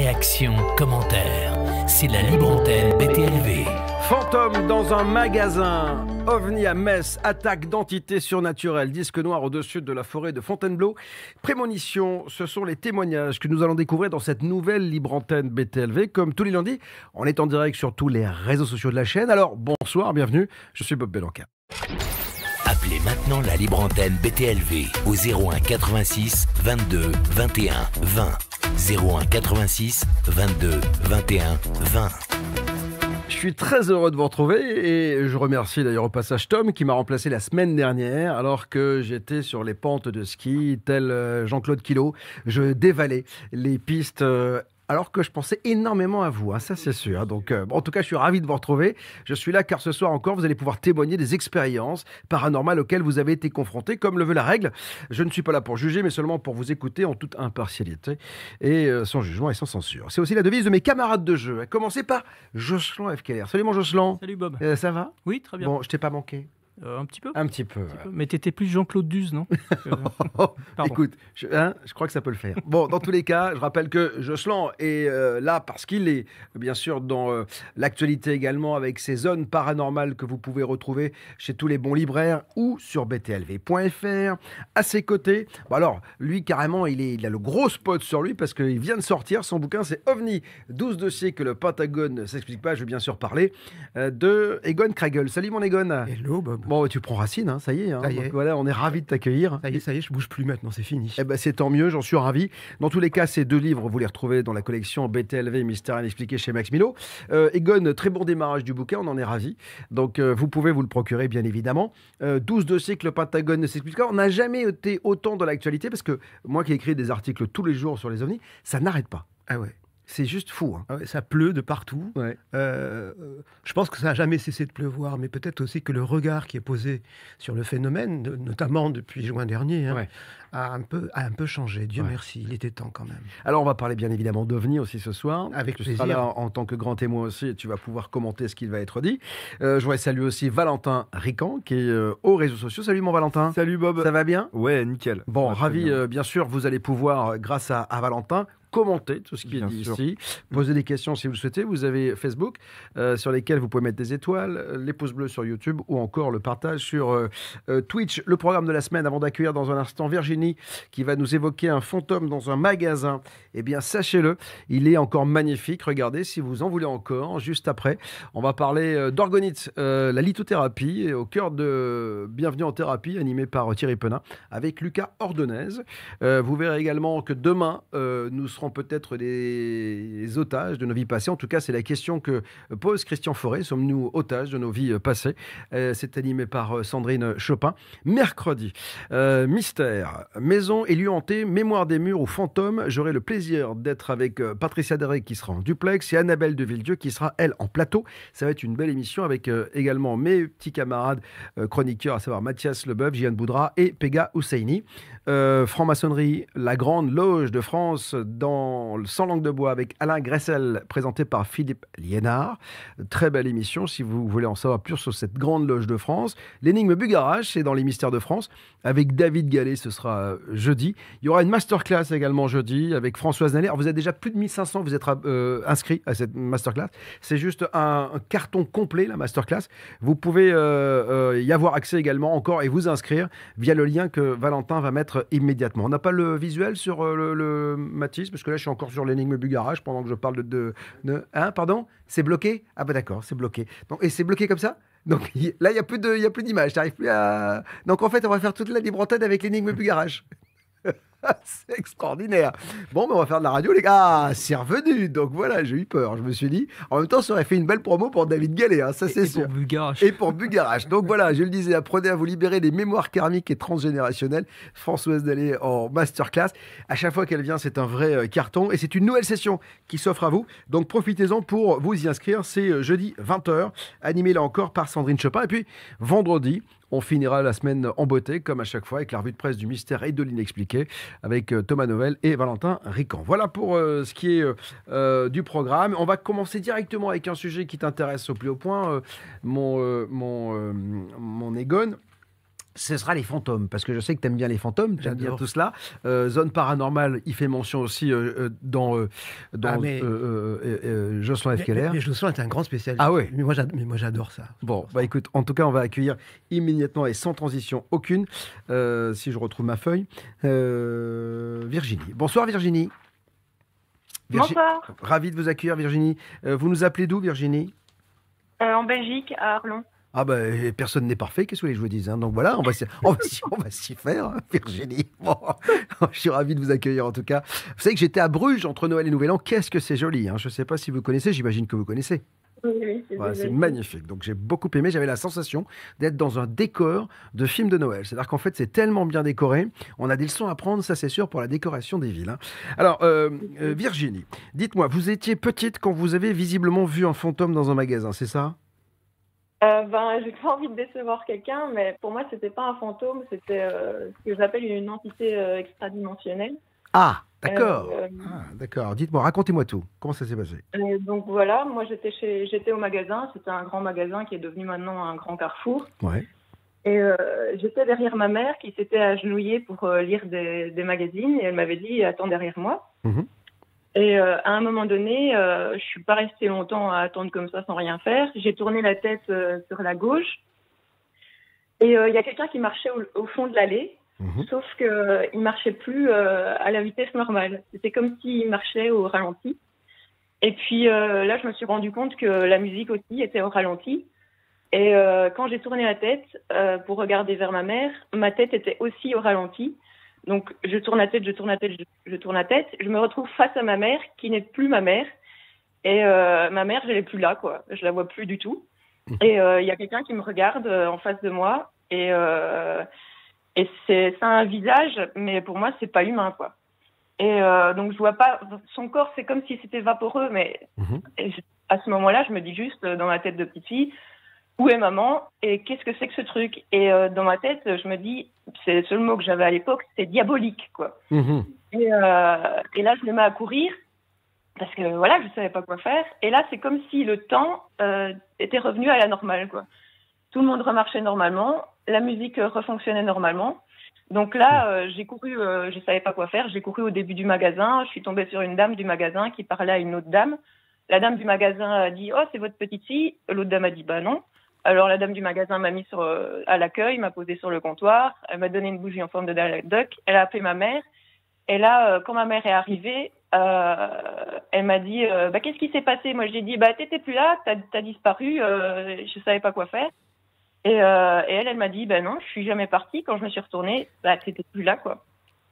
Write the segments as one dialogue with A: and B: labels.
A: Réaction, commentaire. C'est la libre antenne BTLV.
B: Fantôme dans un magasin. OVNI à Metz, attaque d'entités surnaturelles, disque noir au-dessus de la forêt de Fontainebleau. Prémonition, ce sont les témoignages que nous allons découvrir dans cette nouvelle libre antenne BTLV. Comme tous les lundis, on est en direct sur tous les réseaux sociaux de la chaîne. Alors bonsoir, bienvenue, je suis Bob Belanca.
A: Appelez maintenant la libre antenne BTLV au 01 86 22 21 20. 01 86 22 21 20.
B: Je suis très heureux de vous retrouver et je remercie d'ailleurs au passage Tom qui m'a remplacé la semaine dernière alors que j'étais sur les pentes de ski tel euh, Jean-Claude Kilo. Je dévalais les pistes euh, alors que je pensais énormément à vous, hein, ça c'est sûr. Donc, euh, en tout cas, je suis ravi de vous retrouver. Je suis là car ce soir encore, vous allez pouvoir témoigner des expériences paranormales auxquelles vous avez été confrontés, comme le veut la règle. Je ne suis pas là pour juger, mais seulement pour vous écouter en toute impartialité et euh, sans jugement et sans censure. C'est aussi la devise de mes camarades de jeu, à commencer par Jocelyn FKR. Salut mon Jocelyn.
C: Salut Bob.
B: Euh, ça va?
C: Oui, très bien.
B: Bon, je t'ai pas manqué.
C: Euh, un petit peu.
B: Un petit peu.
C: Un petit peu. Mais t'étais plus Jean-Claude Duze, non? Euh.
B: Écoute, je, hein, je crois que ça peut le faire. Bon, dans tous les cas, je rappelle que Jocelyn est euh, là parce qu'il est, bien sûr, dans euh, l'actualité également avec ces zones paranormales que vous pouvez retrouver chez tous les bons libraires ou sur btlv.fr. À ses côtés, bon alors, lui, carrément, il, est, il a le gros spot sur lui parce qu'il vient de sortir. Son bouquin, c'est OVNI, 12 dossiers que le Pentagone ne s'explique pas. Je vais bien sûr parler euh, de Egon Kragel. Salut mon Egon.
D: Hello Bob.
B: Bon, tu prends racine, hein, ça y est. hein.
D: Ça y est.
B: Donc, voilà, on est ravis de t'accueillir.
D: Ça y est, ça y est, je bouge plus maintenant, c'est fini.
B: Eh ben, c'est tant mieux, j'en suis ravi. Dans tous les cas, ces deux livres, vous les retrouvez dans la collection BTLV Mystère inexpliqué chez Max Milo. Euh, Egon, très bon démarrage du bouquin, on en est ravi. Donc, euh, vous pouvez vous le procurer, bien évidemment. Euh, 12 dossiers que le Pentagone ne s'explique pas. On n'a jamais été autant dans l'actualité parce que moi qui écris des articles tous les jours sur les ovnis, ça n'arrête pas.
D: Ah ouais.
B: C'est juste fou. hein.
D: Ah ouais, ça pleut de partout.
B: Ouais.
D: Euh, je pense que ça n'a jamais cessé de pleuvoir, mais peut-être aussi que le regard qui est posé sur le phénomène, de- notamment depuis juin dernier, hein,
B: Ouais.
D: a, un peu, a un peu changé. Dieu
B: Ouais.
D: merci, il était temps quand même.
B: Alors, on va parler bien évidemment d'OVNI aussi ce soir.
D: Avec
B: tu
D: plaisir.
B: seras là en, en tant que grand témoin aussi et tu vas pouvoir commenter ce qu'il va être dit. Euh, je voudrais saluer aussi Valentin Rican qui est euh, aux réseaux sociaux. Salut mon Valentin.
E: Salut Bob.
B: Ça va bien?
E: Ouais, nickel.
B: Bon, ravi,
E: bien.
B: euh, bien sûr, vous allez pouvoir, grâce à, à Valentin, commenter tout ce qui
E: Bien
B: est dit
E: sûr.
B: ici, poser des questions si vous le souhaitez. Vous avez Facebook, euh, sur lesquels vous pouvez mettre des étoiles, euh, les pouces bleus sur YouTube ou encore le partage sur euh, Twitch. Le programme de la semaine, avant d'accueillir dans un instant Virginie, qui va nous évoquer un fantôme dans un magasin. Eh bien, sachez-le, il est encore magnifique. Regardez, si vous en voulez encore, juste après, on va parler d'orgonite, euh, la lithothérapie, au cœur de Bienvenue en thérapie, animé par Thierry Penin, avec Lucas Ordonez. Vous verrez également que demain, nous serons peut-être des otages de nos vies passées. En tout cas, c'est la question que pose Christian Forêt. Sommes-nous otages de nos vies euh, passées? Euh, C'est animé par euh, Sandrine Chopin. Mercredi, mystère, maison et lieu hanté, mémoire des murs ou fantômes. J'aurai le plaisir d'être avec Patricia Derek qui sera en duplex et Annabelle de Villedieu qui sera, elle, en plateau. Ça va être une belle émission avec également mes petits camarades chroniqueurs, à savoir Mathias Leboeuf, Gian Boudra et Pega Husseini. Franc-maçonnerie, la grande loge de France dans Sans langue de bois avec Alain Gressel, présenté par Philippe Liénard. Très belle émission si vous voulez en savoir plus sur cette grande loge de France. L'énigme Bugarage, c'est dans les mystères de France avec David Gallet, ce sera euh, jeudi. Il y aura une masterclass également jeudi avec Françoise Naller. Vous êtes déjà plus de 1500, vous êtes euh, inscrits à cette masterclass. C'est juste un, carton complet, la masterclass. Vous pouvez euh, euh, y avoir accès également encore et vous inscrire via le lien que Valentin va mettre immédiatement. On n'a pas le visuel sur le, le Matisse, parce que là, je suis encore sur l'énigme Bugarage pendant que je parle de... de, hein, pardon? C'est bloqué? Ah bah d'accord, c'est bloqué. Donc, et c'est bloqué comme ça? Donc là, il n'y a plus d'image. T'arrives plus à... Donc en fait, on va faire toute la libre avec l'énigme Bugarage. c'est extraordinaire. Bon, mais on va faire de la radio, les gars. Ah, c'est revenu. Donc voilà, j'ai eu peur. Je me suis dit, en même temps, ça aurait fait une belle promo pour David Gallet, hein, ça c'est
C: Et
B: sûr.
C: pour Bulgare.
B: Et pour Bugarage. Donc voilà, je le disais, apprenez à vous libérer des mémoires karmiques et transgénérationnelles. Françoise Dallet en masterclass. À chaque fois qu'elle vient, c'est un vrai euh, carton. Et c'est une nouvelle session qui s'offre à vous. Donc profitez-en pour vous y inscrire. C'est euh, jeudi 20h, animé là encore par Sandrine Chopin. Et puis vendredi, on finira la semaine en beauté, comme à chaque fois, avec la revue de presse du mystère et de l'inexpliqué, avec euh, Thomas Noël et Valentin Rican. Voilà pour euh, ce qui est euh, du programme. On va commencer directement avec un sujet qui t'intéresse au plus haut point, mon, mon, mon Egon. Ce sera les fantômes, parce que je sais que tu aimes bien les fantômes, tu aimes bien tout cela. Euh, Zone paranormale, il fait mention aussi euh, euh, dans, euh, dans
D: Ah, mais-
B: euh, euh, euh, euh, Jocelyn F. Keller.
D: mais, mais Jocelyn est un grand spécialiste.
B: Ah ouais.
D: Mais moi, j'ad- mais moi, j'adore ça.
B: Bon, bah écoute, en tout cas, on va accueillir immédiatement et sans transition aucune, euh, si je retrouve ma feuille, euh, Virginie. Bonsoir Virginie. Virgi-
E: Bonsoir,
B: Ravi de vous accueillir Virginie. Euh, vous nous appelez d'où Virginie?
E: Euh, en Belgique, à Arlon.
B: Ah bah euh, personne n'est parfait, qu'est-ce que vous voulez que je vous dise hein? Donc voilà, on va s'y, on va s'y- on va s'y faire, hein, Virginie. Bon, je suis ravi de vous accueillir en tout cas. Vous savez que j'étais à Bruges entre Noël et Nouvel An. Qu'est-ce que c'est joli hein? Je ne sais pas si vous connaissez, j'imagine que vous connaissez.
E: Oui,
B: Voilà, c'est magnifique. Donc j'ai beaucoup aimé. J'avais la sensation d'être dans un décor de film de Noël. C'est-à-dire qu'en fait, c'est tellement bien décoré. On a des leçons à prendre, ça c'est sûr, pour la décoration des villes. hein. Alors, euh, euh, Virginie, dites-moi, vous étiez petite quand vous avez visiblement vu un fantôme dans un magasin, c'est ça?
E: Euh, ben, j'ai pas envie de décevoir quelqu'un, mais pour moi, c'était pas un fantôme, c'était euh, ce que j'appelle une entité euh, extradimensionnelle.
B: Ah, d'accord.
E: Euh,
B: Ah, d'accord. Dites-moi, racontez-moi tout. Comment ça s'est passé?
E: Euh, donc voilà, moi j'étais chez, j'étais au magasin, c'était un grand magasin qui est devenu maintenant un grand carrefour.
B: Ouais.
E: Et euh, j'étais derrière ma mère qui s'était agenouillée pour euh, lire des, des magazines et elle m'avait dit attends derrière moi.
B: Mhm.
E: Et euh, à un moment donné, euh, je suis pas restée longtemps à attendre comme ça sans rien faire. J'ai tourné la tête euh, sur la gauche et euh, il y a quelqu'un qui marchait au, au fond de l'allée,
B: Mhm.
E: sauf que il marchait plus à la vitesse normale. C'était comme s'il marchait au ralenti. Et puis là, je me suis rendu compte que la musique aussi était au ralenti. Et quand j'ai tourné la tête pour regarder vers ma mère, ma tête était aussi au ralenti. Donc je tourne la tête, je tourne la tête, je, je tourne la tête. Je me retrouve face à ma mère qui n'est plus ma mère. Et euh, ma mère, je l'ai plus là, quoi. Je la vois plus du tout. Et euh, il y a quelqu'un qui me regarde euh, en face de moi. Et, euh, et c'est un visage, mais pour moi, c'est pas humain, quoi. Et donc je vois pas son corps, c'est comme si c'était vaporeux, mais et je- à ce moment-là, je me dis juste dans ma tête de petite fille, où est maman et qu'est-ce que c'est que ce truc? Et euh, dans ma tête, je me dis, c'est le seul mot que j'avais à l'époque, c'était diabolique, quoi.
B: Mhm.
E: Et, euh, et là, je me mets à courir parce que voilà, je savais pas quoi faire. Et là, c'est comme si le temps euh, était revenu à la normale, quoi. Tout le monde remarchait normalement, la musique refonctionnait normalement. Donc là, euh, j'ai couru, je savais pas quoi faire. J'ai couru au début du magasin. Je suis tombée sur une dame du magasin qui parlait à une autre dame. La dame du magasin a dit "Oh, c'est votre petite fille." L'autre dame a dit "Bah non." Alors la dame du magasin m'a mis sur euh, à l'accueil, m'a posé sur le comptoir. Elle m'a donné une bougie en forme de Donald Duck. Elle a appelé ma mère. Et là, euh, quand ma mère est arrivée, euh, elle m'a dit bah, Qu'est-ce qui s'est passé? Moi, j'ai dit bah, T'étais plus là, t'as as disparu, je savais pas quoi faire. Et, et elle, elle m'a dit bah, Non, je suis jamais partie. Quand je me suis retournée, bah, t'étais plus là, quoi.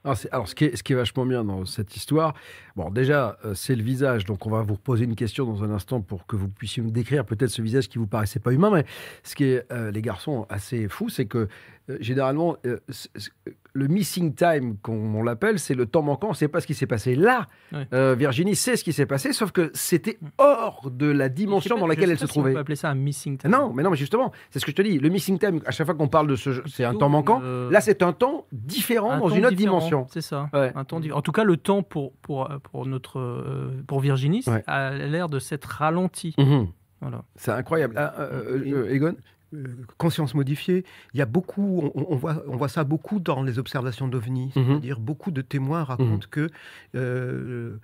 B: Alors, c'est- alors, ce, qui est, vachement bien dans cette histoire, bon, déjà, euh, c'est le visage. Donc, on va vous reposer une question dans un instant pour que vous puissiez nous décrire peut-être ce visage qui vous paraissait pas humain. Mais ce qui est, euh, les garçons, assez fou, c'est que euh, généralement, le missing time, comme on l'appelle, c'est le temps manquant. On ne sait pas ce qui s'est passé là.
C: Ouais.
B: Euh, Virginie sait ce qui s'est passé, sauf que c'était hors de la dimension
C: pas-
B: dans laquelle elle se
C: si on
B: trouvait.
C: peut appeler ça un missing time.
B: Non, mais non, mais justement, c'est ce que je te dis. Le missing time, à chaque fois qu'on parle de ce jeu, c'est un temps manquant.
C: euh,
B: Là, c'est un temps différent
C: un
B: dans
C: temps
B: une autre dimension.
C: C'est ça.
B: Ouais.
C: Un temps. En tout cas, le temps pour, pour, pour, notre, euh, pour Virginie
B: Ouais.
C: a l'air de s'être ralenti.
B: Mhm.
C: Voilà.
B: C'est incroyable. Ah, euh, euh, Egon
D: Euh, conscience modifiée, il y a beaucoup, on, on voit, on voit ça beaucoup dans les observations d'OVNI,
B: Mhm.
D: c'est-à-dire beaucoup de témoins racontent que euh,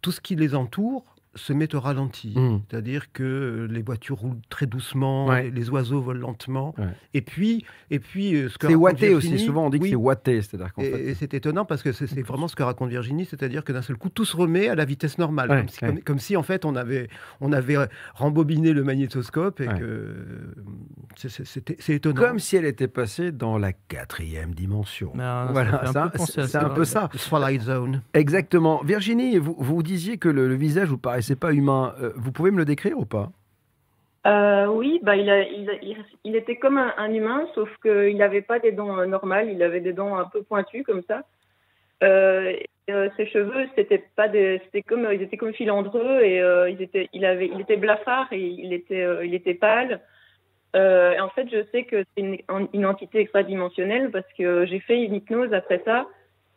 D: tout ce qui les entoure se met au ralenti.
B: Mhm.
D: C'est-à-dire que les voitures roulent très doucement,
B: Ouais.
D: les, oiseaux volent lentement.
B: Ouais.
D: Et puis, et puis euh, ce que
B: C'est
D: raconte
B: watté aussi.
D: Virginie-
B: Souvent, on dit que c'est watté. C'est-à-dire qu'en
D: et,
B: fait.
D: et c'est étonnant parce que c'est c'est vraiment ce que raconte Virginie, c'est-à-dire que d'un seul coup, tout se remet à la vitesse normale,
B: Ouais,
D: comme, si,
B: ouais.
D: comme- comme si, en fait on avait, on avait rembobiné le magnétoscope et
B: Ouais.
D: que c'est- étonnant.
B: Comme si elle était passée dans la quatrième dimension.
C: Euh, ça
B: voilà,
C: un
B: c'est un peu ça.
D: Twilight Zone.
B: Exactement. Virginie, vous, vous disiez que le, le visage vous paraissait pas humain. Euh, vous pouvez me le décrire ou pas?
E: Euh, oui, bah, il, était comme un, humain, sauf qu'il n'avait pas des dents euh, normales, il avait des dents un peu pointues comme ça. Ses cheveux, c'était pas des, c'était comme, ils étaient comme filandreux et ils étaient, il avait, il était blafard et il était, il était pâle. En fait, je sais que c'est une, une entité extradimensionnelle parce que j'ai fait une hypnose après ça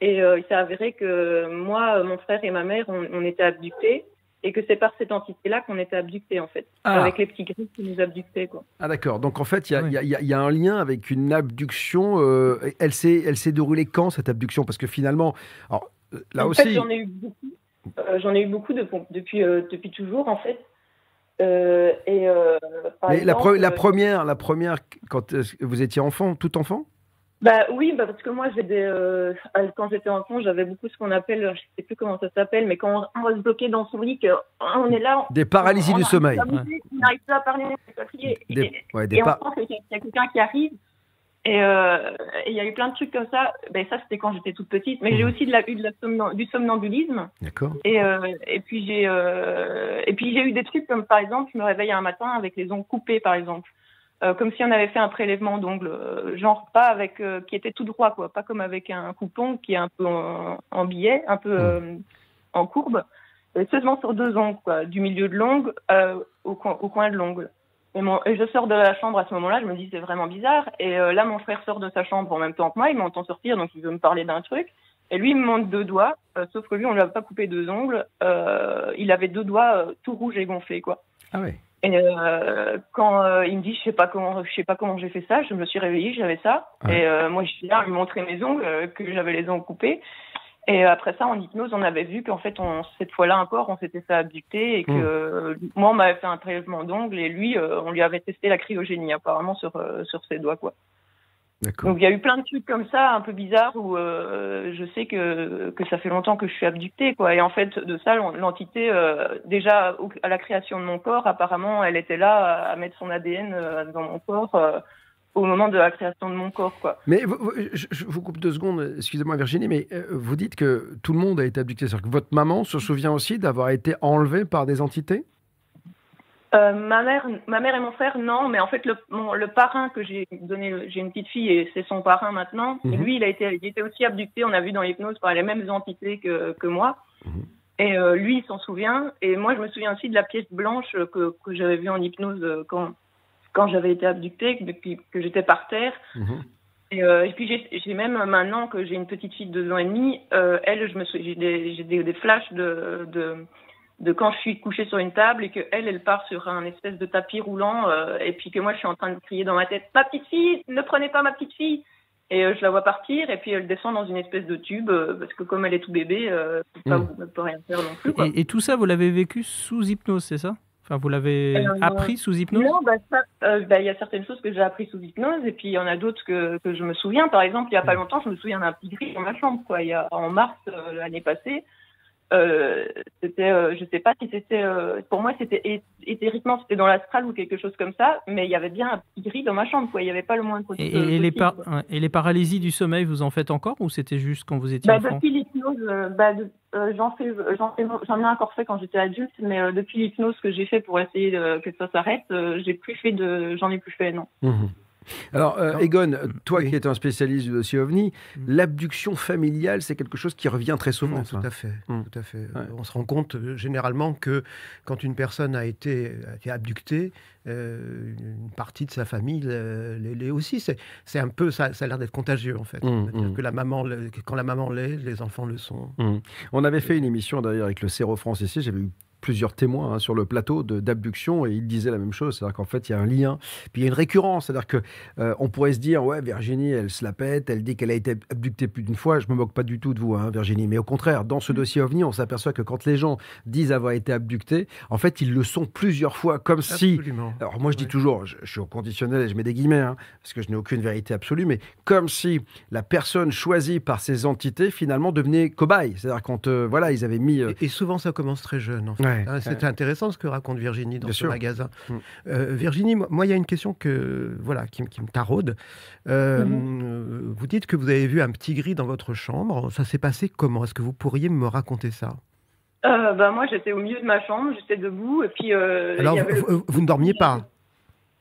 E: et il s'est avéré que moi, mon frère et ma mère, on, on était abductés et que c'est par cette entité-là qu'on était abducté en fait,
B: Ah.
E: avec les petits gris qui nous abductaient quoi.
B: Ah d'accord, donc en fait, il y, a-
C: Oui.
B: il y a- il y a- il y a un lien avec une abduction. euh, elle s'est elle s'est déroulée quand, cette abduction? Parce que finalement, alors, là
E: en
B: aussi...
E: fait, j'en ai eu beaucoup. Euh, j'en ai eu beaucoup de, depuis euh, depuis toujours en fait. Euh, et euh, par
B: Mais la,
E: exemple,
B: pre- la première, la première, quand euh, vous étiez enfant, tout enfant?
E: Bah oui, bah parce que moi j'ai des euh, euh, quand j'étais enfant, j'avais beaucoup ce qu'on appelle, je sais plus comment ça s'appelle, mais quand on, on va se bloquer dans son lit, que on est là,
B: Des paralysies
E: on
B: du sommeil.
E: bouger, On n'arrive pas à parler, on à crier.
B: Des,
E: Et,
B: ouais, des
E: et on sent qu'il y a- quelqu'un qui arrive. Et euh, et il y a eu plein de trucs comme ça. Ben ça c'était quand j'étais toute petite, mais j'ai
B: Mhm.
E: aussi de la, eu de la somnan- du somnambulisme.
B: D'accord.
E: Et, euh, et puis j'ai euh, et puis j'ai eu des trucs comme par exemple, je me réveille un matin avec les ongles coupés par exemple, Euh, comme si on avait fait un prélèvement d'ongles, euh, genre pas avec euh, qui était tout droit quoi, pas comme avec un coupon qui est un peu en, en billet, un peu euh, en courbe, euh, seulement sur deux ongles quoi, du milieu de l'ongle euh, au, coin, au coin de l'ongle. Et, mon, et je sors de la chambre à ce moment-là, je me dis c'est vraiment bizarre. Et euh, là, mon frère sort de sa chambre en même temps que moi, il m'entend sortir, donc il veut me parler d'un truc. Et lui, il me montre deux doigts, euh, sauf que lui, on lui a pas coupé deux ongles. Euh, il avait deux doigts euh, tout rouges et gonflés, quoi.
B: Ah ouais.
E: Et euh, quand euh, il me dit, je sais pas comment, je sais pas comment j'ai fait ça, je me suis réveillée, j'avais ça.
B: Ouais.
E: Et euh, moi, je suis là, lui montrer mes ongles, que j'avais les ongles coupés. Et après ça, en hypnose, on avait vu qu'en fait, on, cette fois-là encore, on s'était fait abducter et que
B: Mm.
E: euh, moi, on m'avait fait un prélèvement d'ongles et lui, on lui avait testé la cryogénie apparemment sur sur ses doigts, quoi. Donc il y a eu plein de trucs comme ça, un peu bizarres, où euh, je sais que, que ça fait longtemps que je suis abductée, quoi. Et en fait, de ça, l'en- l'entité, euh, déjà au- à la création de mon corps, apparemment, elle était là à, à mettre son ADN euh, dans mon corps au moment de la création de mon corps, quoi.
B: Mais vous- vous- je, je vous coupe deux secondes, excusez-moi Virginie, mais vous dites que tout le monde a été abducté. C'est-à-dire que votre maman se souvient aussi d'avoir été enlevée par des entités?
E: Euh, ma mère, ma mère et mon frère, non, mais en fait le, mon- le parrain que j'ai donné, j'ai une petite fille et c'est son parrain maintenant. Et
B: Mhm.
E: lui, il a été, il était aussi abducté. On a vu dans l'hypnose par les mêmes entités que, que moi.
B: Mhm.
E: Et euh, lui, il s'en souvient. Et moi, je me souviens aussi de la pièce blanche que, que j'avais vue en hypnose euh, quand quand j'avais été abductée, depuis que j'étais par terre.
B: Mhm.
E: Et, euh, et puis j'ai même maintenant que j'ai une petite fille de deux ans et demi, elle, je me sou- j'ai des, j'ai des, des flashs de, de de quand je suis couchée sur une table et que elle, elle part sur un espèce de tapis roulant euh, et puis que moi je suis en train de crier dans ma tête ma petite fille, ne prenez pas ma petite fille. Et euh, je la vois partir et puis elle descend dans une espèce de tube euh, parce que comme elle est tout bébé, pas,
B: Mm.
E: elle peut rien faire non plus. Quoi.
C: Et, et tout ça, vous l'avez vécu sous hypnose, c'est ça? Enfin, vous l'avez appris sous hypnose?
E: Non, bah ça, euh, bah, il y a certaines choses que j'ai appris sous hypnose et puis il y en a d'autres que, que je me souviens. Par exemple, il y a pas longtemps, je me souviens d'un petit gris dans ma chambre, quoi. Il y a en mars l'année passée. Euh, c'était, euh, je sais pas si c'était, euh, pour moi c'était éthériquement c'était dans l'astral ou quelque chose comme ça, mais il y avait bien un petit gris dans ma chambre, quoi. Il y avait pas le moindre.
C: et,
E: euh,
C: et les
E: possible,
C: par- et les paralysies du sommeil, vous en faites encore ou c'était juste quand vous étiez
E: Bah,
C: enfant
E: depuis l'hypnose, euh, bah, de- euh, j'en fais, j'en fais, j'en ai encore fait quand j'étais adulte, mais euh, depuis l'hypnose que j'ai fait pour essayer de- que ça s'arrête, euh, j'ai plus fait de, j'en ai plus fait, non.
B: Mhm. Alors, euh. Egon, toi
D: Oui.
B: qui es un spécialiste du dossier OVNI,
D: Mhm.
B: l'abduction familiale, c'est quelque chose qui revient très souvent.
D: Oui,
B: ça.
D: tout à fait.
B: Mm.
D: Tout à fait. Euh,
B: Ouais.
D: On se rend compte euh, généralement que quand une personne a été, a été abductée, euh, une partie de sa famille euh, l'est aussi. C'est un peu, ça, ça a l'air d'être contagieux en fait.
B: Mm, mm.
D: que la maman, le- quand la maman l'est, les enfants le sont.
B: On avait fait une émission d'ailleurs avec le Cerro France ici, j'avais eu plusieurs témoins hein, sur le plateau d'abduction et ils disaient la même chose, c'est-à-dire qu'en fait il y a un lien, puis il y a une récurrence, c'est-à-dire que euh, on pourrait se dire ouais Virginie elle se la pète, elle dit qu'elle a été abductée plus d'une fois, je me moque pas du tout de vous hein, Virginie, mais au contraire dans ce dossier OVNI on s'aperçoit que quand les gens disent avoir été abductés, en fait ils le sont plusieurs fois, comme si
D: Absolument.
B: alors moi je dis
D: Ouais.
B: toujours, je, je suis au conditionnel et je mets des guillemets, hein, parce que je n'ai aucune vérité absolue, mais comme si la personne choisie par ces entités finalement devenait cobaye. C'est-à-dire quand euh, voilà, ils avaient mis... euh,
D: Et, et souvent, ça commence très jeune. En fait.
B: Ouais,
D: Hein, C'est
B: ouais.
D: intéressant ce que raconte Virginie dans
B: Bien
D: ce
B: sûr.
D: magasin.
B: Mm.
D: Euh, Virginie, moi- il y a une question que, voilà, qui, me- qui me taraude. Euh,
E: Mhm.
D: euh, Vous dites que vous avez vu un petit gris dans votre chambre. Ça s'est passé comment? Est-ce que vous pourriez me raconter ça?
E: Euh, bah, moi, j'étais au milieu de ma chambre, j'étais debout, et puis. Euh,
D: Alors,
E: il y avait
D: vous, ne dormiez pas?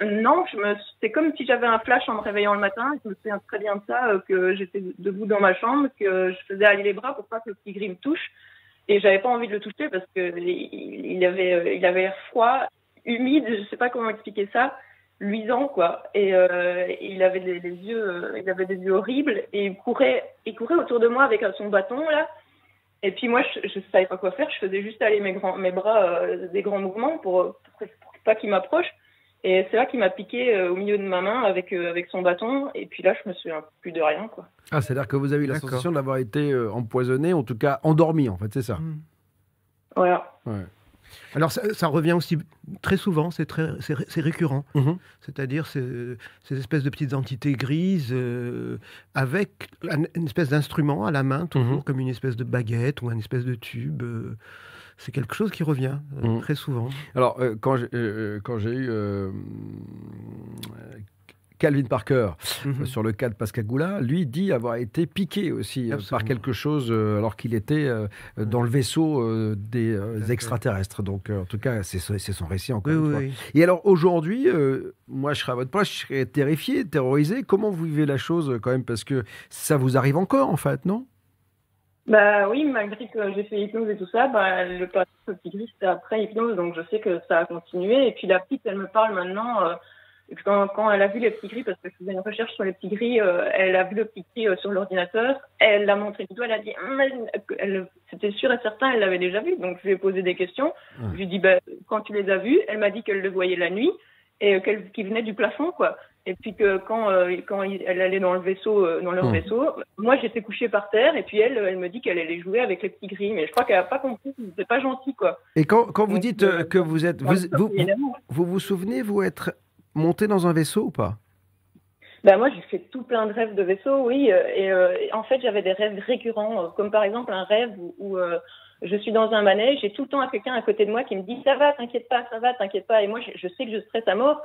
E: Non, je me... c'est comme si j'avais un flash en me réveillant le matin. Je me souviens très bien de ça, euh, que j'étais debout dans ma chambre, que je faisais aller les bras pour pas que le petit gris me touche. Et j'avais pas envie de le toucher parce que il avait, euh, il avait l'air froid, humide, je sais pas comment expliquer ça, luisant quoi. Et euh, il avait les yeux, euh, il avait des yeux horribles et il courait, il courait autour de moi avec son bâton là. Et puis moi, je, je savais pas quoi faire. Je faisais juste aller mes, grands, mes bras euh, des grands mouvements pour, pour, pour pas qu'il m'approche. Et c'est là qu'il m'a piqué euh, au milieu de ma main avec, euh, avec son bâton. Et puis là, je me souviens plus de rien. Quoi.
B: Ah, c'est-à-dire que vous avez eu la sensation d'avoir été euh, empoisonné, en tout cas endormi, en fait, c'est ça.
D: Mm.
E: Voilà.
B: Ouais.
D: Alors ça, ça revient aussi très souvent, c'est très, c'est ré- c'est récurrent.
B: Mhm.
D: C'est-à-dire ces, ces espèces de petites entités grises euh, avec un- une espèce d'instrument à la main, toujours
B: Mhm.
D: comme une espèce de baguette ou une espèce de tube. euh, c'est quelque chose qui revient euh,
B: Mhm.
D: très souvent.
B: Alors, euh, quand j'ai euh, quand j'ai eu Calvin Parker
D: Mhm.
B: sur le cas de Pascagoula, lui dit avoir été piqué aussi par quelque chose alors qu'il était euh, dans le vaisseau des extraterrestres. Donc, en tout cas, c'est son récit encore
D: Oui,
B: une fois.
D: oui.
B: Et alors aujourd'hui, moi je serais à votre place, je serais terrifié, terrorisé. Comment vous vivez la chose quand même? Parce que ça vous arrive encore en fait, non?
E: Bah oui, malgré que j'ai fait hypnose et tout ça, bah, le au petit gris, c'était après hypnose, donc je sais que ça a continué. Et puis la petite, elle me parle maintenant, euh, quand, quand elle a vu les petits gris, parce que je faisais une recherche sur les petits gris, euh, elle a vu le petit gris euh, sur l'ordinateur, elle l'a montré du doigt, elle a dit, elle- elle- c'était sûr et certain, elle l'avait déjà vu. Donc je lui ai posé des questions. Je lui ai dit, bah, quand tu les as vus, elle m'a dit qu'elle le voyait la nuit et euh, qu'elle qui venait du plafond, quoi. Et puis que quand, euh, quand il- elle allait dans le vaisseau, euh, dans leur
B: Hmm.
E: vaisseau, moi j'étais couchée par terre et puis elle, elle me dit qu'elle allait jouer avec les petits gris. Mais je crois qu'elle a pas compris, c'était pas gentil, quoi.
B: Et quand, quand vous
E: Donc,
B: dites
E: euh,
B: que vous êtes, vous, vous,
E: l'amour.
B: vous vous souvenez vous être monté dans un vaisseau ou pas?
E: Ben moi, j'ai fait tout plein de rêves de vaisseau, oui. Et, euh, et en fait, j'avais des rêves récurrents, comme par exemple un rêve où, où, euh, je suis dans un manège, j'ai tout le temps quelqu'un à côté de moi qui me dit ça va, t'inquiète pas, ça va, t'inquiète pas. Et moi, je, je sais que je stresse à mort.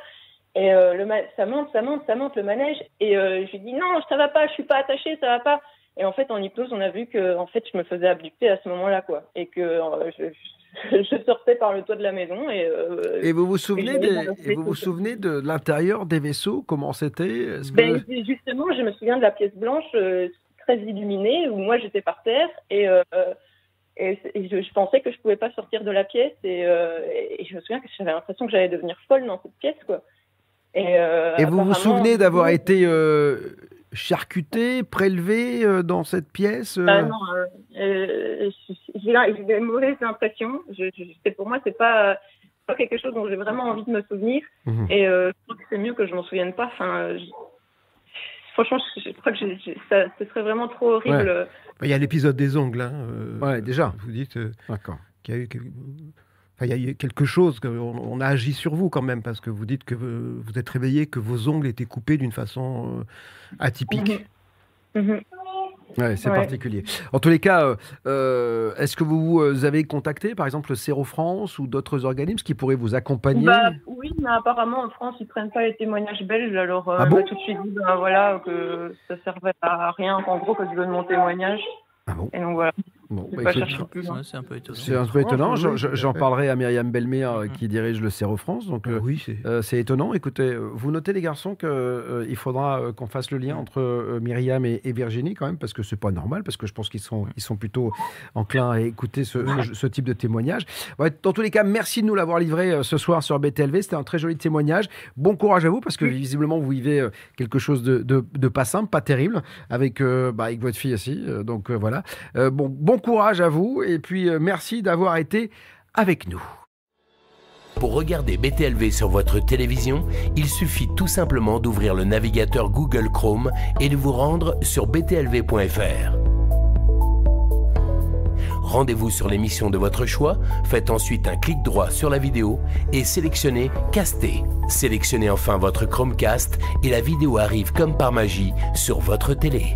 E: Et euh, le ça monte, ça monte, ça monte le manège. Et euh, je lui dis non, ça va pas, je suis pas attachée, ça va pas. Et en fait, en hypnose, on a vu que en fait, je me faisais abducter à ce moment-là, quoi. Et que euh, je, sortais par le toit de la maison et.
B: Et vous vous souvenez, des- et vous vous souvenez de l'intérieur des vaisseaux Comment c'était? Que-
E: Ben, justement, je me souviens de la pièce blanche très illuminée où moi j'étais par terre et, et, et je, je pensais que je pouvais pas sortir de la pièce et, euh, et je me souviens que j'avais l'impression que j'allais devenir folle dans cette pièce quoi. Et, euh,
B: Et vous vous souvenez d'avoir été euh, charcuté, prélevé euh, dans cette pièce euh
E: Ah non, euh, euh, j'ai des mauvaises impressions. Je, pour moi, c'est pas, quelque chose dont j'ai vraiment envie de me souvenir.
B: Mhm.
E: Et euh, je crois que c'est mieux que je m'en souvienne pas. Enfin, franchement, je, je crois que ça, ce serait vraiment trop horrible.
D: Il y a l'épisode des ongles. hein, euh,
B: Ouais, déjà.
D: Vous dites euh, qu'il y a eu quel- enfin, il y a eu quelque chose, qu'on on a agi sur vous quand même, parce que vous dites que vous, êtes réveillé, que vos ongles étaient coupés d'une façon euh, atypique.
E: Mhm.
B: Ouais, c'est
E: Ouais.
B: particulier. En tous les cas, euh, euh, est-ce que vous avez contacté, par exemple, le Séro France ou d'autres organismes qui pourraient vous accompagner
E: Bah, oui, mais apparemment en France, ils prennent pas les témoignages belges. Alors, euh,
B: Ah bon
E: m'a tout de suite dit ben, voilà, que ça servait à rien, qu'en gros, que je donne mon témoignage.
B: Ah bon
E: Et donc voilà,
B: Bon, bah,
C: c'est un peu étonnant.
B: C'est un peu étonnant.
D: France,
B: J'en- parlerai à Myriam Belmer euh, qui dirige le Séro France. Donc,
D: Ah
B: euh,
D: oui, c'est.
B: euh, c'est étonnant. Écoutez, vous notez les garçons qu'il faudra euh, qu'on fasse le lien entre euh, Myriam et, et Virginie quand même, parce que c'est pas normal, parce que je pense qu'ils sont, ils sont plutôt enclins à écouter ce, ce- ce type de témoignage. Ouais, dans tous les cas, merci de nous l'avoir livré euh, ce soir sur BTLV. C'était un très joli témoignage. Bon courage à vous, parce que visiblement vous vivez euh, quelque chose de, de- de pas simple, pas terrible, avec, euh, bah, avec votre fille aussi. Euh, donc euh, voilà. Euh, bon, bon courage à vous, et puis euh, merci d'avoir été avec nous.
A: Pour regarder BTLV sur votre télévision, il suffit tout simplement d'ouvrir le navigateur Google Chrome et de vous rendre sur btlv.fr. Rendez-vous sur l'émission de votre choix, faites ensuite un clic droit sur la vidéo et sélectionnez Caster. Sélectionnez enfin votre Chromecast et la vidéo arrive comme par magie sur votre télé.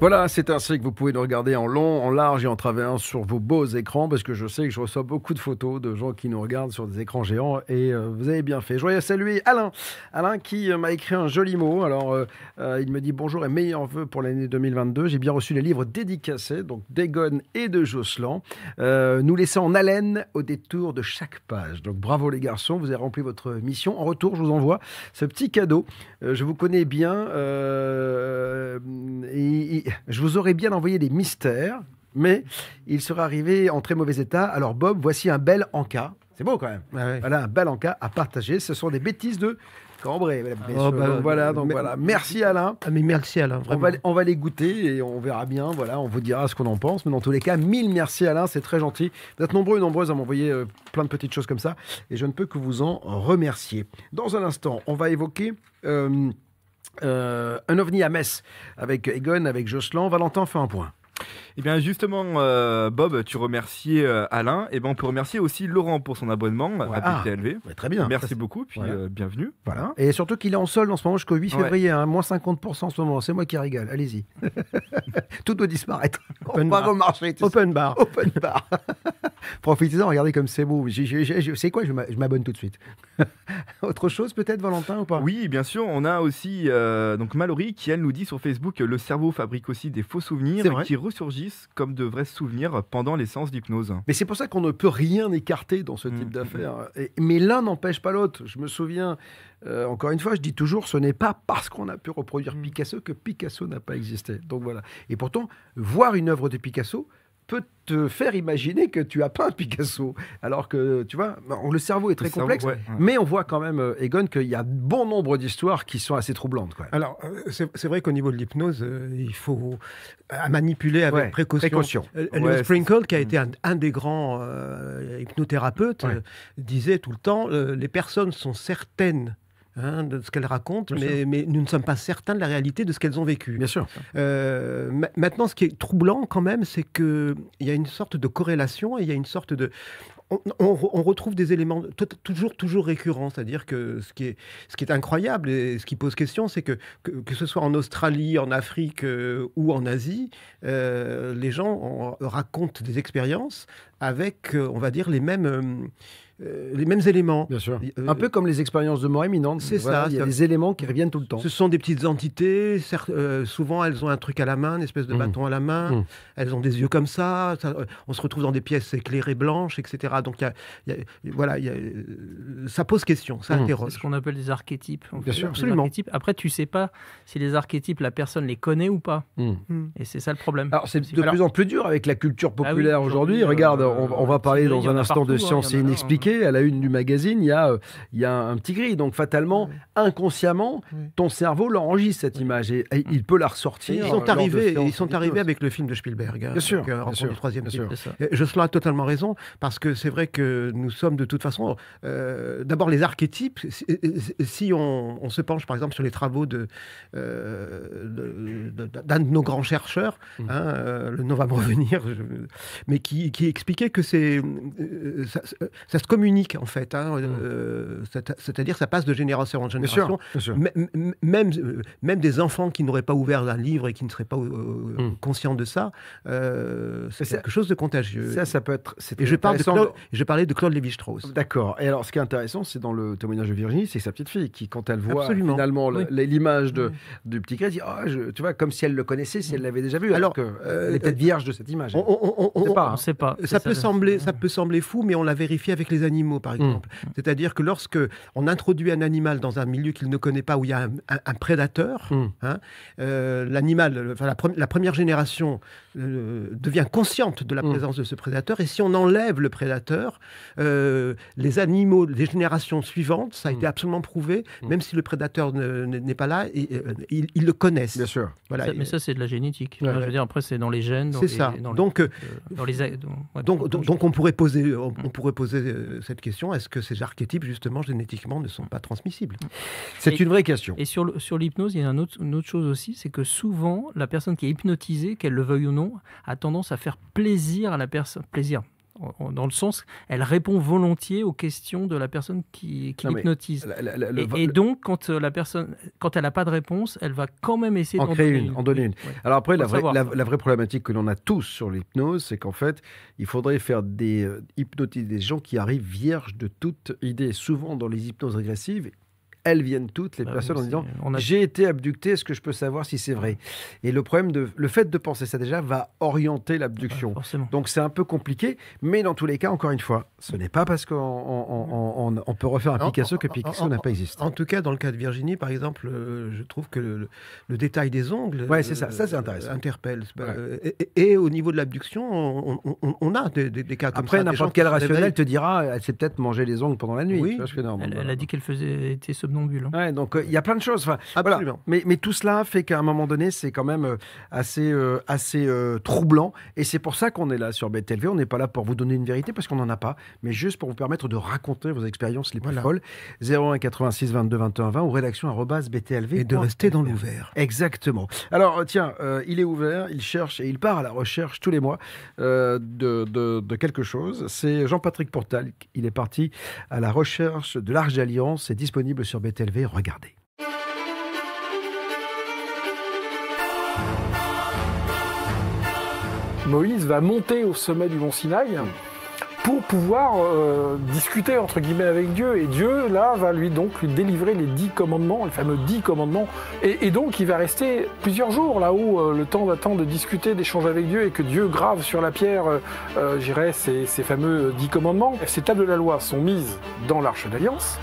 B: Voilà, c'est ainsi que vous pouvez nous regarder en long, en large et en travers sur vos beaux écrans, parce que je sais que je reçois beaucoup de photos de gens qui nous regardent sur des écrans géants, et euh, vous avez bien fait. Je voudrais saluer Alain, Alain qui euh, m'a écrit un joli mot. Alors, euh, il me dit bonjour et meilleurs vœux pour l'année 2022. J'ai bien reçu les livres dédicacés, donc d'Egon et de euh, nous laissant en haleine au détour de chaque page. Donc, bravo les garçons, vous avez rempli votre mission. En retour, je vous envoie ce petit cadeau. Je vous connais bien, je vous aurais bien envoyé des mystères, mais il serait arrivé en très mauvais état. Alors Bob, voici un bel encas. C'est beau quand même.
D: Ah ouais.
B: Voilà, un bel encas à partager. Ce sont des bêtises de et
D: Oh, bah,
B: Donc voilà, donc
D: mais-
B: voilà. Merci Alain.
D: Ah, mais merci Alain,
B: On va, on va les goûter et on verra bien. Voilà, on vous dira ce qu'on en pense. Mais dans tous les cas, mille merci Alain, c'est très gentil. Vous êtes nombreux et nombreuses à m'envoyer euh, plein de petites choses comme ça et je ne peux que vous en remercier. Dans un instant, on va évoquer. euh, un ovni à Metz avec Egon, avec Jocelyn. Valentin fait un point.
F: Eh bien justement, euh, Bob, tu remerciais euh, Alain. Et ben on peut remercier aussi Laurent pour son abonnement à
B: Ah. Ouais, très bien.
F: Merci beaucoup, puis
B: Voilà.
F: euh, bienvenue.
B: Voilà. Et surtout qu'il est en solde en ce moment jusqu'au 8
F: Ouais.
B: février, hein, moins 50% en ce moment. C'est moi qui rigole. Allez-y. Tout doit disparaître. On
D: Open
B: va
D: bar.
B: remarcher. tout ça.
D: Open bar.
B: Open bar. Profitez-en, regardez comme c'est beau. C'est quoi? Je m'a- je m'abonne tout de suite. Autre chose peut-être, Valentin, ou pas?
F: Oui, bien sûr. On a aussi donc Mallory qui elle nous dit sur Facebook le cerveau fabrique aussi des faux souvenirs qui ressurgissent comme de vrais souvenirs pendant les séances d'hypnose.
B: Mais c'est pour ça qu'on ne peut rien écarter dans ce
F: Mm.
B: type d'affaires. Et- Mais l'un n'empêche pas l'autre. Je me souviens, euh, encore une fois, je dis toujours, ce n'est pas parce qu'on a pu reproduire
F: Mm.
B: Picasso que Picasso n'a pas existé. Donc voilà. Et pourtant, voir une œuvre de Picasso peut te faire imaginer que tu as un Picasso. Alors que, tu vois, le cerveau est très
F: cerveau,
B: complexe.
F: ouais, ouais.
B: Mais on voit quand même, euh, Egon, qu'il y a bon nombre d'histoires qui sont assez troublantes. Quoi.
D: Alors, euh, c'est vrai qu'au niveau de l'hypnose, euh, il faut à manipuler avec
B: Ouais,
D: précaution.
B: précaution.
D: Leo Sprinkle, qui a été un, un des grands euh, hypnothérapeutes, euh, disait tout le temps euh, les personnes sont certaines hein, de ce qu'elles racontent, mais, mais nous ne sommes pas certains de la réalité de ce qu'elles ont vécu.
B: Bien sûr.
D: Euh, ma- maintenant, ce qui est troublant quand même, c'est qu'il y a une sorte de corrélation et il y a une sorte de... On, on re- on retrouve des éléments toujours, toujours récurrents, c'est-à-dire que ce qui, est, ce qui est incroyable et ce qui pose question, c'est que, que que ce soit en Australie, en Afrique euh, ou en Asie, euh, les gens en- racontent des expériences avec, on va dire, les mêmes, euh, les mêmes éléments.
B: Bien sûr.
D: Euh,
B: Un peu comme les expériences de mort éminente.
D: c'est
B: Voilà,
D: ça,
B: Il y a des éléments qui reviennent tout le temps.
D: Ce sont des petites entités, certes, euh, souvent elles ont un truc à la main, une espèce de
B: Mhm.
D: bâton à la main,
B: Mhm.
D: elles ont des yeux comme ça, ça, euh, on se retrouve dans des pièces éclairées blanches, etc. Donc il y a- il y a- voilà, il y a, ça pose question, ça.
C: C'est
D: interroge.
C: ce qu'on appelle des archétypes. en
B: Bien
C: fait.
B: sûr,
C: Les
D: absolument.
C: archétypes. Après, tu sais pas si les archétypes, la personne les connaît ou pas. Et c'est ça le problème.
B: Alors, c'est de
C: Alors-
B: plus en plus dur avec la culture
C: Ah oui,
B: populaire aujourd'hui. Regarde,
C: euh,
B: on, on va parler dans un instant de
C: partout, hein,
B: À la une du magazine, il y a, euh, il y a un petit gris. Donc, fatalement, inconsciemment,
D: Oui.
B: ton cerveau l'enregistre, cette image. Et, et il peut la ressortir.
D: Ils
B: euh,
D: sont arrivés, ils sont arrivés avec le film de Spielberg. hein,
B: Bien sûr,
D: avec, euh,
B: bien
D: Rencontre
B: sûr,
D: du troisième
B: bien
D: type.
B: sûr.
D: Euh, Jocelyn a totalement raison, parce que c'est vrai que nous sommes de toute façon, euh, d'abord les archétypes, si, si on, on se penche par exemple sur les travaux de, euh, de- de- d'un de nos grands chercheurs,
B: Mm.
D: hein, euh, le nom va me revenir, je- mais qui, qui expliquait que c'est, euh, ça, ça se communique en fait, hein, euh, c'est- c'est-à-dire ça passe de génération en
B: Bien
D: génération.
B: sûr, bien sûr.
D: M- m- Même, euh, même des enfants qui n'auraient pas ouvert un livre et qui ne seraient pas euh,
B: Mm.
D: conscients de ça, euh, c'est quelque chose de contagieux.
B: Ça, ça peut être.
D: et je, parle de Claude, je parlais de Claude Lévi-Strauss.
B: D'accord. Et alors, ce qui est intéressant, c'est dans le témoignage de Virginie, c'est sa petite fille qui, quand elle voit
D: Absolument.
B: finalement
C: Oui.
B: l'image de,
D: Oui.
B: du petit gars, dit Ah, je- tu vois, comme si elle le connaissait, si elle l'avait déjà vu. Alors,
D: Alors,
B: que,
D: euh,
B: elle est peut-être vierge de cette image.
D: On- on- on-
B: On sait
D: on-
B: pas,
C: On
B: hein.
C: ne sait pas.
D: Ça peut, sembler, ça peut sembler fou, mais on l'a vérifié avec les animaux, par exemple. C'est-à-dire que lorsque on introduit un animal dans un milieu qu'il ne connaît pas, où il y a un, un- un prédateur,
B: Mm.
D: hein, euh, l'animal, enfin, la, pre- la première génération euh, devient consciente de la
B: Mm.
D: présence de ce prédateur, et si on enlève le prédateur, euh, les animaux, les générations suivantes, ça a
B: Mm.
D: été absolument prouvé,
B: Mm.
D: même si le prédateur ne- ne- n'est pas là, et, euh, ils, ils le connaissent.
B: Bien sûr.
D: Voilà.
C: Ça- mais ça, c'est de la génétique.
B: Ouais.
C: Enfin, je veux dire, après, c'est dans les gènes.
D: C'est ça.
C: Dans les-
D: Donc,
C: dans les. a- dans- ouais,
D: Donc, donc, donc on pourrait poser, on, on pourrait poser euh, cette question est-ce que ces archétypes, justement, génétiquement, ne sont pas transmissibles?
B: C'est
C: Et-
B: une vraie question.
C: Et sur le- sur l'hypnose, il y a un autre- une autre chose aussi, c'est que souvent, la personne qui est hypnotisée, qu'elle le veuille ou non, a tendance à faire plaisir à la personne. Plaisir. Dans le sens, elle répond volontiers aux questions de la personne qui, qui l'hypnotise. Et, et donc, quand euh, la personne, quand elle n'a pas de réponse, elle va quand même essayer
B: En
C: d'en
B: créer une, en donner une.
C: Ouais.
B: Alors après, vraie, la vraie problématique que l'on a tous sur l'hypnose, c'est qu'en fait, il faudrait faire des euh, hypnotiser des gens qui arrivent vierges de toute idée. Souvent, dans les hypnoses régressives, elles viennent toutes, les
C: Bah,
B: personnes, en disant
C: on a-
B: J'ai été abducté, est-ce que je peux savoir si c'est vrai? Et le problème, de, le fait de penser ça déjà, va orienter l'abduction. Donc c'est un peu compliqué, mais dans tous les cas, encore une fois, ce n'est pas parce qu'on on- on- on- on peut refaire un Picasso que Picasso n'a pas existé.
D: En tout cas, dans le cas de Virginie, par exemple, euh, je trouve que le, le détail des ongles
B: Ouais, c'est ça. Ça, c'est intéressant.
D: interpelle.
B: Ouais.
D: Euh, Et, et- et au niveau de l'abduction, on, on- on- on a des, des- des cas comme
B: Après,
D: ça.
B: n'importe quel rationnel te dira, elle s'est peut-être mangé les ongles pendant la nuit.
D: Oui.
B: Tu vois je dire
C: Elle, elle a dit qu'elle faisait était somnambule. hein.
B: Ouais, donc euh, il y a plein de choses. Enfin, voilà.
D: Absolument.
B: Mais, mais tout cela fait qu'à un moment donné, c'est quand même euh, assez, euh, assez euh, troublant. Et c'est pour ça qu'on est là sur BTLV. On n'est pas là pour vous donner une vérité parce qu'on n'en a pas, mais juste pour vous permettre de raconter vos expériences les plus
D: Voilà.
B: folles. 01 86 22 21 20 ou rédaction BTLV.
D: Et de rester dans l'ouvert.
B: Exactement. Alors, tiens, euh, il est ouvert, il cherche et il part à la recherche tous les mois euh, de, de- de quelque chose. C'est Jean-Patrick Portal. Il est parti à la recherche de l'Arche d'Alliance. C'est disponible sur BTLV. Regardez.
G: Moïse va monter au sommet du mont Sinaï pour pouvoir euh, discuter entre guillemets avec Dieu. Et Dieu, là, va lui donc lui délivrer les dix commandements, les fameux dix commandements. Et, donc, il va rester plusieurs jours là-haut, euh, le temps d'attendre de discuter, d'échanger avec Dieu, et que Dieu grave sur la pierre, euh, je dirais, ces, ces fameux dix commandements. Ces tables de la loi sont mises dans l'arche d'alliance.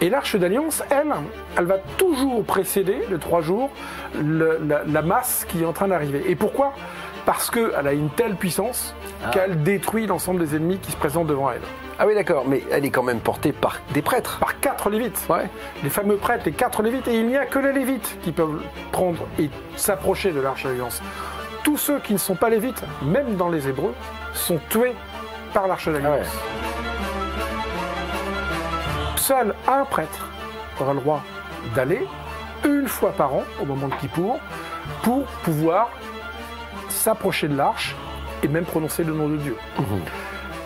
G: Et l'arche d'alliance, elle, elle va toujours précéder, de trois jours, le- la, la masse qui est en train d'arriver. Et pourquoi? Parce qu'elle a une telle puissance qu'elle détruit l'ensemble des ennemis qui se présentent devant elle.
B: Ah oui, d'accord, mais elle est quand même portée par des prêtres.
G: Par quatre lévites, les fameux prêtres, les quatre lévites, et il n'y a que les lévites qui peuvent prendre et s'approcher de l'arche d'alliance. Tous ceux qui ne sont pas lévites, même dans les Hébreux, sont tués par l'arche d'alliance. Seul un prêtre aura le droit d'aller une fois par an, au moment de Kippour, pour pouvoir s'approcher de l'arche et même prononcer le nom de Dieu.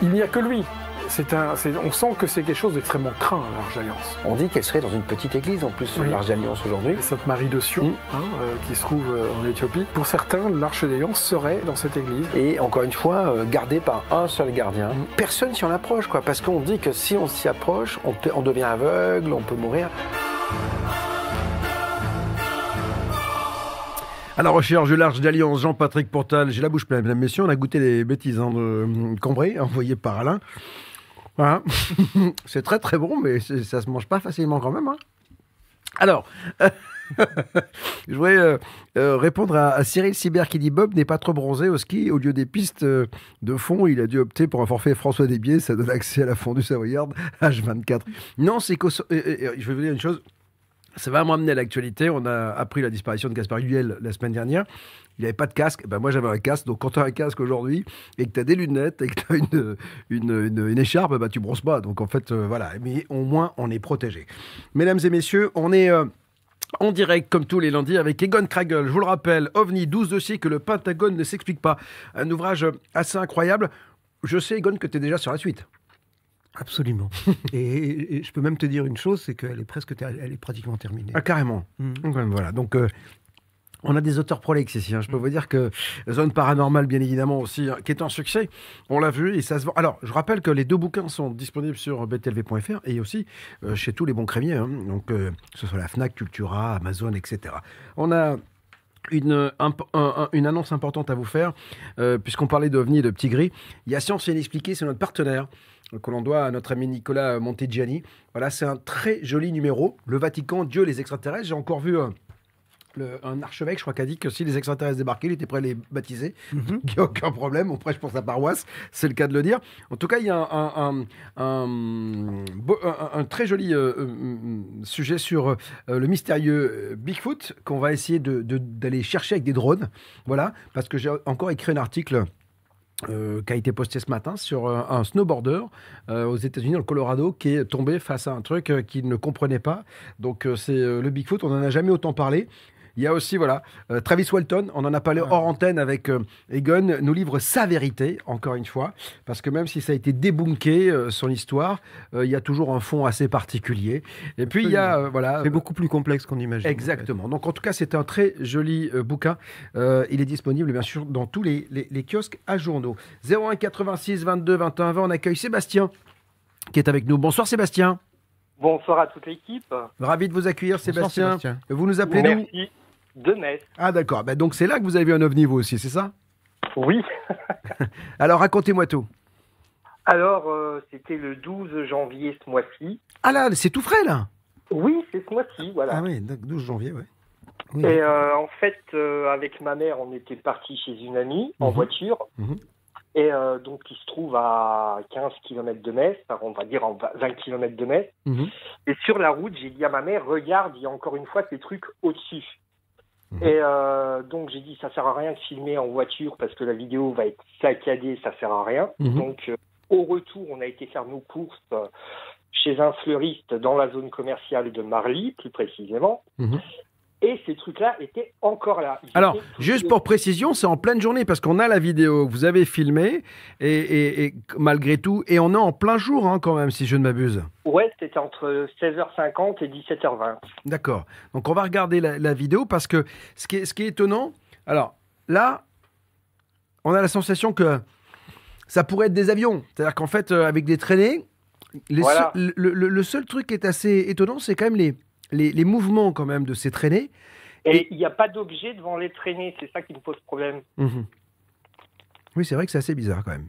G: Il n'y a que lui. C'est un, c'est- on sent que c'est quelque chose d'extrêmement craint, l'Arche d'Alliance.
H: On dit qu'elle serait dans une petite église en plus,
G: Oui.
H: l'Arche d'Alliance aujourd'hui.
G: Sainte Marie de Sion, hein, euh, qui se trouve euh, en Éthiopie. Pour certains, l'Arche d'Alliance serait dans cette église.
H: Et encore une fois, euh, gardée par un seul gardien. Personne s'y en approche, quoi. Parce qu'on dit que si on s'y approche, on, peut- on devient aveugle, on peut mourir.
B: À la recherche de l'Arche d'Alliance, Jean-Patrick Portal. J'ai la bouche pleine, mesdames, messieurs. On a goûté les bêtises hein, de Cambrai, envoyées par Alain. Voilà. c'est très très bon, mais ça se mange pas facilement quand même. hein. Alors, je voudrais euh, euh, répondre à, Cyril Sibert qui dit Bob n'est pas trop bronzé au ski. Au lieu des pistes euh, de fond, il a dû opter pour un forfait François Desbiais. Ça donne accès à la fondue savoyarde H24. Non, c'est euh, je vais vous dire une chose. Ça va m'amener à l'actualité. On a appris la disparition de Gaspard Huel la semaine dernière. Il n'avait pas de casque. Ben moi, j'avais un casque. Donc, quand tu as un casque aujourd'hui et que tu as des lunettes et que tu as une, écharpe, ben, tu brosses pas. Donc, en fait, euh, voilà. Mais au moins, on est protégé. Mesdames et messieurs, on est. euh, en direct, comme tous les lundis, avec Egon Kragel. Je vous le rappelle, OVNI, 12 dossiers que le Pentagone ne s'explique pas. Un ouvrage assez incroyable. Je sais, Egon, que tu es déjà sur la suite.
D: Absolument. et, et je peux même te dire une chose, c'est qu'elle est presque, elle est pratiquement terminée.
B: Ah, carrément.
D: Mhm.
B: Donc, Voilà. Donc, euh, on a des auteurs prolixes ici. hein. Je peux vous dire que Zone Paranormale, bien évidemment, aussi, hein, qui est un succès. On l'a vu et ça se vend. Alors, je rappelle que les deux bouquins sont disponibles sur btlv.fr et aussi euh, chez tous les bons crémiers. hein. Donc, euh, que ce soit la Fnac, Cultura, Amazon, etc. On a une, annonce importante à vous faire, euh, puisqu'on parlait d'OVNI et de Petit Gris. Il y a Science et Inexpliqué, c'est notre partenaire, euh, que l'on doit à notre ami Nicolas Montegiani. Voilà, c'est un très joli numéro. Le Vatican, Dieu, les extraterrestres. J'ai encore vu le- un archevêque, je crois, qui a dit que si les extraterrestres débarquaient, il était prêt à les baptiser. Il n'y a aucun problème. On prêche pour sa paroisse, c'est le cas de le dire. En tout cas, il y a un, très joli euh, euh, sujet sur euh, le mystérieux Bigfoot qu'on va essayer de- de- d'aller chercher avec des drones. Voilà, parce que j'ai encore écrit un article. euh, qui a été posté ce matin sur un snowboarder euh, aux États-Unis, dans le Colorado, qui est tombé face à un truc euh, qu'il ne comprenait pas. Donc, c'est le Bigfoot. On n'en a jamais autant parlé. Il y a aussi, voilà, euh, Travis Walton, on en a parlé hors antenne avec euh, Egon, nous livre sa vérité, encore une fois, parce que même si ça a été débunké, euh, son histoire, euh, il y a toujours un fond assez particulier. Et puis, il y a, euh, voilà...
D: C'est beaucoup plus complexe qu'on imagine.
B: Exactement. Donc, en tout cas, c'est un très joli euh, bouquin. Euh, il est disponible, bien sûr, dans tous les, les- les kiosques à journaux. 01 86 22 21 20, on accueille Sébastien qui est avec nous. Bonsoir Sébastien.
I: Bonsoir à toute l'équipe.
B: Ravi de vous accueillir
D: Bonsoir,
B: Sébastien.
D: Sébastien.
B: Vous nous appelez
I: Merci. De Metz.
B: Ah d'accord. Bah, donc c'est là que vous avez vu un ovni vous aussi, c'est ça?
I: Oui.
B: Alors racontez-moi tout.
I: Alors, euh, c'était le 12 janvier ce mois-ci.
B: Ah là, c'est tout frais là?
I: Oui, c'est ce mois-ci, voilà.
B: Ah oui, donc 12 janvier, ouais. Oui.
I: Et euh, en fait, euh, avec ma mère, on était parti chez une amie en
B: Mhm.
I: voiture.
B: Mhm.
I: et euh, donc qui se trouve à 15 km de Metz, on va dire en 20 km de Metz.
B: Mhm.
I: Et sur la route, j'ai dit à ma mère, regarde, il y a encore une fois ces trucs au-dessus.
B: Mhm.
I: Et euh, donc j'ai dit, ça sert à rien de filmer en voiture parce que la vidéo va être saccadée, ça sert à rien.
B: Mhm.
I: Donc euh, au retour, on a été faire nos courses euh, chez un fleuriste dans la zone commerciale de Marly, plus précisément.
B: Mhm.
I: Et ces trucs-là étaient encore là. Ils
B: Alors, juste pour précision, c'est en pleine journée parce qu'on a la vidéo que vous avez filmée et, et- et malgré tout, et on est en plein jour hein, quand même, si je ne m'abuse.
I: Ouais, c'était entre 16h50 et 17h20.
B: D'accord. Donc on va regarder la, la vidéo parce que ce qui est, ce qui est étonnant, alors là, on a la sensation que ça pourrait être des avions. C'est-à-dire qu'en fait, euh, avec des traînées, les
I: Voilà.
B: seuls- le, le- le seul truc qui est assez étonnant, c'est quand même les, les, les mouvements quand même de ces traînées.
I: Et il n'y a pas d'objet devant les traînées, c'est ça qui me pose problème.
B: Mhm. Oui, c'est vrai que c'est assez bizarre quand même.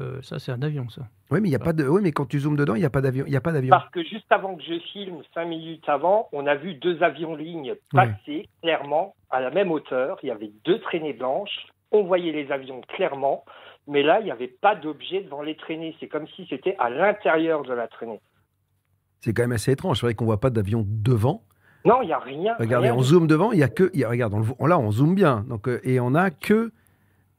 C: Euh, ça, c'est un avion, ça.
B: Oui, mais il y a pas de. Oui, mais quand tu zoomes dedans, il n'y a pas d'avion. Il y a pas d'avion.
I: Parce que juste avant que je filme, cinq minutes avant, on a vu deux avions lignes passer clairement à la même hauteur. Il y avait deux traînées blanches. On voyait les avions clairement. Mais là, il n'y avait pas d'objet devant les traînées. C'est comme si c'était à l'intérieur de la traînée.
B: C'est quand même assez étrange. C'est vrai qu'on voit pas d'avion devant.
I: Non, il n'y a rien.
B: Regardez,
I: rien
B: on zoome devant, il y a que. il y a- regarde, on le là, on zoome bien. Donc, euh, et on a que.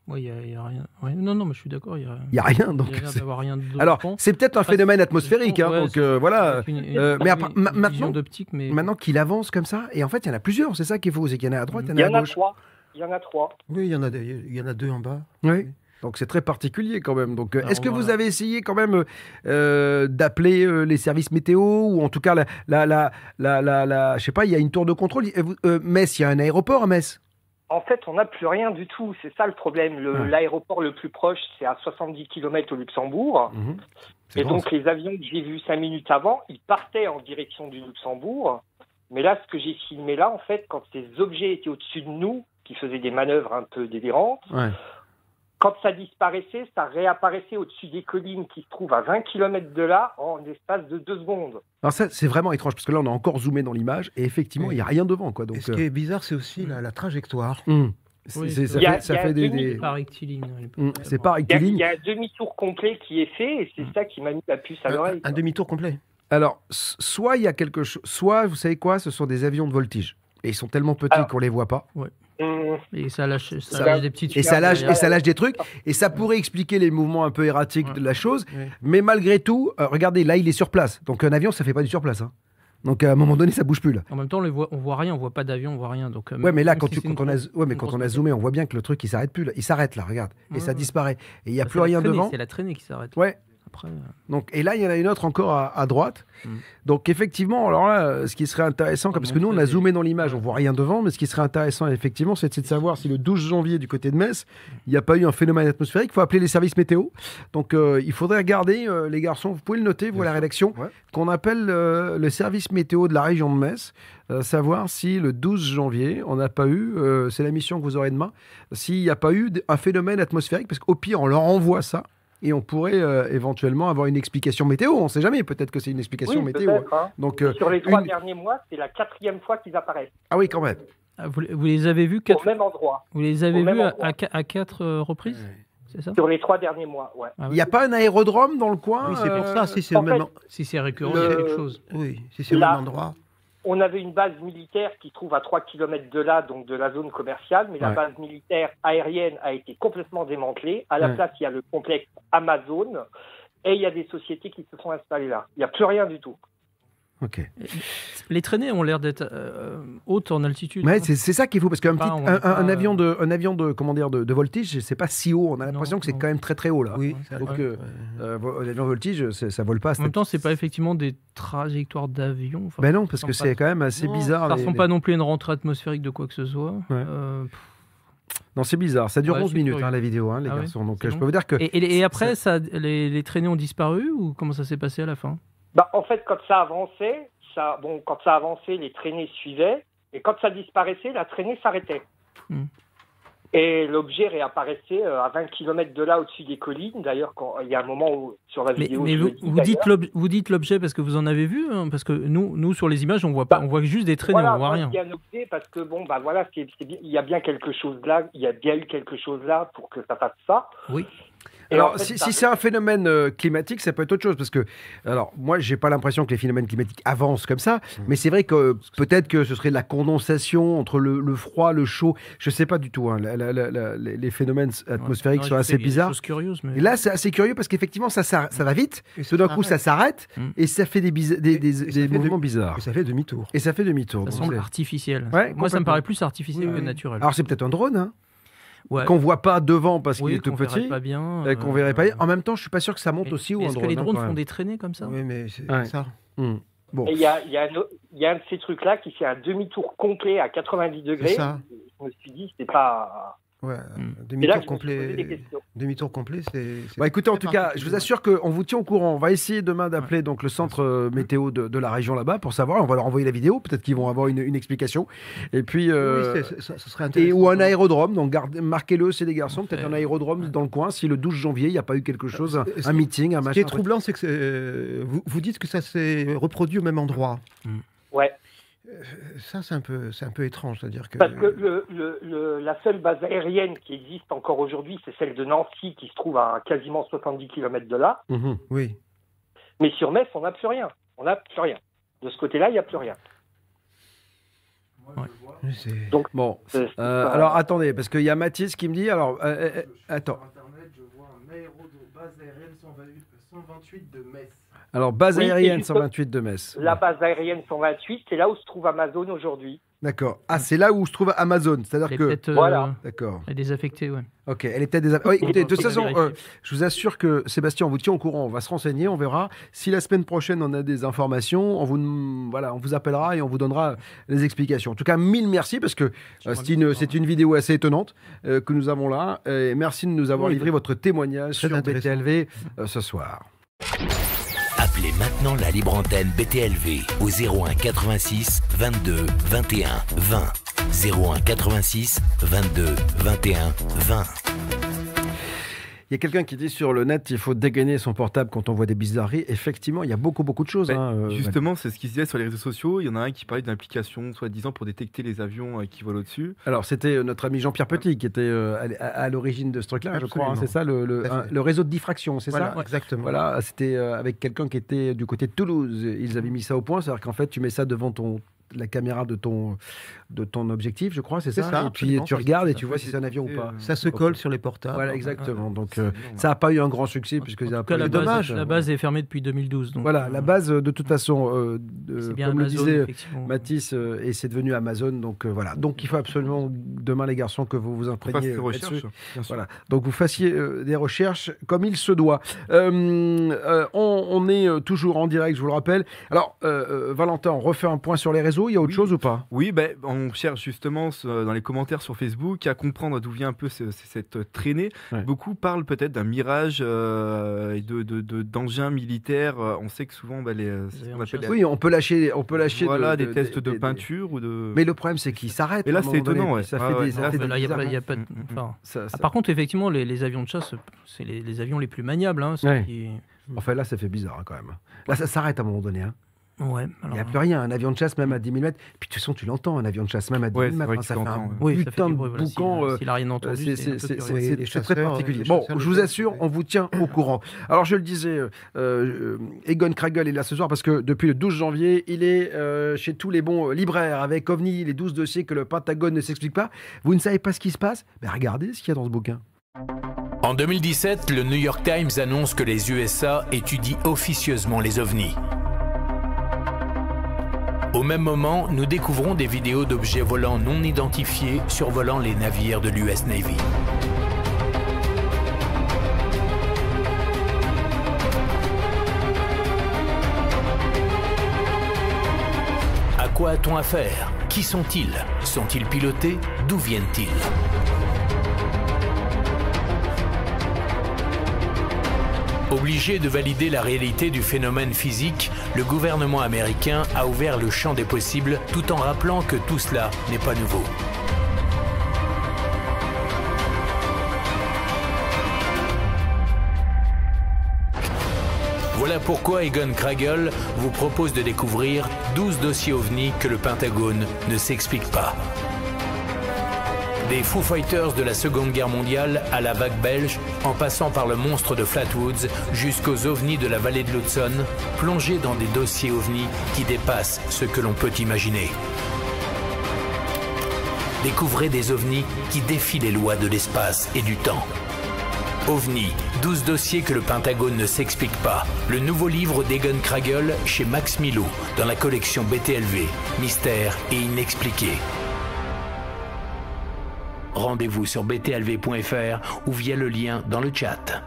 C: Oui, il n'y a, rien. ouais, non, non, mais je suis d'accord. Il y a,
B: rien. Donc,
C: il y a rien de
B: Alors, c'est peut-être un phénomène atmosphérique. hein,
C: ouais,
B: donc
C: c'est-
B: euh, voilà.
C: une-
B: Euh, mais
C: une-
B: après- ma-
C: une
B: maintenant-
C: vision d'optique, mais
B: Maintenant qu'il avance comme ça, et en fait, il y en a plusieurs. C'est ça qu'il faut. C'est qu'il y en a à droite, il y en a
I: en
B: à
I: a
B: gauche.
I: trois. Il y en a trois.
D: Oui, il y en a, des- il y en a deux en bas.
B: Oui. Donc c'est très particulier quand même. Donc euh,
C: Alors,
B: est-ce que vous avez essayé quand même euh, d'appeler euh, les services météo ou en tout cas la la la la, la, la- je sais pas, il y a une tour de contrôle. Euh, Metz, il y a un aéroport à Metz?
I: En fait, on n'a plus rien du tout. C'est ça le problème. Le-
B: Ouais.
I: L'aéroport le plus proche, c'est à 70 km au Luxembourg.
B: C'est
I: Et donc, les avions que j'ai vus cinq minutes avant, ils partaient en direction du Luxembourg. Mais là, ce que j'ai filmé là, en fait, quand ces objets étaient au-dessus de nous, qui faisaient des manœuvres un peu délirantes,
B: Ouais.
I: Quand ça disparaissait, ça réapparaissait au-dessus des collines qui se trouvent à 20 km de là en l'espace de deux secondes.
B: Alors ça, c'est vraiment étrange parce que là, on a encore zoomé dans l'image et effectivement, il
D: Oui.
B: y a rien devant quoi. Donc
D: Et ce
B: euh,
D: qui est bizarre, c'est aussi la, la trajectoire.
B: c'est-
C: Oui,
B: c'est- ça
I: a-
B: fait, fait des,
I: demi-
B: des-
C: c'est pas rectiligne.
B: c'est pas
I: Il y, a, il
B: rectiligne.
I: y a un demi-tour complet qui est fait et c'est ça qui m'a mis la puce à
D: Un,
I: l'oreille.
D: un demi-tour complet.
B: Alors, soit il y a quelque chose, soit vous savez quoi, ce sont des avions de voltige et ils sont tellement petits
I: Alors-
B: qu'on les voit pas.
I: Hum,
C: Et ça lâche, ça
B: Ça-
C: lâche des petites
B: Et ça
C: fumées
B: lâche,
C: derrière.
B: et ça lâche des trucs, et ça pourrait expliquer les mouvements un peu erratiques
C: Ouais.
B: de la chose,
D: Ouais.
B: mais malgré tout, euh, regardez, là il est sur place, donc un avion ça fait pas du sur place. hein. Donc à un moment donné ça bouge plus là.
C: En même temps, on, les voit, on voit rien, on voit pas d'avion, on voit rien. Donc, euh,
B: Ouais, mais là quand,
C: si
B: tu,
C: c'est une
B: quand on a,
C: grosse-
B: ouais, mais
C: une
B: quand
C: grosse
B: on a zoomé, on voit bien que le truc il s'arrête plus là, il s'arrête là, regarde, et
C: Ouais,
B: ça
C: ouais.
B: disparaît, et il y a
C: Bah,
B: plus rien
C: traînée,
B: devant.
C: C'est la traînée qui s'arrête.
B: Ouais.
C: Après, euh,
B: Donc, et là, il y en a une autre encore à, à droite.
C: Mm.
B: Donc, effectivement, alors là, euh, ce qui serait intéressant, parce que nous, on a zoomé dans l'image, on voit rien devant, mais ce qui serait intéressant, effectivement, c'est de savoir si le 12 janvier, du côté de Metz, il n'y a pas eu un phénomène atmosphérique. Il faut appeler les services météo. Donc, euh, il faudrait regarder, euh, les garçons, vous pouvez le noter, vous, à la rédaction,
D: Ouais.
B: qu'on appelle euh, le service météo de la région de Metz, savoir si le 12 janvier, on n'a pas eu, c'est la mission que vous aurez demain, s'il n'y a pas eu un phénomène atmosphérique, parce qu'au pire, on leur envoie ça. Et on pourrait euh, éventuellement avoir une explication météo. On ne sait jamais. Peut-être que c'est une explication
I: oui,
B: météo.
I: peut-être, hein.
B: Donc, euh,
I: Sur les trois
B: une-
I: derniers mois, c'est la quatrième fois qu'ils apparaissent
B: ah oui, quand même.
C: ah, vous, vous les avez vus
I: au
C: quatre,
I: même endroit.
C: vous les avez
I: au
C: vus à, quatre euh, reprises, c'est ça?
I: Sur les trois derniers mois, ouais.
C: Ah
B: Il n'y a pas un aérodrome dans le coin
D: Oui, c'est pour
B: euh,
D: ça. Si c'est au même, en-
C: Si c'est récurrent,
I: Le-
C: il y a quelque chose.
D: oui, si c'est au
I: Là.
D: même endroit.
I: On avait une base militaire qui se trouve à 3 km de là, donc de la zone commerciale, mais la base militaire aérienne a été complètement démantelée. À la
B: Ouais.
I: place, il y a le complexe Amazon et il y a des sociétés qui se sont installées là. Il n'y a plus rien du tout.
B: Ok.
C: Les traînées ont l'air d'être euh, hautes en altitude.
B: Ouais,
C: hein.
B: c'est ça qu'il faut parce qu'un un, un avion
C: euh,
B: de, un avion de, comment dire, de, de voltige, c'est pas si haut. On a l'impression que c'est quand même très très haut là.
D: Oui,
B: Donc, euh, euh, l'avion voltige, c'est- ça vole pas.
C: En même temps, c'est pas effectivement des trajectoires d'avion. Enfin,
B: Ben non, parce que c'est quand même assez
C: Non,
B: bizarre.
C: Ça ressemble
B: les-
C: pas non plus à une rentrée atmosphérique de quoi que ce soit.
B: Ouais.
C: Euh,
B: Non, c'est bizarre. Ça dure
C: Ouais,
B: 11
C: c'est
B: minutes hein, la vidéo, hein, les
C: Ah ouais,
B: garçons. Donc je peux vous dire que.
C: et, et- et après, ça, les, les traînées ont disparu ou comment ça s'est passé à la fin?
I: Bah, en fait, quand ça avançait, ça, bon, quand ça avançait, les traînées suivaient, et quand ça disparaissait, la traînée s'arrêtait.
C: Hmm.
I: Et l'objet réapparaissait euh, à 20 km de là au-dessus des collines. D'ailleurs, quand il y a un moment où sur la
C: Mais,
I: vidéo,
C: mais vous,
I: dis,
C: vous dites vous dites l'objet parce que vous en avez vu hein, Parce que nous, nous, sur les images, on voit pas,
I: Bah,
C: on voit juste des traînées,
I: Voilà,
C: on voit rien.
I: Il y a un objet parce que bon, bah voilà, c'est, c'est bien- il y a bien quelque chose là, il y a bien eu quelque chose là pour que ça fasse ça.
C: Oui.
B: Alors,
I: en fait,
B: si, c'est un phénomène euh, climatique, ça peut être autre chose. Parce que, alors, moi, j'ai pas l'impression que les phénomènes climatiques avancent comme ça. Mais c'est vrai que euh, peut-être que ce serait de la condensation entre le, le froid, le chaud. Je sais pas du tout. hein. La- la- la- la- les phénomènes atmosphériques
C: Non,
B: sont assez bizarres.
C: choses curieuses, mais-
B: Et là, c'est assez curieux parce qu'effectivement, ça, ça, ça va vite.
D: Et
B: Tout d'un coup, ça s'arrête.
C: Mm.
B: Et ça fait des, des, des-
D: Et- et ça
B: des
D: fait
B: mouvements
D: de-
B: bizarres.
D: Et ça fait demi-tour.
B: Et ça fait demi-tour.
C: Ça semble artificiel.
B: Ouais,
C: Moi, ça me paraît plus artificiel
B: Oui,
C: que
B: oui.
C: naturel.
B: Alors, c'est peut-être un drone, hein,
C: Ouais.
B: qu'on voit pas devant parce
C: Oui,
B: qu'il est tout petit.
C: pas bien.
B: euh, qu'on verrait pas. En même temps, je suis pas sûr que ça monte
C: et-
B: aussi ou un
C: Est-ce que les drones font des traînées comme ça?
D: Oui, mais c'est
B: Ouais.
D: ça.
B: Bon.
I: Il y a, il y, a un, au- il y a un de ces trucs-là qui fait un demi-tour complet à 90 degrés. Je me suis dit, c'est pas.
D: Ouais,
C: Mm.
D: Demi-tour complet. Demi-tour complet, c'est.
B: Bah écoutez, en tout cas, je vous assure qu'on vous tient au courant. On va essayer demain d'appeler donc le centre euh, météo de, de la région là-bas pour savoir. On va leur envoyer la vidéo. Peut-être qu'ils vont avoir une, une explication. Et puis. euh,
D: Oui, ça, ça serait intéressant.
B: et, ou un aérodrome, donc marquez-le, c'est des garçons, peut-être un aérodrome dans le coin, si le 12 janvier, il n'y a pas eu quelque chose, un,
D: Euh, ce
B: un meeting, un
D: Ce
B: machin.
D: qui est troublant, c'est que euh, vous, vous dites que ça s'est reproduit au même endroit.
I: Ouais.
D: Ça, c'est un peu, c'est un peu étrange, c'est-à-dire que.
I: Parce que le, le- le- la seule base aérienne qui existe encore aujourd'hui, c'est celle de Nancy, qui se trouve à quasiment 70 km de là.
B: Mhm.
D: Oui.
I: Mais sur Metz, on n'a plus rien. On n'a plus rien. De ce côté-là, il n'y a plus rien. Donc,
B: Bon,
I: euh, c'est
B: Euh,
I: pas-
B: alors attendez, parce qu'il y a Mathis qui me dit, alors, euh, euh, euh, attends. Alors, base
I: Oui,
B: aérienne
I: juste-
B: 128 de Metz.
I: la base aérienne 128, c'est là où se trouve Amazon aujourd'hui.
B: D'accord. Ah, c'est là où se trouve Amazon, c'est-à-dire
C: Elle est
B: que.
C: peut-être euh,
I: Voilà.
B: D'accord.
C: elle est désaffectée, ouais.
B: Ok, elle est peut-être. Oui, écoutez, de toute façon, euh, je vous assure que Sébastien, on vous tient au courant. On va se renseigner, on verra. Si la semaine prochaine on a des informations, on vous, voilà, on vous appellera et on vous donnera les explications. En tout cas, mille merci parce que euh, c'est une, vidéo assez étonnante euh, que nous avons là. Et merci de nous avoir
D: Oui,
B: livré votre témoignage sur. BTLV euh, ce soir.
A: Appelez maintenant la libre antenne BTLV au 01 86 22 21 20. 01 86 22 21 20.
B: Il y a quelqu'un qui dit sur le net il faut dégainer son portable quand on voit des bizarreries. Effectivement, il y a beaucoup, beaucoup de choses.
F: Ben,
B: hein, euh,
F: Justement, c'est ce qui se disait sur les réseaux sociaux. Il y en a un qui parlait d'une application, soi-disant, pour détecter les avions euh, qui volent au-dessus.
B: Alors, c'était euh, notre ami Jean-Pierre Petit qui était euh, à, l'origine de ce truc-là, je crois. hein, c'est ça, le, un- réseau de diffraction, c'est
D: Voilà,
B: ça
D: exactement.
B: Voilà, c'était euh, avec quelqu'un qui était du côté de Toulouse. Ils avaient mis ça au point, c'est-à-dire qu'en fait, tu mets ça devant ton la caméra de ton de ton objectif, je crois, c'est
D: C'est
B: ça,
D: ça,
B: Et puis tu
D: c'est
B: regardes et tu vois si c'est un avion ou pas.
F: euh,
D: Ça se colle sur les portables.
B: Voilà, exactement. Donc,
F: C'est
B: euh, ça n'a pas eu un grand succès puisque
C: base,
B: dommage.
C: la base est fermée depuis 2012. Donc,
B: Voilà,
C: euh,
B: la base, euh, de toute façon, euh,
C: c'est
B: comme le
C: Amazon,
B: disait. Mathis, euh, et c'est devenu Amazon. Donc euh, voilà. Donc il faut absolument demain, les garçons, que vous vous imprégniez
F: ces recherches.
B: là-dessus.
F: bien sûr.
B: Voilà. Donc vous fassiez euh, des recherches comme il se doit. Euh, euh, on, on est toujours en direct, je vous le rappelle. Alors, Valentin, on refait un point sur les réseaux. Il y a autre
F: Oui.
B: chose ou pas?
F: Oui, ben, on cherche justement ce- dans les commentaires sur Facebook à comprendre d'où vient un peu ce- ce- cette traînée.
B: Ouais.
F: Beaucoup parlent peut-être d'un mirage euh, et de, de- de- d'engins militaires. On sait que souvent, ben, les, euh, c'est ce qu'on appelle les-
B: Oui, on peut lâcher, on peut lâcher.
F: voilà,
B: de-
F: des
B: de-
F: tests de peinture ou de.
B: Mais le problème, c'est qu'ils s'arrêtent.
F: Et là, c'est étonnant, ouais.
B: Ça
F: Ah
B: fait
F: ouais,
B: des,
F: là,
B: ça fait
C: Là,
B: des
C: il y a pas-
B: bizarres,
C: il y a pas de- enfin,
B: ça-
C: ah,
B: ça-
C: par contre, effectivement, les, les avions de chasse, c'est les, les avions les plus maniables. Hein, ceux
B: Ouais.
C: qui-
B: Enfin, là, ça fait bizarre hein, quand même. Là, ça s'arrête à un moment donné. hein.
C: Ouais,
B: Il n'y a plus rien. Un avion de chasse, même à 10 000 mètres. Puis de toute façon, tu l'entends, un avion de chasse, même à 10
F: Ouais,
B: 000
F: c'est
B: mètres. hein, ça fait un
C: oui, ça fait
B: putain de
C: voilà,
B: boucan. euh, Euh, C'est
C: un
B: très particulier.
D: les
B: Bon, je vous assure, on vous tient au courant. Alors, je le disais, euh, euh, Egon Kragel est là ce soir parce que depuis le 12 janvier, il est euh, chez tous les bons euh, libraires avec OVNI, les 12 dossiers que le Pentagone ne s'explique pas. Vous ne savez pas ce qui se passe? Mais regardez ce qu'il y a dans ce bouquin.
A: En 2017, le New York Times annonce que les USA étudient officieusement les ovnis. Au même moment, nous découvrons des vidéos d'objets volants non identifiés survolant les navires de l'US Navy. À quoi a-t-on affaire? Qui sont-ils? Sont-ils pilotés? D'où viennent-ils? Obligé de valider la réalité du phénomène physique, le gouvernement américain a ouvert le champ des possibles tout en rappelant que tout cela n'est pas nouveau. Voilà pourquoi Egon Kragel vous propose de découvrir 12 dossiers ovnis que le Pentagone ne s'explique pas. Des Foo Fighters de la Seconde Guerre mondiale à la vague belge, en passant par le monstre de Flatwoods jusqu'aux ovnis de la vallée de l'Hudson, plongez dans des dossiers ovnis qui dépassent ce que l'on peut imaginer. Découvrez des ovnis qui défient les lois de l'espace et du temps. OVNI, 12 dossiers que le Pentagone ne s'explique pas. Le nouveau livre d'Egon Kragel chez Max Milo dans la collection BTLV, Mystère et inexpliqué. Rendez-vous sur btlv.fr ou via le lien dans le chat.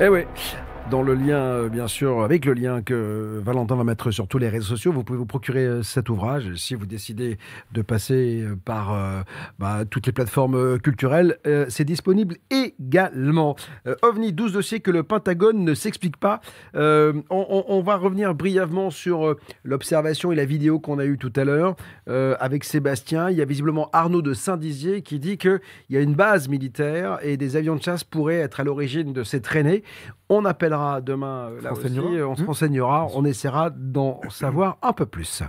B: Eh oui, dans le lien, euh, bien sûr, avec le lien que Valentin va mettre sur tous les réseaux sociaux, vous pouvez vous procurer euh, cet ouvrage si vous décidez de passer euh, par bah, toutes les plateformes culturelles. C'est disponible également. OVNI, 12 dossiers que le Pentagone ne s'explique pas. On, va revenir brièvement sur l'observation et la vidéo qu'on a eue tout à l'heure avec Sébastien. Il y a visiblement Arnaud de Saint-Dizier qui dit qu'il y a une base militaire et des avions de chasse pourraient être à l'origine de ces traînées. On appellera demain euh, là aussi, on se
G: Hmm.
B: renseignera, on essaiera d'en savoir un peu plus.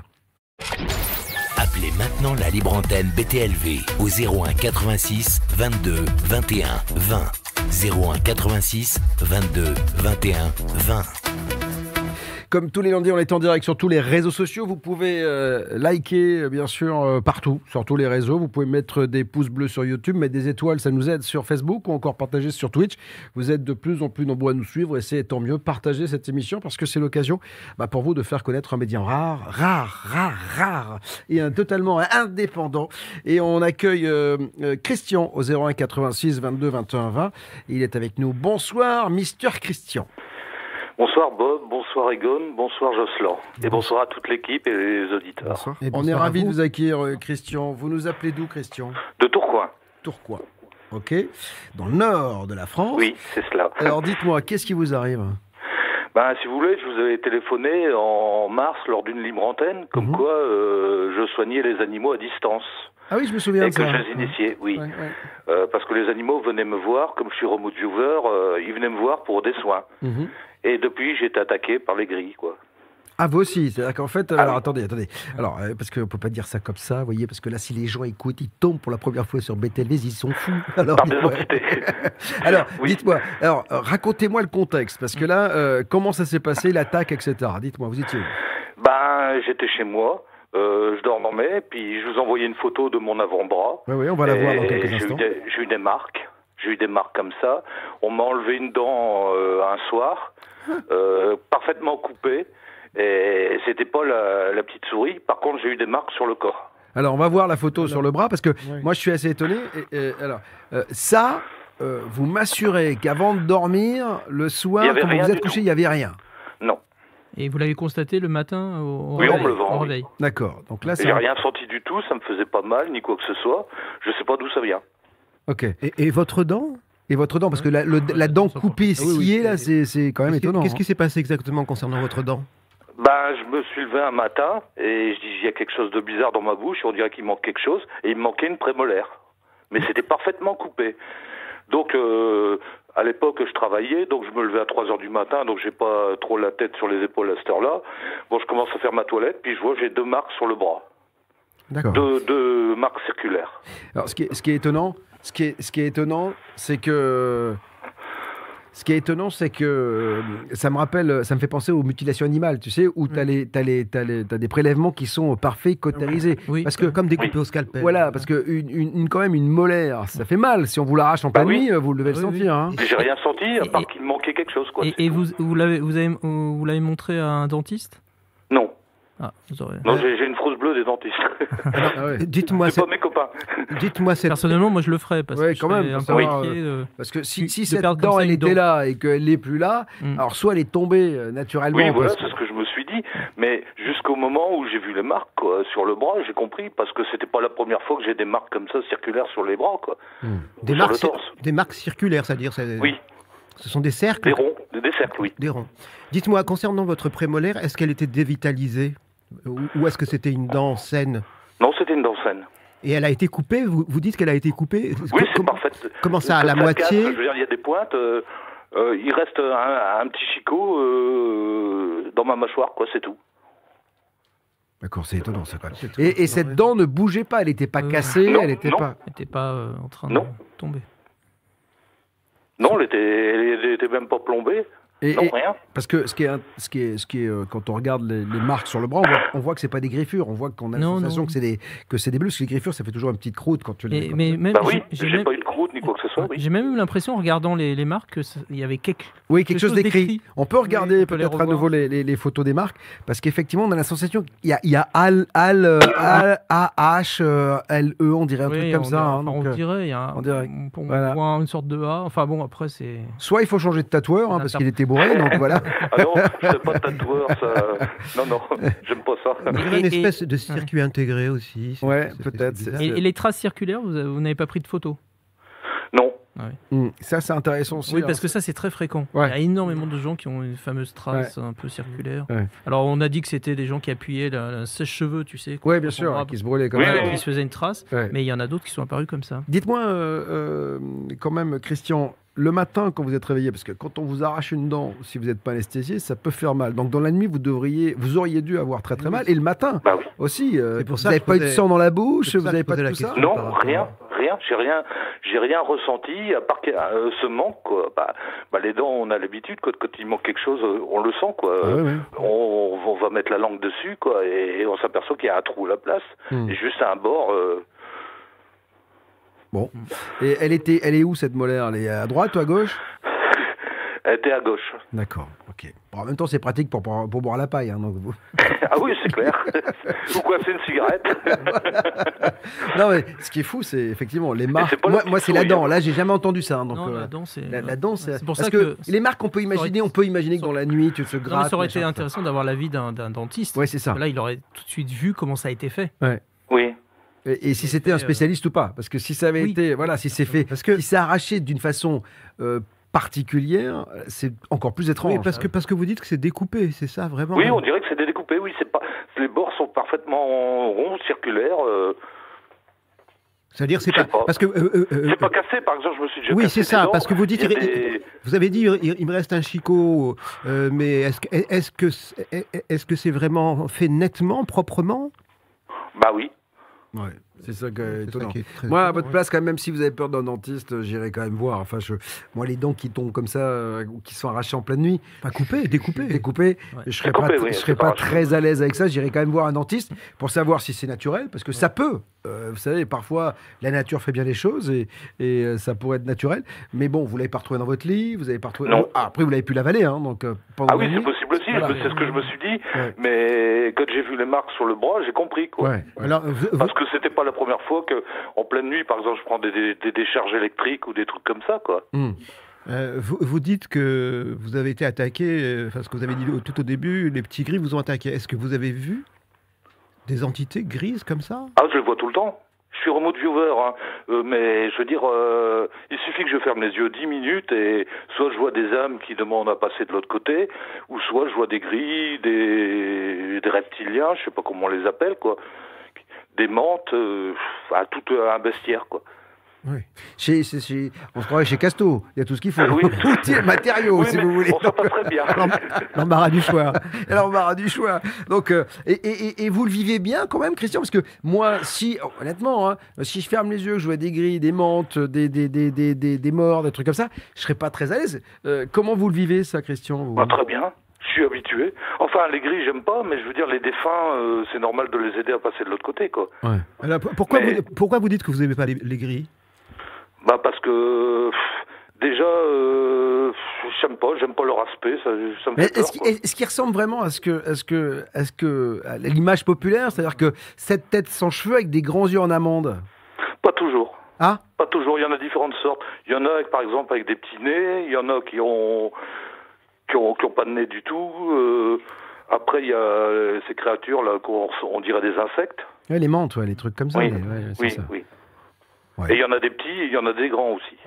A: Appelez maintenant la libre antenne BTLV au 01 86 22 21 20. 01 86 22 21 20.
B: Comme tous les lundis, on est en direct sur tous les réseaux sociaux. Vous pouvez euh, liker, euh, bien sûr, euh, partout, sur tous les réseaux. Vous pouvez mettre des pouces bleus sur YouTube, mettre des étoiles, ça nous aide sur Facebook ou encore partager sur Twitch. Vous êtes de plus en plus nombreux à nous suivre et c'est tant mieux. Partagez cette émission parce que c'est l'occasion bah, pour vous de faire connaître un média rare, rare, rare, rare et un totalement indépendant. Et on accueille Christian au 01 86 22 21 20. Il est avec nous. Bonsoir, Mister Christian.
J: Bonsoir Bob, bonsoir Egon, bonsoir Jocelyn. Et bonsoir à toute l'équipe et les auditeurs.
D: Et
B: On est ravis de
D: vous.
B: accueillir, euh, Christian. Vous nous appelez d'où, Christian?
J: De Tourcoing
B: Tourcoing. Ok. Dans le nord de la France.
J: Oui, c'est cela.
B: Alors dites-moi, qu'est-ce qui vous arrive?
J: Ben, si vous voulez, je vous avais téléphoné en mars lors d'une libre antenne, comme
B: Mhm.
J: quoi euh, je soignais les animaux à distance.
B: Ah oui, je me souviens
J: Et
B: de
J: que
B: ça.
J: je les initiais, oui.
B: Ouais, ouais.
J: Euh, parce que les animaux venaient me voir, comme je suis remote viewer, euh, ils venaient me voir pour des soins.
B: Mhm.
J: Et depuis, j'ai été attaqué par les grilles, quoi.
B: Ah, vous aussi. C'est-à-dire qu'en fait, euh,
J: Ah
B: alors
J: oui.
B: attendez, attendez. Alors, euh, parce qu'on peut pas dire ça comme ça, vous voyez, parce que là, si les gens écoutent, ils tombent pour la première fois sur BTLV, ils sont fous. Alors, dites-moi. alors
J: Oui.
B: alors, euh, racontez-moi le contexte, parce que là, euh, comment ça s'est passé, l'attaque, etc. Dites-moi, vous étiez où?
J: Ben, j'étais chez moi, euh, je dormais, puis je vous envoyais une photo de mon avant-bras.
B: Oui, oui, on va la voir dans quelques
J: j'ai eu
B: instants.
J: des- J'ai eu des marques. J'ai eu des marques comme ça. On m'a enlevé une dent un soir, euh, parfaitement coupée. Et c'était pas la, la petite souris. Par contre, j'ai eu des marques sur le corps.
B: Alors, on va voir la photo sur le bras parce que moi, je suis assez étonné. Et, et, alors, euh, ça, euh, vous m'assurez qu'avant de dormir, le soir, quand vous êtes couché, il n'y avait rien.
J: Non,
C: Et vous l'avez constaté le matin au, au
J: Oui, en
C: réveil,
J: me levant,
C: au
J: oui.
C: réveil.
B: D'accord. Donc là, c'est.
J: j'ai
B: un-
J: rien senti du tout. Ça me faisait pas mal ni quoi que ce soit. Je sais pas d'où ça vient.
B: Ok.
D: Et, et votre dent?
B: Et votre dent, parce que la, le- la dent coupée,
D: Ah oui, oui.
B: sciée, là, c'est quand même
D: qui-
B: étonnant.
D: Qu'est-ce qui
B: hein.
D: s'est passé exactement concernant votre dent?
J: Ben, je me suis levé un matin et je dis il y a quelque chose de bizarre dans ma bouche. On dirait qu'il manque quelque chose et il me manquait une prémolaire, mais c'était parfaitement coupé. Donc euh, à l'époque je travaillais, donc je me levais à 3 heures du matin, donc j'ai pas trop la tête sur les épaules à cette heure-là. Bon, je commence à faire ma toilette, puis je vois j'ai deux marques sur le bras,
B: D'accord.
J: deux, deux marques circulaires.
B: Alors, ce qui est, ce qui est étonnant, ce qui est, ce qui est étonnant, c'est que. Ce qui est étonnant, c'est que euh, ça me rappelle, ça me fait penser aux mutilations animales, tu sais, où tu as, les, t'as les, t'as les- t'as des prélèvements qui sont parfaits, cautérisés.
C: Oui.
B: Parce que,
D: Comme découpé au scalpel.
B: voilà, parce que une, une- une- quand même une molaire, ça fait mal. Si on vous l'arrache en
J: Bah
B: pleine
J: oui.
B: nuit, euh, vous devez le
C: Oui, oui.
B: sentir. hein.
J: J'ai rien senti à part qu'il manquait quelque chose, quoi.
C: Et, vous, vous l'avez vous avez, vous l'avez montré à un dentiste? Ah, vous aurez.
J: non, j'ai une frousse bleue des dentistes.
B: Ah ouais.
D: Dites-moi,
J: c'est pas mes copains.
D: dites-moi cette
C: Personnellement, moi je le ferais parce
B: Ouais,
C: que je
B: quand même,
C: serais un
B: pour
C: peu
B: savoir,
C: inquiet de-
B: Parce que si,
C: De
B: cette dent, elle était
C: dent.
B: là et qu'elle n'est plus là,
C: Mm.
B: alors soit elle est tombée euh, naturellement.
J: Oui, voilà, c'est ce que je me suis dit. Mais jusqu'au moment où j'ai vu les marques quoi, sur le bras, j'ai compris parce que c'était pas la première fois que j'ai des marques comme ça circulaires sur les bras, quoi.
D: des
J: sur
D: marques,
J: le
D: cir-
J: torse.
D: des marques circulaires, c'est-à-dire c'est-
J: Oui,
D: ce sont des cercles
J: des ronds, des, cercles, oui.
D: Des ronds. Dites-moi, concernant votre prémolaire, est-ce qu'elle était dévitalisée ou, ou est-ce que c'était une dent saine
J: Non, c'était une dent saine.
D: Et elle a été coupée vous, vous dites qu'elle a été coupée
J: Oui,
D: Com-
J: c'est parfait.
D: Comment ça, à la moitié
J: casse, Je veux dire, il y a des pointes. euh, euh, il reste un, un petit chicot euh, dans ma mâchoire, quoi, c'est tout.
B: D'accord, c'est étonnant ça quand même.
D: C'est très
B: Et, cette dent ne bougeait pas, elle n'était pas
C: Euh,
B: cassée,
J: non,
B: elle n'était pas.
C: Elle n'était pas euh, en train
J: Non.
C: de tomber.
J: Non, elle était, elle était même pas plombée.
B: Et,
J: Non,
B: et-
J: rien.
B: parce que ce qui est, ce qui est, ce qui est euh, quand on regarde les, les marques sur le bras, on voit, on voit que c'est pas des griffures, on voit qu'on a
C: non.
B: que c'est des que c'est des bleus, parce que les griffures ça fait toujours une petite croûte quand tu les.
C: Mais
B: ça.
C: même,
J: Bah oui,
C: j'ai- même,
J: pas eu de croûte quoi que ce soit. Oui.
C: j'ai même eu l'impression en regardant les, les marques qu'il y avait quelque.
B: Oui, quelque
C: quelque
B: chose
C: chose
B: d'écrit. On peut regarder
C: Oui,
B: peut-être à nouveau les, les- les photos des marques, parce qu'effectivement, on a la sensation qu'il y a, il y a Al, Al, euh, Al, A-H, euh, L-E, on dirait un
C: Oui,
B: truc comme
C: on
B: ça.
C: dirait-
B: hein,
C: enfin,
B: donc,
C: on dirait, il y a un-
B: on dirait.
C: on, on
B: Voilà.
C: voit une sorte de A. Enfin bon, après c'est.
B: Soit il faut changer de tatoueur, hein, parce qu'il était bourré, donc voilà.
J: Ah non, je pas de tatoueur, ça. Non, non, j'aime pas ça.
D: Il y
C: Et-
D: une
C: et-
D: espèce de circuit intégré aussi.
B: Ouais, peut-être.
C: Et, et les traces circulaires, vous n'avez pas pris de photos?
J: Non.
B: Hum, Ça, c'est intéressant aussi.
C: Oui,
B: hein.
C: parce que ça, c'est très fréquent.
B: Ouais.
C: Il y a énormément de gens qui ont une fameuse trace un peu circulaire.
B: Ouais.
C: Alors, on a dit que c'était des gens qui appuyaient la, la sèche-cheveux, tu sais.
B: Ouais, bien sûr, qui se brûlait comme
J: Oui,
B: ça.
J: oui,
C: qui se faisait une trace.
B: Ouais.
C: Mais il y en a d'autres qui sont apparus comme ça.
B: Dites-moi, euh, euh, quand même, Christian, le matin quand vous êtes réveillé, parce que quand on vous arrache une dent, si vous n'êtes pas anesthésié, ça peut faire mal. Donc dans la nuit, vous devriez, vous auriez dû avoir très très mal. Et le matin
J: Bah oui.
B: aussi. euh,
D: C'est pour
B: vous
D: ça
B: n'avez
D: que je
B: pas eu de sang dans la bouche, vous n'avez pas de tout
D: la
B: ça.
J: Non, rien, rien. J'ai rien, j'ai rien ressenti à part que, euh, ce manque. Quoi. Bah, bah, les dents, on a l'habitude quoi, quand il manque quelque chose, euh, on le sent quoi.
B: Ah.
J: On, on va mettre la langue dessus quoi, et, on s'aperçoit qu'il y a un trou à la place.
B: Hmm.
J: Et juste un bord. euh,
B: Bon. Et elle était, elle est où cette molaire? Elle est à droite ou à gauche?
J: Elle était à gauche.
B: D'accord. Ok. Bon, en même temps, c'est pratique pour, pour, pour boire la paille. hein, donc vous-
J: ah oui, c'est clair. Ou quoi, c'est une cigarette.
B: non, mais ce qui est fou, c'est effectivement les marques. Moi, moi, c'est la dent. Là, j'ai jamais entendu ça. hein, donc,
C: non,
B: euh,
C: la dent, c'est.
B: La, la dent, c'est. Parce
C: ça
B: que,
C: que.
B: les marques, on peut imaginer, on peut imaginer que dans la nuit, tu te
C: Non,
B: grattes.
C: ça aurait été intéressant d'avoir l'avis d'un dentiste.
B: Ouais, c'est ça.
C: Là, il aurait tout de suite vu comment ça a été fait.
J: oui.
B: Et, et si c'était un
C: fait, euh,
B: spécialiste ou pas? Parce que si ça avait
C: Oui.
B: été, voilà, si c'est fait,
D: Parce que-
B: si c'est arraché d'une façon euh, particulière, c'est encore plus étrange.
D: Oui, parce que, parce que vous dites que c'est découpé, c'est ça vraiment
J: Oui, on dirait que c'est découpé. Oui, c'est pas. Les bords sont parfaitement ronds, circulaires. euh,
D: C'est-à-dire, c'est
J: Je sais
D: pas,
J: pas.
D: parce que. euh, euh, euh,
J: c'est pas cassé, par exemple. Je me suis déjà
D: oui, c'est ça,
J: dents.
D: parce que vous dites,
J: Il des-
D: vous avez dit, il, il me reste un chicot, euh, mais est-ce que, est-ce que, c'est- est-ce que c'est vraiment fait nettement, proprement?
J: Bah oui.
B: Ouais, c'est ça qui est
D: C'est ça
B: étonnant.
D: qui est très
B: Moi, à votre place, quand même, même si vous avez peur d'un dentiste, j'irai quand même voir. Enfin, je, moi, les dents qui tombent comme ça, euh, ou qui sont arrachées en pleine nuit,
D: Pas coupé, découpé.
B: découpées,
C: Ouais.
B: je serais
J: Découpé,
B: pas,
J: oui,
B: je
J: c'est
B: serais
J: pas
B: très à l'aise avec ça. J'irai quand même voir un dentiste pour savoir si c'est naturel, parce que ça peut. Euh, vous savez, parfois, la nature fait bien les choses et, et, euh, ça pourrait être naturel. Mais bon, vous l'avez pas retrouvé dans votre lit, vous avez pas retrouvé.
J: Non.
B: Ah, après, vous l'avez pu l'avaler, hein, donc euh, pendant
J: Ah oui, c'est possible aussi.
B: Voilà.
J: C'est ce que je me suis dit.
B: Ouais.
J: Mais quand j'ai vu les marques sur le bras, j'ai compris. Quoi.
B: Ouais.
D: Alors, vous- vous-
J: Parce que c'était pas la première fois que, en pleine nuit, par exemple, je prends des, des- des décharges électriques ou des trucs comme ça, quoi.
D: Euh, vous, vous dites que vous avez été attaqué, euh, enfin, ce que vous avez dit tout au début, les petits gris vous ont attaqué. Est-ce que vous avez vu des entités grises comme ça
J: Ah, je le vois tout le temps. Je suis remote viewer, hein. Euh, mais je veux dire, euh, il suffit que je ferme les yeux 10 minutes et soit je vois des âmes qui demandent à passer de l'autre côté, ou soit je vois des grilles, des, reptiliens, je sais pas comment on les appelle, quoi. Des menthes, euh, tout un bestiaire, quoi.
B: Chez, chez- chez- on se croirait chez Casto, il y a tout ce qu'il faut.
J: Oui.
B: Outils matériaux,
J: Oui,
B: si vous voulez.
J: on passerait bien.
D: L'embarras du choix.
B: Aura du choix. Donc, euh, et, et- et- vous le vivez bien quand même, Christian? Parce que moi, si, honnêtement, hein, si je ferme les yeux, que je vois des grilles, des menthes, des, des, des, des, des- morts, des trucs comme ça, je serais pas très à l'aise. Euh, comment vous le vivez, ça, Christian vous?
J: Bah, très bien. Je suis habitué. Enfin, les grilles, j'aime pas, mais je veux dire, les défunts, euh, c'est normal de les aider à passer de l'autre côté, quoi.
D: Alors, pourquoi,
J: Mais-
D: vous, pourquoi vous dites que vous n'aimez pas les, les grilles?
J: Bah, parce que, pff, déjà, euh, j'aime pas, j'aime pas leur aspect, ça, ça me
B: Mais
J: fait peur,
B: est-ce qu'il
J: quoi.
B: est-ce qu'il ressemble vraiment à ce que, à ce que, à ce que, à l'image populaire, c'est-à-dire que cette tête sans cheveux avec des grands yeux en amande?
J: Pas toujours.
B: Ah?
J: Pas toujours, il y en a différentes sortes. Il y en a, avec, par exemple, avec des petits nez, il y en a qui ont, qui ont, qui ont pas de nez du tout. euh, après, il y a ces créatures, là, qu'on on dirait des insectes.
B: Ouais, les menthes, ouais, les trucs comme ça.
J: Oui,
B: les- ouais, c'est
J: Oui,
B: ça.
J: oui.
B: Ouais.
J: Et il y en a des petits, et il y en a des grands aussi.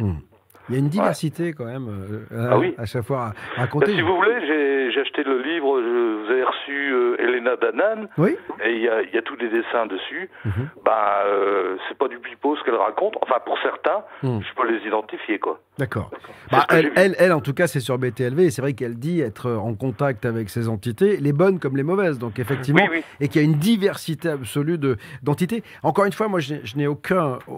B: Il y a une diversité quand même euh,
J: Ah
B: à-
J: oui.
B: à chaque fois à, raconter.
J: si vous voulez, j'ai acheté le livre, je, vous avez reçu euh, Lena Danan,
B: Oui.
J: et il y a, il y a tous les dessins dessus.
B: Mhm.
J: Ben, euh, c'est pas du pipeau ce qu'elle raconte. Enfin, pour certains,
B: Mhm.
J: je peux les identifier, quoi.
B: D'accord. Bah, elle, elle, elle, en tout cas, c'est sur BTLV. Et c'est vrai qu'elle dit être en contact avec ces entités, les bonnes comme les mauvaises. Donc, effectivement,
J: Oui, oui.
B: et qu'il y a une diversité absolue de- d'entités. Encore une fois, moi, je n'ai- aucun, euh,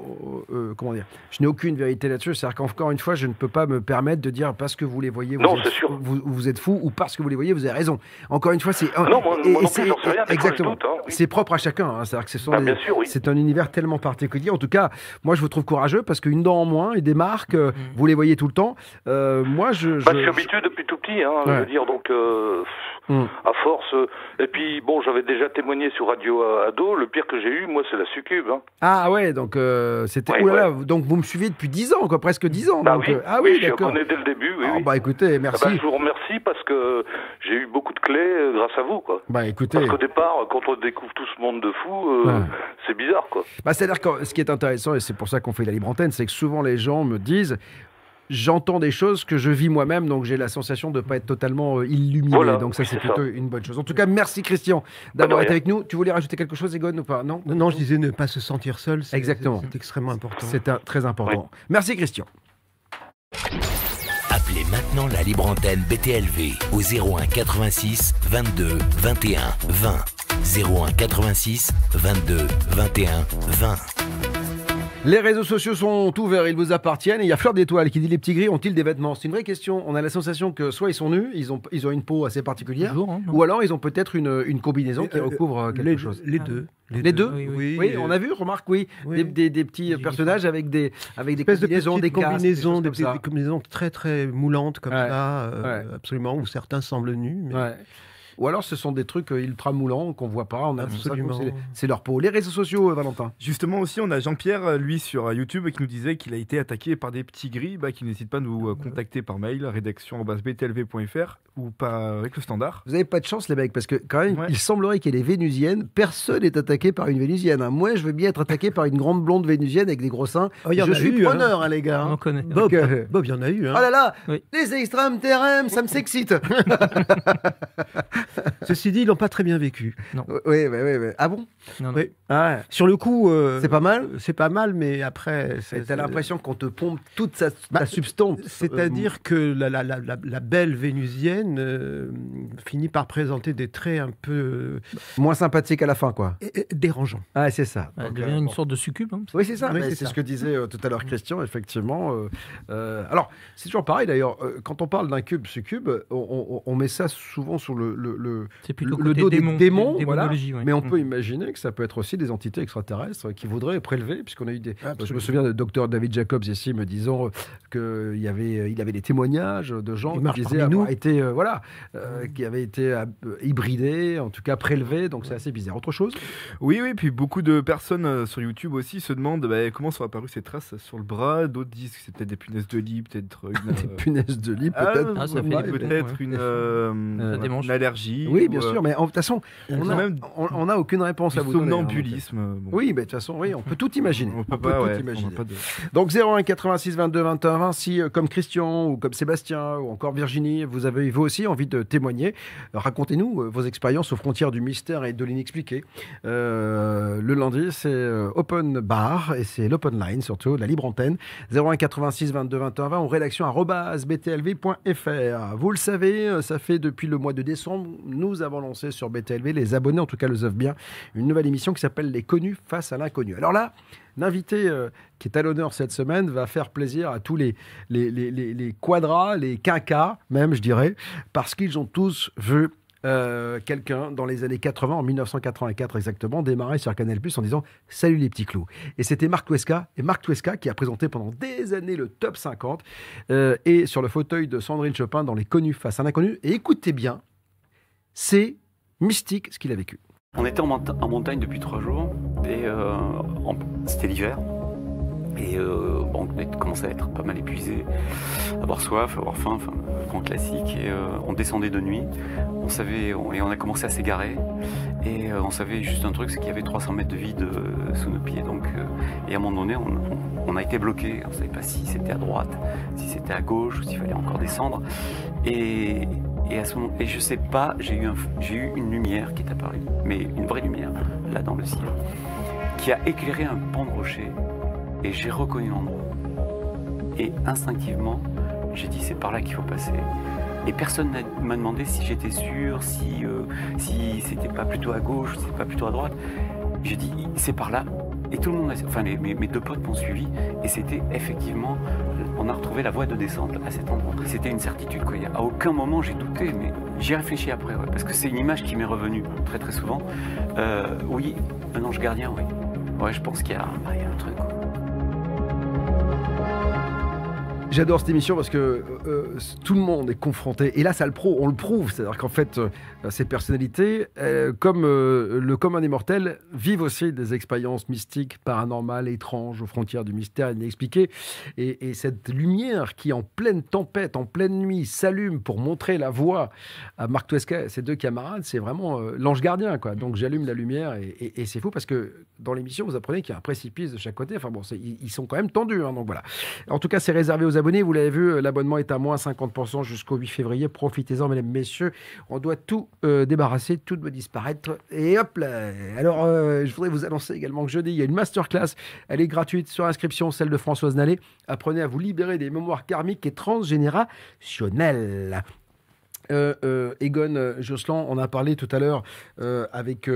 B: euh, comment dire, je n'ai aucune vérité là-dessus. C'est-à-dire qu'encore une fois, je ne peux pas me permettre de dire parce que vous les voyez, vous,
J: Non,
B: êtes,
J: c'est sûr.
B: Vous, vous êtes fou, ou parce que vous les voyez, vous avez raison. Encore une fois, c'est
J: Ah non, moi-
B: et-
J: moi
B: et
J: non
B: c'est-
J: plus, sais rien,
B: exactement.
J: hein, oui.
B: C'est propre à chacun. hein. C'est-à-dire que ce sont
J: Bah,
B: des-
J: bien sûr, oui.
B: c'est un univers tellement particulier. En tout cas, moi, je vous trouve courageux parce qu'une dent en moins et des marques, euh, vous les voyez tout le temps. Euh, moi, je,
J: Bah,
B: je-
J: suis habitué depuis tout petit, hein, je
B: Ouais.
J: veux dire, donc euh,
B: Hmm.
J: à force. et puis bon, j'avais déjà témoigné sur Radio Ado. Le pire que j'ai eu, moi, c'est la succube. Hein.
B: Ah ouais, donc euh, c'était.
J: Ouais,
B: là, donc vous me suivez depuis 10 ans, quoi, presque 10 ans.
J: Bah
B: donc,
J: oui,
B: euh, ah
J: oui,
B: oui,
J: je suis
B: d'accord.
J: abonné dès le début. Oui,
B: Ah,
J: oui.
B: bah écoutez,
J: Ah
B: merci.
J: bah, je vous remercie parce que j'ai eu beaucoup de clés euh, grâce à vous, quoi.
B: Bah écoutez,
J: Parce qu'au départ, quand on découvre tout ce monde de fous, euh,
B: Ouais.
J: c'est bizarre, quoi.
B: bah, c'est-à-dire que ce qui est intéressant, et c'est pour ça qu'on fait la libre antenne, c'est que souvent les gens me disent. J'entends des choses que je vis moi-même, donc j'ai la sensation de ne pas être totalement illuminé.
J: Voilà,
B: donc ça, c'est
J: ça.
B: plutôt une bonne chose. En tout cas, merci Christian d'avoir été avec nous. Tu voulais rajouter quelque chose, Egon, ou pas? Non?
D: Non, non, je disais ne pas se sentir seul. c'est-
B: Exactement.
D: C'est c'est extrêmement important.
B: C'est un- très important. Merci Christian.
A: Appelez maintenant la libre antenne BTLV au 01 86 22 21 20. 01 86 22 21 20.
B: Les réseaux sociaux sont ouverts, ils vous appartiennent. Et il y a Fleur d'Étoile qui dit Les petits gris ont-ils des vêtements? C'est une vraie question. On a la sensation que soit ils sont nus, ils ont, ils ont une peau assez particulière,
C: hein,
B: ou alors ils ont peut-être une, une combinaison qui
D: Euh,
B: recouvre euh, quelque
D: les,
B: chose.
D: Les
C: Ah.
D: deux.
B: Les deux
C: Oui,
D: Oui,
B: Oui,
D: euh,
B: on a vu, remarque, oui,
D: oui.
B: Des, des- des petits personnages avec des, avec des
D: de
B: combinaisons,
D: petites
B: des casques,
D: combinaisons,
B: des
D: combinaisons très très moulantes comme
B: Ouais.
D: ça, euh,
B: Ouais.
D: absolument, où certains semblent nus. mais-.
B: Ouais. Ou alors ce sont des trucs euh, ultra moulants qu'on voit pas. On a
D: Absolument.
B: c'est- C'est leur peau. Les réseaux sociaux, euh, Valentin.
F: Justement aussi, on a Jean-Pierre, euh, lui, sur YouTube, qui nous disait qu'il a été attaqué par des petits gris, bah, qui n'hésite pas à nous euh, contacter par mail, rédaction.btlv.fr ou pas avec le standard.
B: Vous avez pas de chance, les mecs, parce que quand même,
F: Ouais.
B: il semblerait qu'il y ait des Vénusiennes. Personne n'est attaqué par une Vénusienne. hein. Moi, je veux bien être attaqué par une grande blonde Vénusienne avec des gros seins.
D: Oh, il y en
B: je
D: a
B: suis
D: eu, hein.
B: preneur, hein, les gars.
C: On
B: hein.
C: en connaît.
D: Bob,
B: euh,
D: il y en a eu. Hein.
B: Oh là là,
C: Oui.
B: les extrêmes terrains, ça me s'excite.
D: Ceci dit, ils l'ont pas très bien vécu.
B: oui, oui, oui, oui. Ah bon?
C: Non, non.
D: Oui.
B: ah,
D: Sur le coup, euh,
B: C'est pas mal?
D: C'est pas mal, mais après,
B: T'as l'impression qu'on te pompe toute sa,
D: Bah,
B: ta substance.
D: C'est-à-dire que la, la- la- la- la belle vénusienne euh, finit par présenter des traits un peu
B: Euh, moins sympathique à la fin, quoi.
D: euh, dérangeants.
B: Ah, c'est ça.
C: Elle
B: Donc,
C: devient
B: euh,
C: une
B: bon.
C: sorte de succube. hein.
B: Oui, c'est ça.
D: Oui, c'est
B: ce que disait euh, tout à l'heure Christian, effectivement. euh, euh, alors, c'est toujours pareil d'ailleurs. euh, quand on parle d'un cube succube, on, on- on met ça souvent sur le, le, le- dos des
C: démon,
B: démons,
C: dé-
B: voilà. Mais on
C: Mm.
B: peut imaginer que ça peut être aussi des entités extraterrestres qui voudraient prélever, puisqu'on a eu des. Je me souviens de docteur David Jacobs ici me disant qu'il y avait, il avait des témoignages de gens qui disaient avoir
D: nous.
B: été, euh, voilà, euh, qui avaient été euh, hybridés, en tout cas prélevés. Donc c'est assez bizarre. Autre chose?
F: Oui, oui, puis beaucoup de personnes euh, sur YouTube aussi se demandent bah, comment sont apparues ces traces sur le bras. D'autres disent que c'est peut-être des punaises de lit, peut-être une.
B: Des
F: euh,
B: punaises de lit,
F: ah,
B: peut-être.
C: Ah, ça fait
F: ouais,
C: des
F: peut-être
C: ouais.
F: une, euh,
C: Ça démange.
F: une allergie.
B: Oui, bien
F: ou, euh,
B: sûr, mais en- de toute façon, on n'a
F: même
B: on, on n'a aucune réponse
F: du
B: à vous donner. hein,
F: somnambulisme. bon.
B: Oui, mais de toute façon, oui, on peut tout imaginer.
F: On peut pas,
B: tout
F: ouais,
B: imaginer.
F: n'a pas de-
B: Donc 01 86 22 21 20, si comme Christian ou comme Sébastien ou encore Virginie, vous avez vous aussi envie de témoigner, euh, racontez-nous euh, vos expériences aux frontières du mystère et de l'inexpliqué. Euh, le lundi, c'est Open Bar et c'est l'Open Line surtout, la libre antenne. 01 86 22 21 20 ou rédaction btlv.fr. Vous le savez, ça fait depuis le mois de décembre, nous avons lancé sur BTLV, les abonnés en tout cas le savent bien, une nouvelle émission qui s'appelle Les connus face à l'inconnu. Alors là, L'invité euh, qui est à l'honneur cette semaine va faire plaisir à tous les, les, quadras, les quinquas même, je dirais, parce qu'ils ont tous vu euh, quelqu'un dans les années 80, en 1984 exactement, démarrer sur Canal Plus en disant Salut les petits clous. Et c'était Marc Tuesca, et Marc Tuesca qui a présenté pendant des années le top 50 euh, et sur le fauteuil de Sandrine Chopin dans Les Connus face à l'inconnu. Et écoutez bien, c'est mystique ce qu'il a vécu.
K: On était en, monta- en montagne depuis trois jours et euh, c'était l'hiver. Et euh, on commençait à être pas mal épuisé, avoir soif, avoir faim, enfin, grand classique. Et euh, on descendait de nuit. On savait, et on a commencé à s'égarer. Et on savait juste un truc, c'est qu'il y avait 300 mètres de vide sous nos pieds. Donc, et à un moment donné, on, a été bloqué. On ne savait pas si c'était à droite, si c'était à gauche, ou s'il fallait encore descendre. Et à ce sais pas, j'ai eu, une lumière qui est apparue, mais une vraie lumière, là dans le ciel, qui a éclairé un pan de rocher, et j'ai reconnu l'endroit. Et instinctivement, j'ai dit c'est par là qu'il faut passer. Et personne n'a- m'a demandé si j'étais sûr, si, euh, si c'était pas plutôt à gauche, si c'était pas plutôt à droite. J'ai dit c'est par là. Et tout le monde, enfin mes deux potes m'ont suivi, et c'était effectivement, on a retrouvé la voie de descente à cet endroit. C'était une certitude quoi. À aucun moment j'ai douté, mais j'y réfléchi après, parce que c'est une image qui m'est revenue très très souvent. Euh, oui, un ange gardien, oui. Ouais, je pense qu'il y, a- bah, un truc.
B: J'adore cette émission parce que euh, euh, tout le monde est confronté. Et là, ça le prouve, on le prouve. C'est-à-dire qu'en fait, euh, ces personnalités, comme le commun des mortels, vivent aussi des expériences mystiques, paranormales, étranges, aux frontières du mystère inexpliqué. Et, et cette lumière qui, en pleine tempête, en pleine nuit, s'allume pour montrer la voie à Marc Tuesca et ses deux camarades, c'est vraiment l'ange gardien. Quoi. Donc j'allume la lumière et, c'est fou parce que dans l'émission, vous apprenez qu'il y a un précipice de chaque côté. Enfin bon, ils sont quand même tendus. hein, donc voilà. En tout cas, c'est réservé aux Vous l'avez vu, euh, l'abonnement est à moins 50% jusqu'au 8 février. Profitez-en, mesdames, messieurs. On doit tout euh, débarrasser, tout doit disparaître. Et hop là. Alors, euh, je voudrais vous annoncer également que jeudi, il y a une masterclass. Elle est gratuite sur inscription, celle de Françoise Nallet. Apprenez à vous libérer des mémoires karmiques et transgénérationnelles. Euh, euh, Egon euh, Josselin, on a parlé tout à l'heure avec,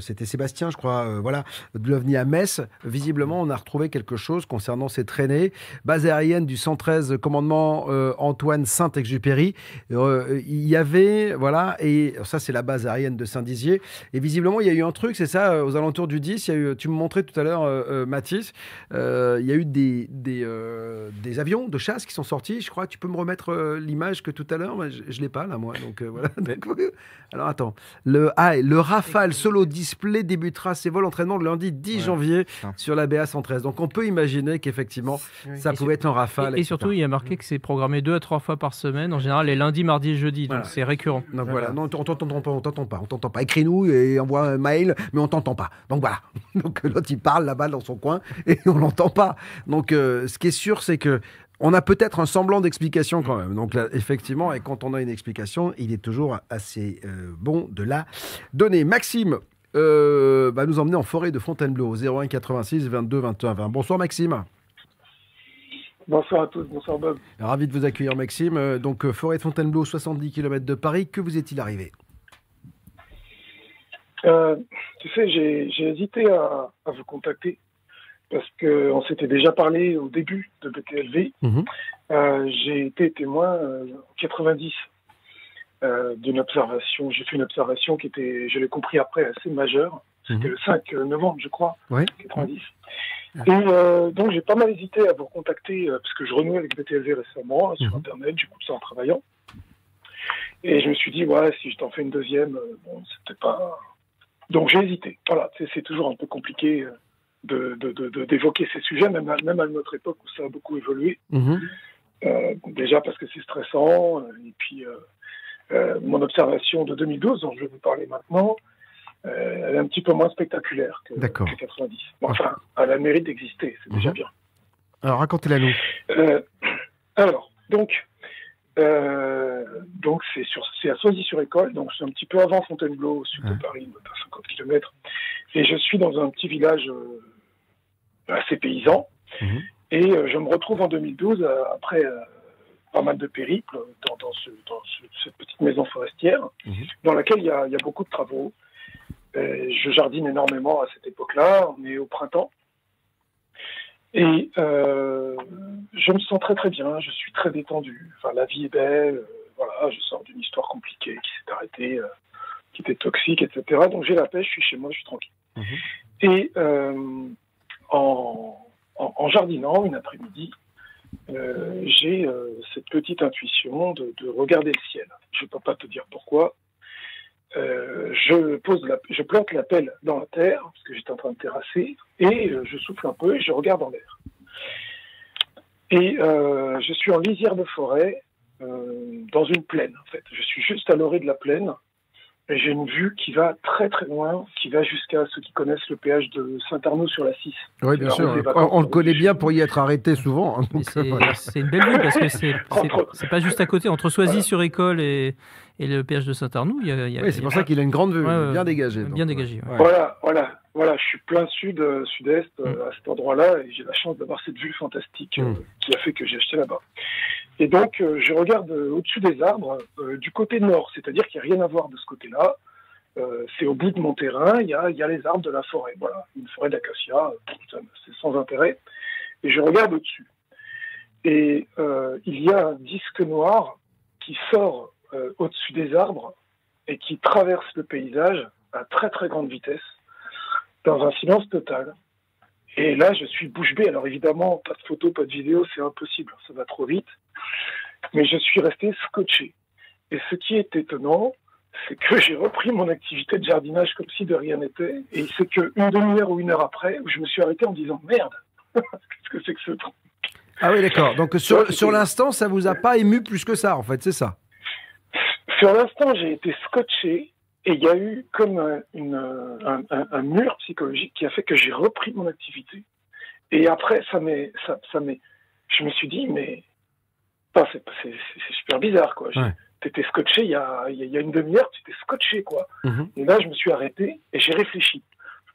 B: c'était Sébastien, je crois, voilà, de l'OVNI à Metz. Visiblement, on a retrouvé quelque chose concernant ces traînées. Base aérienne du 113 commandement Antoine Saint-Exupéry. Il y avait, voilà, et ça, c'est la base aérienne de Saint-Dizier. Et visiblement, il y a eu un truc, c'est ça, aux alentours du 10, il y a eu, tu me montrais tout à l'heure, Mathis, il y a eu des, des, des avions de chasse qui sont sortis. Je crois, tu peux me remettre l'image que tout à l'heure, je, l'ai pas là, moi. Donc euh, voilà. Alors attends, le, ah, le Rafale Solo Display débutera ses vols entraînement le lundi 10
F: Ouais,
B: janvier sur la BA 113. Donc on peut imaginer qu'effectivement, ça
C: Et
B: pouvait être un Rafale.
C: Et, surtout, il y a marqué que c'est programmé deux à trois fois par semaine, en général les lundis, mardis et jeudis, donc
B: Voilà.
C: c'est récurrent.
B: Donc voilà, non, on t'entend pas, on t'entend pas, on t'entend pas. Écris-nous et envoie un mail, mais on t'entend pas. Donc voilà. Donc euh, l'autre il parle là-bas dans son coin et on l'entend pas. Donc euh, ce qui est sûr, c'est que on a peut-être un semblant d'explication quand même. Donc là, effectivement, et quand on a une explication, il est toujours assez euh, bon de la donner. Maxime. euh, va nous emmener en forêt de Fontainebleau au 01 86 22 21 20. Bonsoir Maxime.
L: Bonsoir à tous, bonsoir Bob.
B: Ravi de vous accueillir Maxime. Euh, Donc forêt de Fontainebleau, 70 km de Paris. Que vous est-il arrivé?
L: Euh, tu sais, j'ai j'ai hésité à, à vous contacter parce qu'on s'était déjà parlé au début de BTLV.
B: Mhm.
L: Euh, j'ai été témoin euh, en 90 euh, d'une observation. J'ai fait une observation qui était, je l'ai compris après, assez majeure. C'était
B: Mhm.
L: le 5 novembre, je crois,
B: Ouais.
L: 90. Et donc j'ai pas mal hésité à vous contacter parce que je renouais avec BTLV récemment sur
B: Mhm.
L: Internet, j'écoute ça en travaillant. Et je me suis dit, ouais, si je t'en fais une deuxième, bon, c'était pas. Donc j'ai hésité. Voilà, c'est toujours un peu compliqué euh, de de- d'évoquer ces sujets, même à, même à notre époque où ça a beaucoup évolué.
B: Mhm.
L: Euh, déjà parce que c'est stressant, euh, et puis euh, euh, mon observation de 2012, dont je vais vous parler maintenant, elle est un petit peu moins spectaculaire que, que 90. Bon, enfin, elle a le mérite d'exister, c'est déjà
B: Mhm.
L: bien.
B: Alors racontez-la nous.
L: Alors, donc, euh, donc c'est sur, c'est à Soisy-sur-École, donc c'est un petit peu avant Fontainebleau, au sud de Paris, à 50 km. Et je suis dans un petit village euh, assez paysan.
B: Mhm.
L: Et euh, je me retrouve en 2012, euh, après pas mal de périples, dans, dans, ce- dans ce- cette petite maison forestière,
B: Mhm.
L: dans laquelle il y a, y a beaucoup de travaux. Je jardine énormément à cette époque-là, on est au printemps. Et euh, je me sens très très bien, je suis très détendu. Enfin, la vie est belle, euh, voilà, je sors d'une histoire compliquée qui s'est arrêtée, euh, qui était toxique, etc. Donc j'ai la paix, je suis chez moi, je suis tranquille. Et euh, en, en- en jardinant une après-midi, j'ai cette petite intuition de, de regarder le ciel. Je ne peux pas te dire pourquoi. Euh, je pose plante la pelle dans la terre parce que j'étais en train de terrasser et euh, je souffle un peu et je regarde en l'air. Et euh, je suis en lisière de forêt dans une plaine en fait. Je suis juste à l'orée de la plaine j'ai une vue qui va très très loin, qui va jusqu'à ceux qui connaissent le péage de Saint-Arnaud sur la 6.
B: Oui, bien sûr. On, le connaît bien pour y être arrêté souvent. hein, donc,
C: C'est
B: voilà.
C: une belle vue parce que c'est pas juste à côté. Entre Soisy-sur-École et, et le péage de Saint-Arnoux, il y a.
B: Oui, c'est pour
C: a-
B: ça qu'il a une grande vue,
C: Ouais,
B: bien dégagée.
C: bien dégagée, ouais.
B: Ouais.
L: Voilà, voilà, voilà, je suis plein sud, euh, sud-est, euh,
C: Mm.
L: à cet endroit-là, et j'ai la chance d'avoir cette vue fantastique euh,
B: Mm.
L: qui a fait que j'ai acheté là-bas. Et donc, euh, je regarde euh, au-dessus des arbres, euh, du côté nord, c'est-à-dire qu'il n'y a rien à voir de ce côté-là. C'est au bout de mon terrain, il y a, y a les arbres de la forêt, voilà, une forêt d'acacia, c'est sans intérêt. Et je regarde au-dessus. Et il y a un disque noir qui sort au-dessus des arbres et qui traverse le paysage à très très grande vitesse, dans un silence total. Et là, je suis bouche bée. Alors évidemment, pas de photo, pas de vidéo, c'est impossible, ça va trop vite. Mais je suis resté scotché. Et ce qui est étonnant, c'est que j'ai repris mon activité de jardinage comme si de rien n'était. Et c'est qu'une demi-heure ou une heure après, je me suis arrêté en me disant merde, qu'est-ce que c'est que ce truc?
B: Ah oui, d'accord. Donc sur,
L: Ouais,
B: sur
L: c'est-
B: l'instant, ça vous a pas ému plus que ça, en fait, c'est ça?
L: Sur l'instant, j'ai été scotché et il y a eu comme un, une, un, un- un mur psychologique qui a fait que j'ai repris mon activité. Et après, ça m'est, ça, je me suis dit, mais enfin, c'est, super bizarre, quoi.
B: Ouais.
L: T'étais scotché il y a, il y a- il y a une demi-heure, tu étais scotché, quoi.
B: Mhm.
L: Et là, je me suis arrêté et j'ai réfléchi.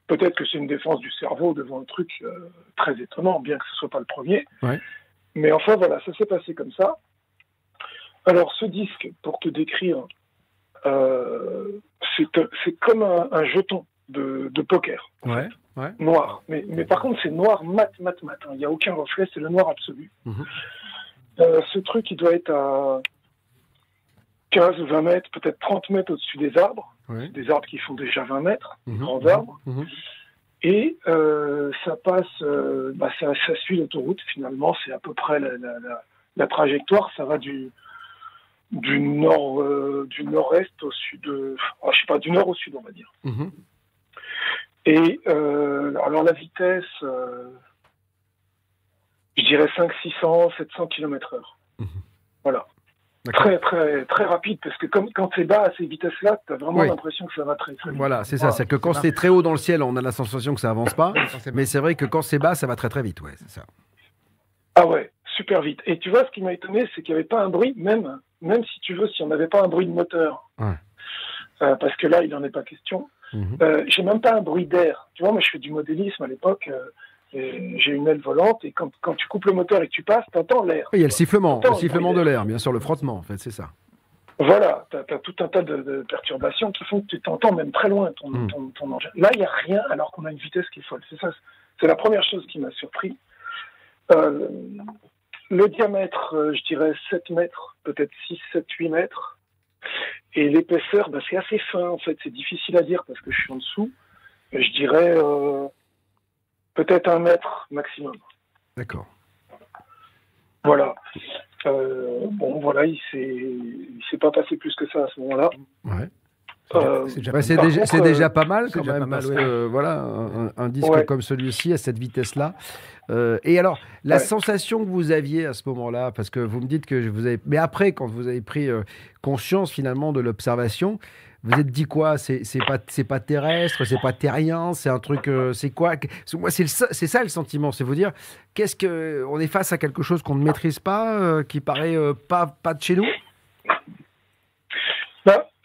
L: Peut-être que c'est une défense du cerveau devant un truc euh, très étonnant, bien que ce soit pas le premier.
B: Ouais.
L: Mais enfin, voilà, ça s'est passé comme ça. Alors, ce disque, pour te décrire, c'est c'est comme un, un jeton de, de poker,
B: Ouais. Ouais.
L: noir. Mais, mais par contre, c'est noir mat, mat, mat. hein. Il n'y a aucun reflet, c'est le noir absolu.
B: Mhm.
L: Euh, ce truc, il doit être à 15 ou 20 mètres, peut-être 30 mètres au-dessus des arbres.
B: Ouais.
L: Des arbres qui font déjà 20 mètres,
B: Mhm.
L: grands arbres. Et euh, ça passe, euh, bah, ça, ça suit l'autoroute finalement, c'est à peu près la, la, la, la trajectoire, ça va du, du nord euh, du nord-est au sud, euh, je sais pas, du nord au sud on va dire.
B: Mhm.
L: Et euh, alors la vitesse, euh, je dirais 5, 600, 700 km heure.
B: Mhm.
L: Voilà. Très très très rapide parce que comme, quand c'est bas à ces vitesses-là, tu as vraiment
B: Oui.
L: l'impression que ça va très très vite.
B: Voilà, c'est ça. C'est que quand c'est très haut dans le ciel, on a la sensation que ça avance pas. Mais c'est vrai que quand c'est bas, ça va très très vite. Ouais, c'est ça.
L: Ah ouais, super vite. Et tu vois, ce qui m'a étonné, c'est qu'il n'y avait pas un bruit, même, même si tu veux, si on n'avait pas un bruit de moteur.
B: Ouais.
L: Euh, parce que là, il n'en est pas question.
B: Mhm.
L: Euh, j'ai même pas un bruit d'air. Tu vois, moi, je fais du modélisme à l'époque. euh, j'ai une aile volante et quand, quand tu coupes le moteur et que tu passes, t'entends l'air.
B: Oui, il y a le sifflement, le sifflement de l'air, bien sûr, le frottement, en fait, c'est ça.
L: Voilà, tu as, tout un tas de, de perturbations qui font que tu t'entends même très loin ton,
B: Mm.
L: ton, ton engin. Là, il n'y a rien alors qu'on a une vitesse qui est folle. C'est ça, c'est la première chose qui m'a surpris. Euh, le diamètre, euh, je dirais 7 mètres, peut-être 6, 7, 8 mètres. Et l'épaisseur, bah, c'est assez fin en fait. C'est difficile à dire parce que je suis en dessous. Je dirais euh, peut-être un mètre maximum.
B: D'accord.
L: Voilà. Euh, bon, voilà, il s'est, il s'est pas passé plus que ça à ce moment-là.
B: Ouais.
L: Euh,
B: c'est déjà,
L: contre,
B: c'est déjà pas mal quand même,
L: pas mal,
B: parce
L: ouais.
B: que voilà, un, un disque
L: Ouais.
B: comme celui-ci à cette vitesse-là. Euh, et alors, la
L: Ouais.
B: sensation que vous aviez à ce moment-là, parce que vous me dites que vous avez, mais après, quand vous avez pris euh, conscience finalement de l'observation, vous êtes dit quoi? C'est pas, c'est pas terrestre, c'est pas terrien, c'est un truc, euh, c'est quoi? Moi, c'est ça- c'est ça le sentiment, c'est vous dire, qu'est-ce que, on est face à quelque chose qu'on ne maîtrise pas, euh, qui paraît euh, pas, pas de chez nous?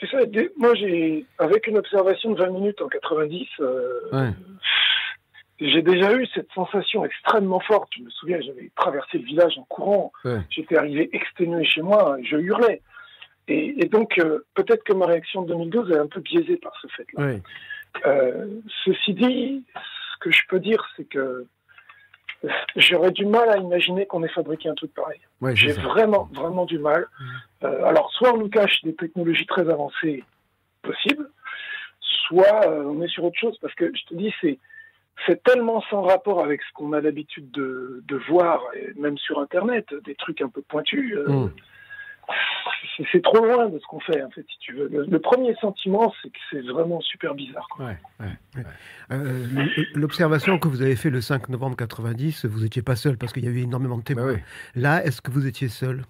L: Sais, dès- moi, j'ai, avec une observation de 20 minutes en 90, euh,
B: Ouais.
L: j'ai déjà eu cette sensation extrêmement forte. Je me souviens, j'avais traversé le village en courant.
B: Ouais.
L: J'étais arrivé exténué chez moi, je hurlais. Et, et donc, euh, peut-être que ma réaction de 2012 est un peu biaisée par ce fait-là. Euh, ceci dit, ce que je peux dire, c'est que j'aurais du mal à imaginer qu'on ait fabriqué un truc pareil.
B: Ouais,
L: J'ai vraiment, vraiment du mal. Euh, alors, soit on nous cache des technologies très avancées possibles, soit euh, on est sur autre chose, parce que je te dis, c'est c'est tellement sans rapport avec ce qu'on a l'habitude de, de voir, et même sur Internet, des trucs un peu pointus. euh,
B: Mm.
L: C'est- trop loin de ce qu'on fait, en fait, si tu veux. Le, le premier sentiment, c'est que c'est vraiment super bizarre. Quoi.
B: Ouais, ouais.
D: Euh, L'observation que vous avez fait le 5 novembre 90, vous n'étiez pas seul parce qu'il y avait énormément de témoins.
B: Bah.
D: Là, est-ce que vous étiez seul?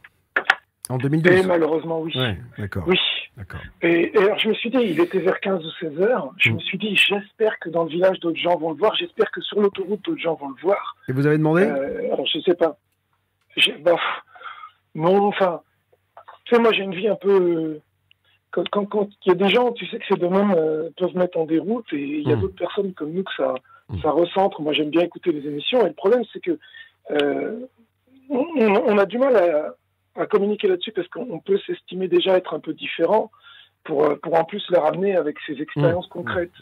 B: En
L: Et
B: 2012.
L: malheureusement, oui.
B: Ouais, d'accord.
L: Oui,
B: D'accord.
L: Et, et alors, je me suis dit, il était vers 15 ou 16 heures. Je me suis dit, j'espère que dans le village, d'autres gens vont le voir. J'espère que sur l'autoroute, d'autres gens vont le voir.
B: Et vous avez demandé?
L: Euh, alors, je sais pas. Bah, non, enfin, tu sais, moi, j'ai une vie un peu. euh, Quand, quand, quand il y a des gens, tu sais que ces domaines euh, peuvent mettre en déroute, et il y a
B: Mm.
L: d'autres personnes comme nous que ça,
B: Mm.
L: ça recentre. Moi, j'aime bien écouter les émissions, et le problème, c'est que euh, on, a du mal à, à communiquer là-dessus parce qu'on on peut s'estimer déjà être un peu différent pour, euh, pour en plus les ramener avec ses expériences concrètes.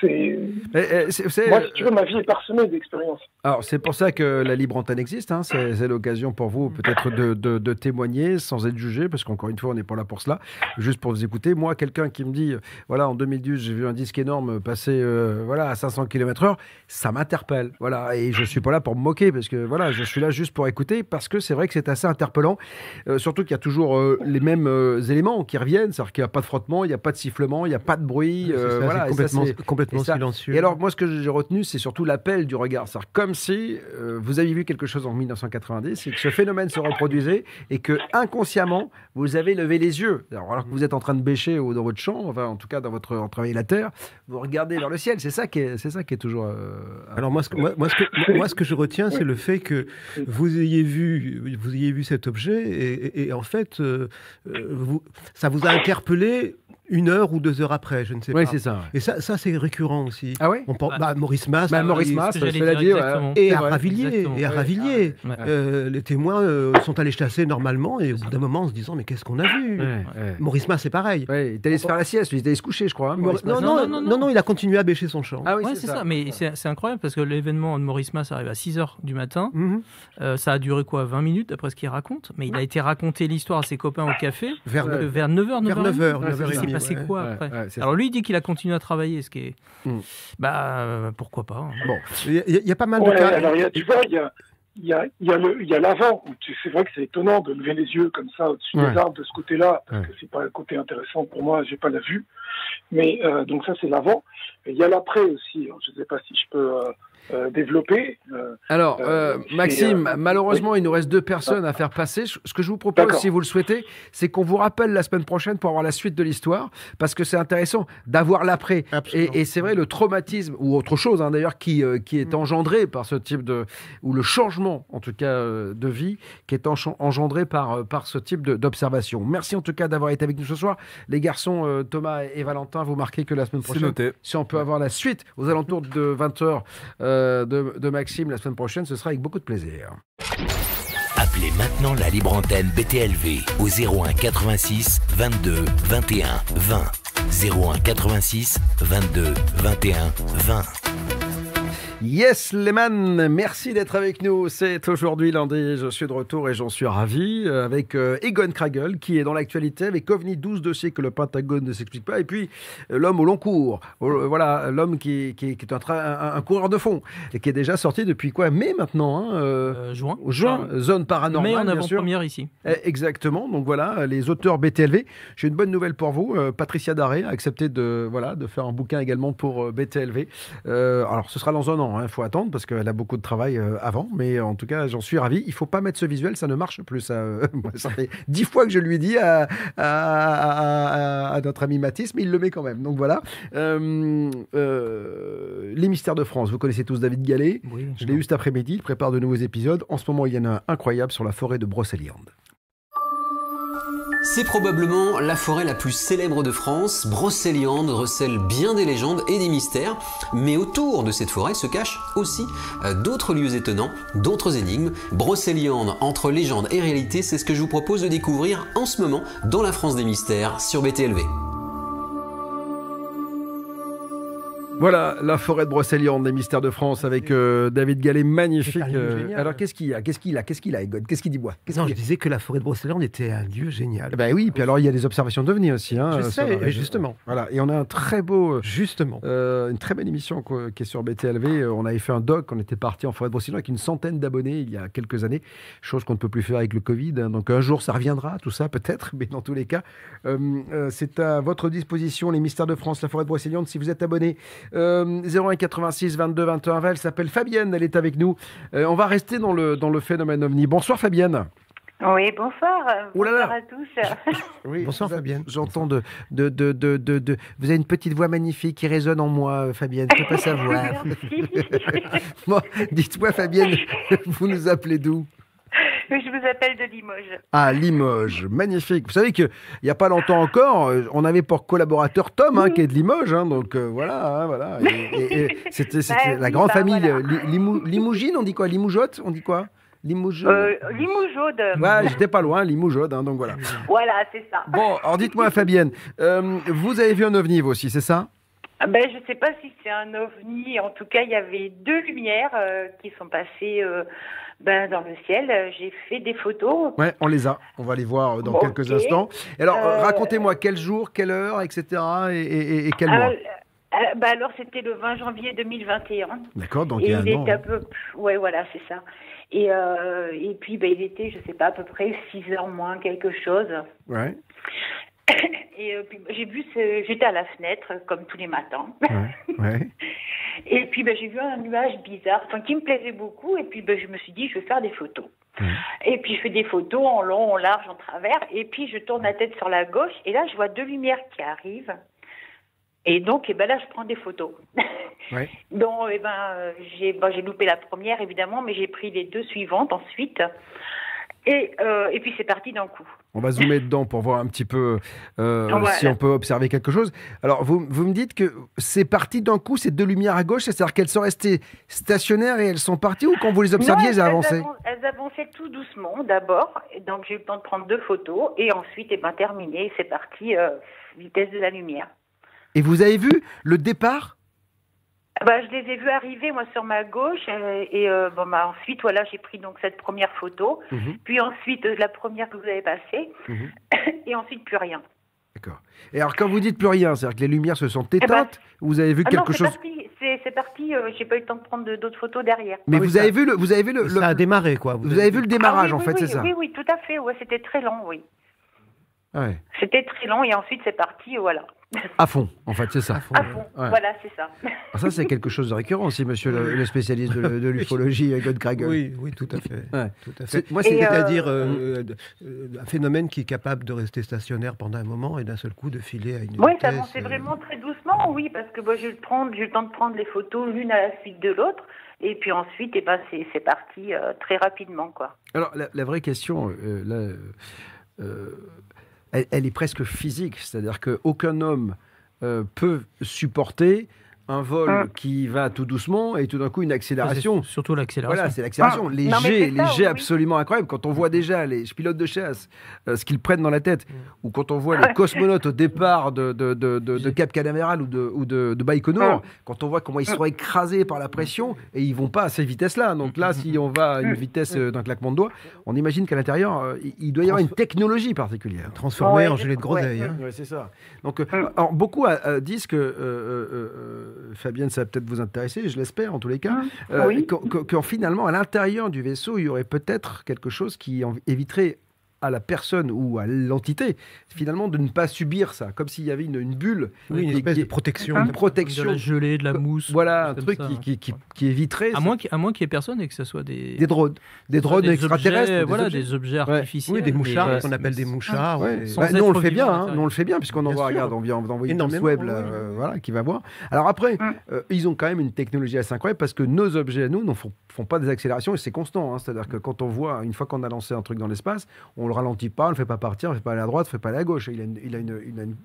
L: C'est-.
B: Eh,
L: Moi, si tu veux, ma vie est parsemée d'expériences.
B: Alors, c'est pour ça que la libre antenne existe. hein. C'est l'occasion pour vous, peut-être, de, de- de témoigner sans être jugé, parce qu'encore une fois, on n'est pas là pour cela, juste pour vous écouter. Moi, quelqu'un qui me dit, euh, voilà, en 2012, j'ai vu un disque énorme passer euh, voilà, à 500 km/h, ça m'interpelle. Voilà, et je suis pas là pour me moquer, parce que voilà, je suis là juste pour écouter, parce que c'est vrai que c'est assez interpellant. Euh, surtout qu'il y a toujours euh, les mêmes euh, éléments qui reviennent, c'est-à-dire qu'il n'y a pas de frottement, il n'y a pas de sifflement, il n'y a pas de bruit.
D: C'est
B: euh,
D: ça,
B: voilà,
D: complètement, complètement
B: et
D: silencieux.
B: Et alors, moi, ce que j'ai retenu, c'est surtout l'appel du regard. C'est comme si euh, vous aviez vu quelque chose en 1990, c'est que ce phénomène se reproduisait et que inconsciemment, vous avez levé les yeux. Alors, alors que vous êtes en train de bêcher au, dans votre champ, enfin, en tout cas, dans votre en travaillant la terre, vous regardez vers le ciel. C'est ça qui est, c'est ça qui est toujours. euh,
D: Alors moi, ce que, moi, moi, ce que, moi, ce que je retiens, c'est le fait que vous ayez vu, vous ayez vu cet objet et, et- et en fait, euh, euh, vous, ça vous a interpellé une heure ou deux heures après, je ne sais
B: Oui,
D: pas.
B: c'est ça, ouais.
D: Et ça, ça c'est récurrent aussi.
B: Ah ouais
D: On pense, bah, Maurice Mas,
B: Bah, Maurice Mas, cela dit,
D: et
B: C'est
D: à. Ravilliers, et à. Ravilliers. Euh, les témoins euh, sont allés chasser normalement et au bout d'un moment en se disant mais qu'est-ce qu'on a vu
B: Ouais, ouais.
D: Maurice Mas c'est pareil.
B: Ouais, il est allé se faire la sieste, il est allé se coucher, je crois. hein, Maurice
D: non,
B: Mas.
D: non,
C: Non,
D: non,
C: non, non.
D: non, il a continué à bêcher son champ.
B: Ah oui,
C: Ouais,
B: c'est ça.
C: ça. Mais c'est c'est incroyable parce que l'événement de Maurice Mas arrive à 6h du matin.
D: Mhm.
C: Euh, ça a duré quoi 20 minutes d'après ce qu'il raconte? Mais il a été raconter l'histoire à ses copains au café.
D: Vers
C: Euh,
D: neuf-
C: vers 9h, 9h.
D: Vers 9h,
B: Ouais, c'est
C: Il s'est
D: 9h30.
C: passé
D: ouais.
C: quoi
B: Ouais,
C: après
B: ouais,
C: Alors lui il dit qu'il a continué à travailler, ce qui est.
B: Mm.
C: Bah euh, pourquoi pas. hein.
B: Bon,
D: Il y, a- il y a pas mal de cas.
L: alors, il y a- tu vois, il y a, il y a, il y a le- il y a l'avant. C'est vrai que c'est étonnant de lever les yeux comme ça au-dessus
B: Ouais.
L: des arbres de ce côté-là, parce
B: Ouais.
L: que c'est pas un côté intéressant pour moi, j'ai pas la vue. Mais euh, donc ça, c'est l'avant. Il y a l'après aussi. Alors, je ne sais pas si je peux euh, développer. euh,
B: Alors,
L: Euh,
B: euh, Maxime,
L: euh,
B: malheureusement, il nous reste deux personnes à faire passer. Ce que je vous propose, si vous le souhaitez, c'est qu'on vous rappelle la semaine prochaine pour avoir la suite de l'histoire, parce que c'est intéressant d'avoir l'après. Et, et c'est vrai, le traumatisme, ou autre chose hein, d'ailleurs, qui, euh, qui est engendré par ce type de. ou le changement, en tout cas, euh, de vie, qui est engendré par, euh, par ce type d'observation. Merci en tout cas d'avoir été avec nous ce soir. Les garçons, euh, Thomas et Valentin, vous marquez que la semaine prochaine,
F: noté.
B: si on peut avoir la suite aux alentours de 20h de, de Maxime la semaine prochaine, ce sera avec beaucoup de plaisir.
A: Appelez maintenant la libre antenne BTLV au 01 86 22 21 20. 01 86 22 21 20.
B: Yes, les man, merci d'être avec nous. C'est aujourd'hui lundi, je suis de retour et j'en suis ravi euh, avec euh, Egon Kragel qui est dans l'actualité avec OVNI 12 dossiers que le Pentagone ne s'explique pas et puis euh, l'homme au long cours. Voilà, l'homme qui, qui- qui est un, tra- un- un coureur de fond et qui est déjà sorti depuis quoi Mai maintenant hein, euh,
C: Euh, juin.
B: Juin, zone paranormale.
C: Mais en avant-première ici.
B: Eh, Exactement. Donc voilà, les auteurs BTLV. J'ai une bonne nouvelle pour vous. Euh, Patricia Daré a accepté de, voilà, de faire un bouquin également pour BTLV. Alors, ce sera dans un an. Il faut attendre parce qu'elle a beaucoup de travail euh, avant. Mais en tout cas, j'en suis ravi. Il faut pas mettre ce visuel, ça ne marche plus. Ça, euh, ça fait dix fois que je lui dis à, à- à- à- à notre ami Mathis, mais il le met quand même. Donc voilà. Euh, euh, les mystères de France. Vous connaissez tous David Gallet?
C: Oui.
B: Je l'ai eu cet après-midi. Il prépare de nouveaux épisodes. En ce moment, il y en a un incroyable sur la forêt de Brocéliande.
M: C'est probablement la forêt la plus célèbre de France. Brocéliande recèle bien des légendes et des mystères, mais autour de cette forêt se cachent aussi euh, d'autres lieux étonnants, d'autres énigmes. Brocéliande entre légende et réalité, c'est ce que je vous propose de découvrir en ce moment dans la France des mystères sur BTLV.
B: Voilà, la forêt de Brocéliande, les mystères de France avec euh, David Gallet, magnifique. Euh, alors qu'est-ce qu'il y a? Qu'est-ce qu'il a? Qu'est-ce qu'il a, Qu'est-ce qu'il dit
D: Non,
B: qu'il
D: je disais que la forêt de Brocéliande était un lieu génial.
B: Ben oui, puis alors il y a des observations d'OVNI aussi. Hein,
D: Je sais, et justement.
B: Voilà, et on a un très beau, euh,
D: Justement.
B: euh, une très belle émission quoi, qui est sur BTLV. On avait fait un doc, on était parti en forêt de Brocéliande avec une centaine d'abonnés il y a quelques années, chose qu'on ne peut plus faire avec le Covid. hein. Donc un jour ça reviendra, tout ça peut-être, mais dans tous les cas, c'est à votre disposition les mystères de France, la forêt de Brocéliande. Si vous êtes abonné, euh, 01 86 22 21 20, elle s'appelle Fabienne, elle est avec nous. Euh, on va rester dans le, dans le phénomène ovni. Bonsoir Fabienne.
N: Oui, bonsoir.
B: Oh là là.
N: Bonsoir à tous.
B: Oui,
D: Bonsoir, Fabienne.
B: J'entends de, de, de, de, de, de- Vous avez une petite voix magnifique qui résonne en moi, euh, Fabienne. Je ne peux pas savoir. Bon, dites-moi, Fabienne, vous nous appelez d'où?
N: Je vous appelle de Limoges.
B: Ah, Limoges, magnifique. Vous savez qu'il n'y a pas longtemps encore, euh, on avait pour collaborateur Tom, hein, qui est de Limoges. hein, donc euh, voilà, hein, voilà. C'était
N: Bah
B: la
N: oui,
B: grande
N: bah
B: famille
N: voilà.
B: euh, Li- Limou- Limougine, on dit quoi Limoujotte On dit quoi? Limouge...
N: Euh.
B: Ouais, j'étais pas loin, Limoujotte, hein, donc voilà.
N: Voilà, c'est ça.
B: Bon, alors dites-moi, Fabienne, euh, vous avez vu un ovni, vous aussi, c'est ça?
N: Ah Ben, je ne sais pas si c'est un ovni. En tout cas, il y avait deux lumières euh, qui sont passées ben, dans le ciel. Euh, J'ai fait des photos.
B: Ouais, on les a. On va les voir euh, dans quelques instants. Et alors, euh, racontez-moi quel jour, quelle heure, etc. et, et- et- et quel mois.
N: euh, ben alors, c'était le 20 janvier 2021.
B: D'accord, donc
N: et
B: il y a un
N: il
B: an.
N: était
B: hein.
N: à peu... Ouais, voilà, c'est ça. Et, euh, et puis, ben, il était, je sais pas, à peu près 6 heures moins quelque chose.
B: Ouais,
N: Et euh, puis, j'ai vu, ce- j'étais à la fenêtre, comme tous les matins.
B: ouais, ouais.
N: Et puis, ben, j'ai vu un nuage bizarre, enfin, qui me plaisait beaucoup. Et puis, ben, je me suis dit, je vais faire des photos. Et puis, je fais des photos en long, en large, en travers. Et puis, je tourne la tête sur la gauche. Et là, je vois deux lumières qui arrivent. Et donc, eh ben, là, je prends des photos.
B: Ouais.
N: Donc, eh ben, j'ai ben, j'ai loupé la première, évidemment, mais j'ai pris les deux suivantes ensuite. Et, euh, et puis, c'est parti d'un coup.
B: On va zoomer dedans pour voir un petit peu euh,
N: Voilà.
B: si on peut observer quelque chose. Alors, vous, vous me dites que c'est parti d'un coup, ces deux lumières à gauche, c'est-à-dire qu'elles sont restées stationnaires et elles sont parties ou quand vous les observiez,
N: Non,
B: elles avançaient
N: avan- elles avançaient tout doucement d'abord, et donc j'ai eu le temps de prendre deux photos et ensuite, eh ben, terminé, c'est parti, euh, vitesse de la lumière.
B: Et vous avez vu le départ
N: Bah, je les ai vus arriver, moi, sur ma gauche, euh, et euh, bon, bah, ensuite, voilà, j'ai pris donc cette première photo,
B: Mhm.
N: puis ensuite euh, la première que vous avez passée,
B: Mhm.
N: et ensuite plus rien.
B: D'accord. Et alors, quand vous dites plus rien, c'est-à-dire que les lumières se sont
N: ben,
B: éteintes, vous avez vu
N: Ah non,
B: quelque
N: c'est
B: chose
N: parti, c'est c'est parti, euh, j'ai pas eu le temps de prendre d'autres photos derrière.
B: Mais
D: Ah oui,
B: vous
D: ça-
B: avez vu le, vous avez vu le,
D: Ça a démarré, quoi.
B: Vous avez vu le démarrage,
N: Ah
B: en
N: oui,
B: fait,
N: oui,
B: c'est
N: oui,
B: ça
N: Oui, oui, tout à fait, ouais, c'était très long, oui.
B: Ouais.
N: C'était très long, et ensuite, c'est parti, voilà.
B: À fond, en fait, c'est ça.
N: À fond,
B: Ouais.
N: voilà, c'est ça.
B: Ah, ça, c'est quelque chose de récurrent aussi, monsieur le, le spécialiste de, de l'ufologie, euh, Godkragel.
D: Oui, oui, tout à fait.
B: Ouais.
D: Tout à fait.
B: Moi,
N: euh,
D: C'est-à-dire euh, euh, un phénomène qui est capable de rester stationnaire pendant un moment et d'un seul coup de filer à une
N: Oui,
D: vitesse.
N: ça avançait vraiment très doucement, oui, parce que moi, j'ai eu le temps de prendre les photos l'une à la suite de l'autre, et puis ensuite, eh ben, c'est parti euh, très rapidement, quoi.
B: Alors, la, la vraie question, là, euh, elle, est presque physique. C'est-à-dire qu'aucun homme euh, peut supporter un vol
N: Hum.
B: qui va tout doucement et tout d'un coup une accélération.
C: C'est Surtout l'accélération.
B: Voilà, c'est l'accélération.
N: Ah,
B: les
N: non,
B: jets, les jets
N: oui.
B: absolument incroyables. Quand on voit déjà les pilotes de chasse, euh, ce qu'ils prennent dans la tête,
N: Hum.
B: ou quand on voit les cosmonautes au départ de, de, de, de- de Cap Canaveral ou de, ou de, de Baïkonour,
N: Hum.
B: quand on voit comment ils sont écrasés par la pression et ils vont pas à ces vitesses-là. Donc là, si on va à une vitesse euh, d'un claquement de doigts, on imagine qu'à l'intérieur, euh, il- doit y avoir une technologie particulière.
D: Transformé
N: Ouais,
D: en gilet de groseille.
N: ouais.
D: hein.
B: Ouais, c'est ça. Donc, euh, alors, beaucoup disent que, euh, euh, euh, Fabienne, ça va peut-être vous intéresser, je l'espère en tous les cas, euh,
N: Oui.
B: qu'en- qu'en finalement, à l'intérieur du vaisseau, il y aurait peut-être quelque chose qui éviterait à la personne ou à l'entité, finalement, de ne pas subir ça, comme s'il y avait une, une bulle,
D: Oui, une espèce
B: qui-
D: de protection.
B: une
C: De
B: protection.
C: la gelée, de la mousse.
B: Voilà, un truc
C: ça.
B: qui, qui, qui- qui éviterait
C: À moins qu'il à moins qu'il y ait personne et que ce soit des,
B: des drones, des drones
C: des
B: extraterrestres,
C: objets,
B: des
C: voilà,
B: objets.
C: des objets
B: Ouais.
C: artificiels.
D: Oui, des mouchards,
C: euh,
D: qu'on appelle des mouchards.
B: Ouais. Bah, nous, on le fait bien, hein. nous on le fait bien, puisqu'on envoie, regarde, on vient d'envoyer une
D: Énormément,
B: web là, euh, voilà, qui va voir. Alors après,
N: Mm.
B: euh, ils ont quand même une technologie assez incroyable parce que nos objets à nous ne font, font pas des accélérations et c'est constant. hein. C'est-à-dire que quand on voit, une fois qu'on a lancé un truc dans l'espace, on le ralentit pas, on le fait pas partir, on le fait pas aller à droite, on le fait pas aller à gauche. Il a, une- il a, une- il a une-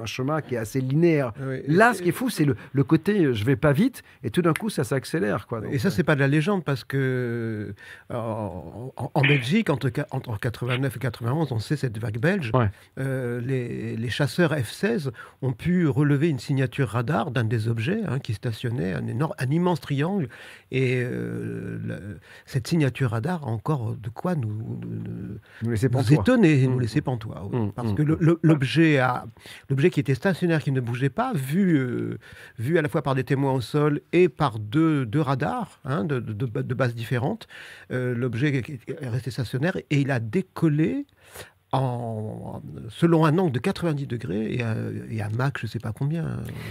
B: un chemin qui est assez linéaire. Là, ce qui est fou, c'est le, le côté je vais pas vite et tout d'un coup ça s'accélère. Quoi. Donc,
D: Et ça,
B: euh,
D: c'est pas de la légende parce que euh, en, en- en Belgique, entre, qua- entre 89 et 91, on sait cette vague belge,
B: Ouais.
D: euh, les, les chasseurs F-16 ont pu relever une signature radar d'un des objets hein, qui stationnait, un, énorme, un immense triangle. Et euh, la- cette signature radar a encore de quoi nous, nous-
B: nous laissez
D: nous
B: pantois.
D: étonner et nous
B: Mm.
D: laisser pantois. oui.
B: Mm,
D: Parce
B: mm.
D: que l'objet l'objet qui était stationnaire, qui ne bougeait pas, vu, euh, vu à la fois par des témoins au sol et par deux, deux radars hein, de- de bases différentes, euh, l'objet est resté stationnaire et il a décollé en, selon un angle de 90 degrés et un, et un Mach, je sais pas combien.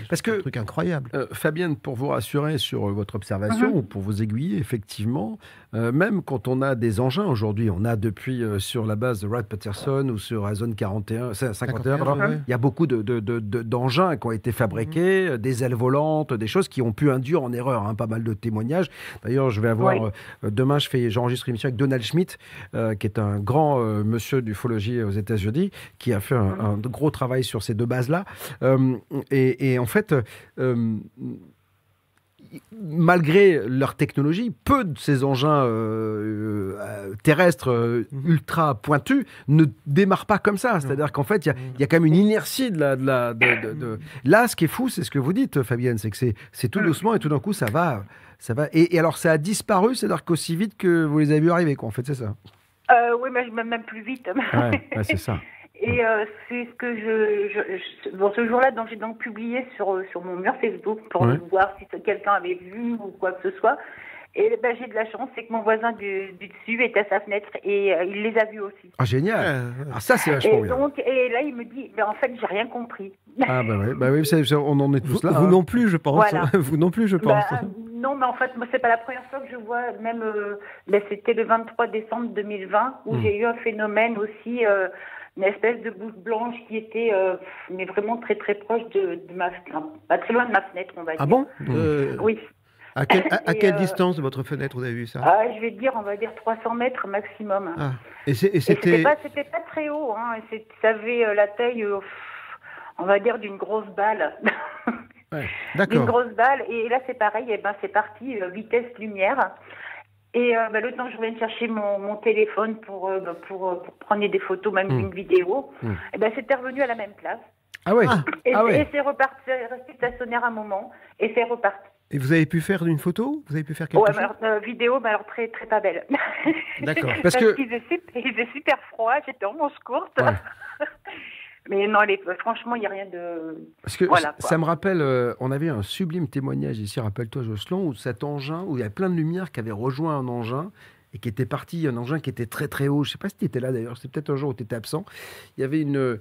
B: Parce
D: C'est un
B: que
D: truc incroyable.
B: Euh, Fabienne, pour vous rassurer sur euh, votre observation
D: Mhm.
B: ou pour vous aiguiller, effectivement, euh, même quand on a des engins aujourd'hui, on a depuis euh, sur la base de Wright Patterson ou sur la zone 41, c'est 51,
D: 51,
B: pardon,
D: ouais.
B: il y a beaucoup de- de- de- de- d'engins qui ont été fabriqués, euh, des ailes volantes, des choses qui ont pu induire en erreur, hein, pas mal de témoignages. D'ailleurs, je vais avoir
O: Oui.
B: euh, demain, je fais, j'enregistre une émission avec Donald Schmidt, euh, qui est un grand euh, monsieur aux États-Unis, qui a fait un, un gros travail sur ces deux bases-là. Euh, et, et en fait, euh, malgré leur technologie, peu de ces engins euh, euh, terrestres euh, ultra pointus ne démarrent pas comme ça. C'est-à-dire qu'en fait, il y a- il y, a quand même une inertie de la. De la de- de- de- Là, ce qui est fou, c'est ce que vous dites, Fabienne, c'est que c'est- c'est tout doucement et tout d'un coup, ça va. Ça va. Et, et alors, ça a disparu, c'est-à-dire qu'aussi vite que vous les avez vus arriver, quoi. En fait, c'est ça.
N: Euh, oui, mais même plus vite.
B: Ouais, ouais, c'est ça.
N: Et euh, c'est ce que je, je, je- bon, ce jour-là, donc j'ai donc publié sur sur mon mur Facebook pour
B: Ouais.
N: voir si quelqu'un avait vu ou quoi que ce soit. Et ben, j'ai de la chance, c'est que mon voisin du, du dessus est à sa fenêtre et euh, il les a vus aussi.
B: Ah, génial. Ah, ça, c'est vachement
N: Et
B: bien.
N: donc, et là, il me dit, ben, en fait, j'ai rien compris.
B: Ah, bah oui, bah oui on en est tous
D: Vous,
B: là.
D: vous
B: hein.
D: non plus, je pense.
N: Voilà.
D: vous non plus, je pense.
N: Bah, non, mais en fait, moi, c'est pas la première fois que je vois, même, euh, ben, c'était le 23 décembre 2020, où
O: Hmm.
N: j'ai eu un phénomène aussi, euh, une espèce de boule blanche qui était, euh, mais vraiment très très proche de, de ma fenêtre, pas très loin de ma fenêtre, on va dire.
D: Ah bon? Euh,
N: Oui.
D: À, quelle- à- à
N: Et,
D: quelle
N: euh,
D: distance de votre fenêtre vous avez vu ça
N: Ah, je vais dire, on va dire 300 mètres maximum.
D: Ah. Et
N: c'était pas, très haut, hein, et ça avait euh, la taille, euh, on va dire, d'une grosse balle. D'une
D: D'accord.
N: grosse balle. Et là, c'est pareil, et ben, c'est parti, vitesse lumière. Et euh, ben, le temps que je revienne chercher mon, mon téléphone pour, euh, ben, pour, pour prendre des photos, même
B: Mm.
N: une vidéo,
B: Mm.
N: et ben, c'était revenu à la même place.
B: Ah ouais.
N: Et,
B: ah ouais.
N: et c'est reparti, c'est resté stationnaire un moment, et c'est reparti.
D: Et vous avez pu faire une photo? Vous avez pu faire quelque
N: Ouais,
D: chose?
N: alors, euh, vidéo, mais alors très, très pas belle.
B: D'accord. Parce
N: Parce
B: que-
N: qu'il faisait, il faisait super froid, j'étais en manche courte. mais non, les, franchement, il n'y a rien de.
B: Parce que
N: voilà,
B: ça me rappelle, euh, on avait un sublime témoignage ici, rappelle-toi Jocelyn, où cet engin, où il y avait plein de lumière qui avait rejoint un engin et qui était parti, un engin qui était très très haut. Je sais pas si tu étais là d'ailleurs, c'était peut-être un jour où tu étais absent. Il y avait une, euh,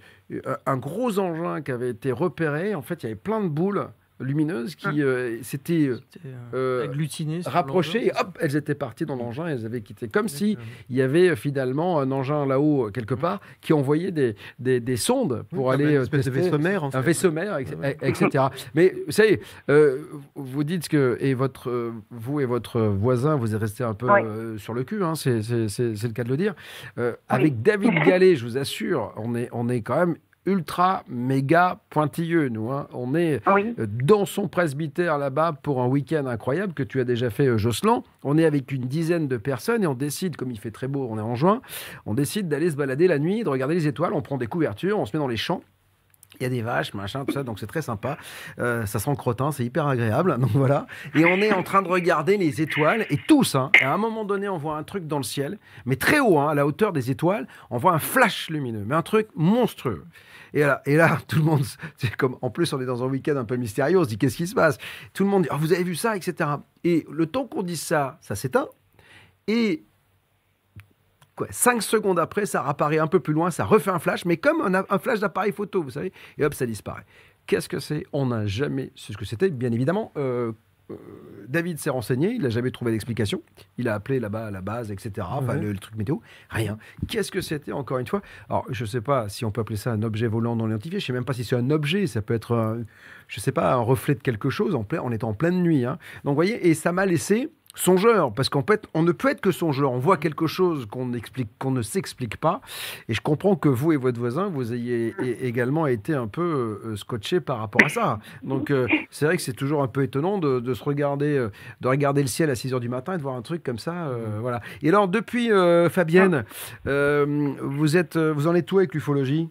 B: un gros engin qui avait été repéré. En fait, il y avait plein de boules lumineuses qui euh, s'étaient euh,
C: agglutinées sur
B: rapprochées et hop, elles étaient parties dans l'engin et elles avaient quitté. Comme si il y avait euh, finalement un engin là-haut euh, quelque part qui envoyait des, des, des sondes pour
D: Oui,
B: aller
D: un
B: euh,
D: espèce de
B: tester-
D: vaisseau mère, en
B: un
D: fait.
B: vaisseau mère, etc. Mais vous savez, euh, vous dites que et votre, euh, vous et votre voisin, vous êtes resté un peu
N: Oui.
B: euh, sur le cul, hein, c'est le cas de le dire. Euh, Avec David Gallet, je vous assure, on est, on est quand même ultra méga pointilleux, nous. hein. On est euh, dans son presbytère là-bas pour un week-end incroyable que tu as déjà fait, euh, Jocelyn. On est avec une dizaine de personnes et on décide, comme il fait très beau, on est en juin, on décide d'aller se balader la nuit, de regarder les étoiles, on prend des couvertures, on se met dans les champs. Il y a des vaches, machin, tout ça, donc c'est très sympa. Euh, ça sent le crottin, c'est hyper agréable. Donc voilà. Et on est en train de regarder les étoiles, et tous, hein, à un moment donné, on voit un truc dans le ciel, mais très haut, hein, à la hauteur des étoiles, on voit un flash lumineux, mais un truc monstrueux. Et là, tout le monde, c'est comme, en plus, on est dans un week-end un peu mystérieux, on se dit qu'est-ce qui se passe? Tout le monde dit, Ah, vous avez vu ça, etc. Et le temps qu'on dise ça, ça s'éteint. Et quoi, cinq secondes après, ça apparaît un peu plus loin, ça refait un flash, mais comme un, flash d'appareil photo, vous savez, et hop, ça disparaît. Qu'est-ce que c'est? On n'a jamais su ce que c'était, bien évidemment. euh, David s'est renseigné, il n'a jamais trouvé d'explication. Il a appelé là-bas à la base, etc. Enfin, le, le truc météo, rien. Qu'est-ce que c'était, encore une fois? Alors, je ne sais pas si on peut appeler ça un objet volant non identifié. Je ne sais même pas si c'est un objet. Ça peut être, un, je sais pas, un reflet de quelque chose en plein, on est en pleine nuit. hein. Donc, vous voyez, et ça m'a laissé songeur, parce qu'en fait, on ne peut être que songeur. On voit quelque chose qu'on explique, qu'on ne s'explique pas. Et je comprends que vous et votre voisin, vous ayez également été un peu euh, scotché par rapport à ça. Donc, euh, c'est vrai que c'est toujours un peu étonnant de, de se regarder, euh, de regarder le ciel à 6 heures du matin et de voir un truc comme ça. euh, voilà. Et alors, depuis, euh, Fabienne, euh, vous, êtes, euh, vous en êtes où avec l'ufologie?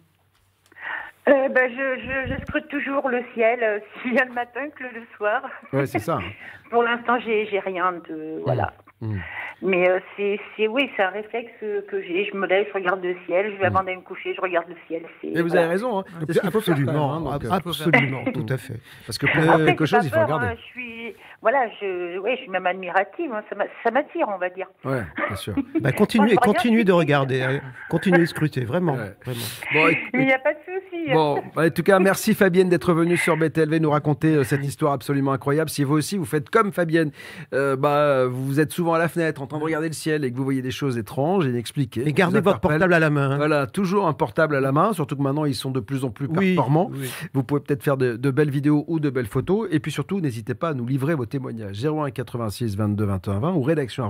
N: Euh, ben, je, je, je scrute toujours le ciel, euh, si bien le matin que le soir.
B: Ouais, c'est ça.
N: Pour l'instant, j'ai j'ai rien de. Voilà.
B: Mmh.
N: Mais euh, c'est, c'est, oui, c'est un réflexe que j'ai. Je me lève, je regarde le ciel. Je vais avant d'aller me coucher, je regarde le ciel. C'est,
B: Et vous
N: voilà.
B: avez raison. Hein. C'est faire,
D: Absolument,
B: même, hein, donc,
D: absolument, tout à fait.
B: Parce que
N: Après,
B: quelque chose, il faut regarder.
N: hein, je suis, voilà, je, ouais, je suis même admirative. hein, ça, m'a- ça m'attire, on va dire.
B: Ouais, bien sûr.
D: Bah, continuez, continuez de regarder, hein. continuez de scruter, vraiment.
B: Ouais.
D: vraiment.
B: Bon, et-
N: Il n'y a pas de souci.
B: Bon, en tout cas, merci Fabienne d'être venue sur BTLV nous raconter euh, cette histoire absolument incroyable. Si vous aussi vous faites comme Fabienne, euh, bah, vous êtes souvent à la fenêtre en train de regarder le ciel et que vous voyez des choses étranges et inexpliquées.
D: Et gardez votre portable à la main. hein.
B: Voilà, toujours un portable à la main, surtout que maintenant ils sont de plus en plus
D: Oui,
B: performants.
D: oui.
B: Vous pouvez peut-être faire de, de belles vidéos ou de belles photos. Et puis surtout, n'hésitez pas à nous livrer vos témoignages. 01 86 22 21 20 ou rédaction.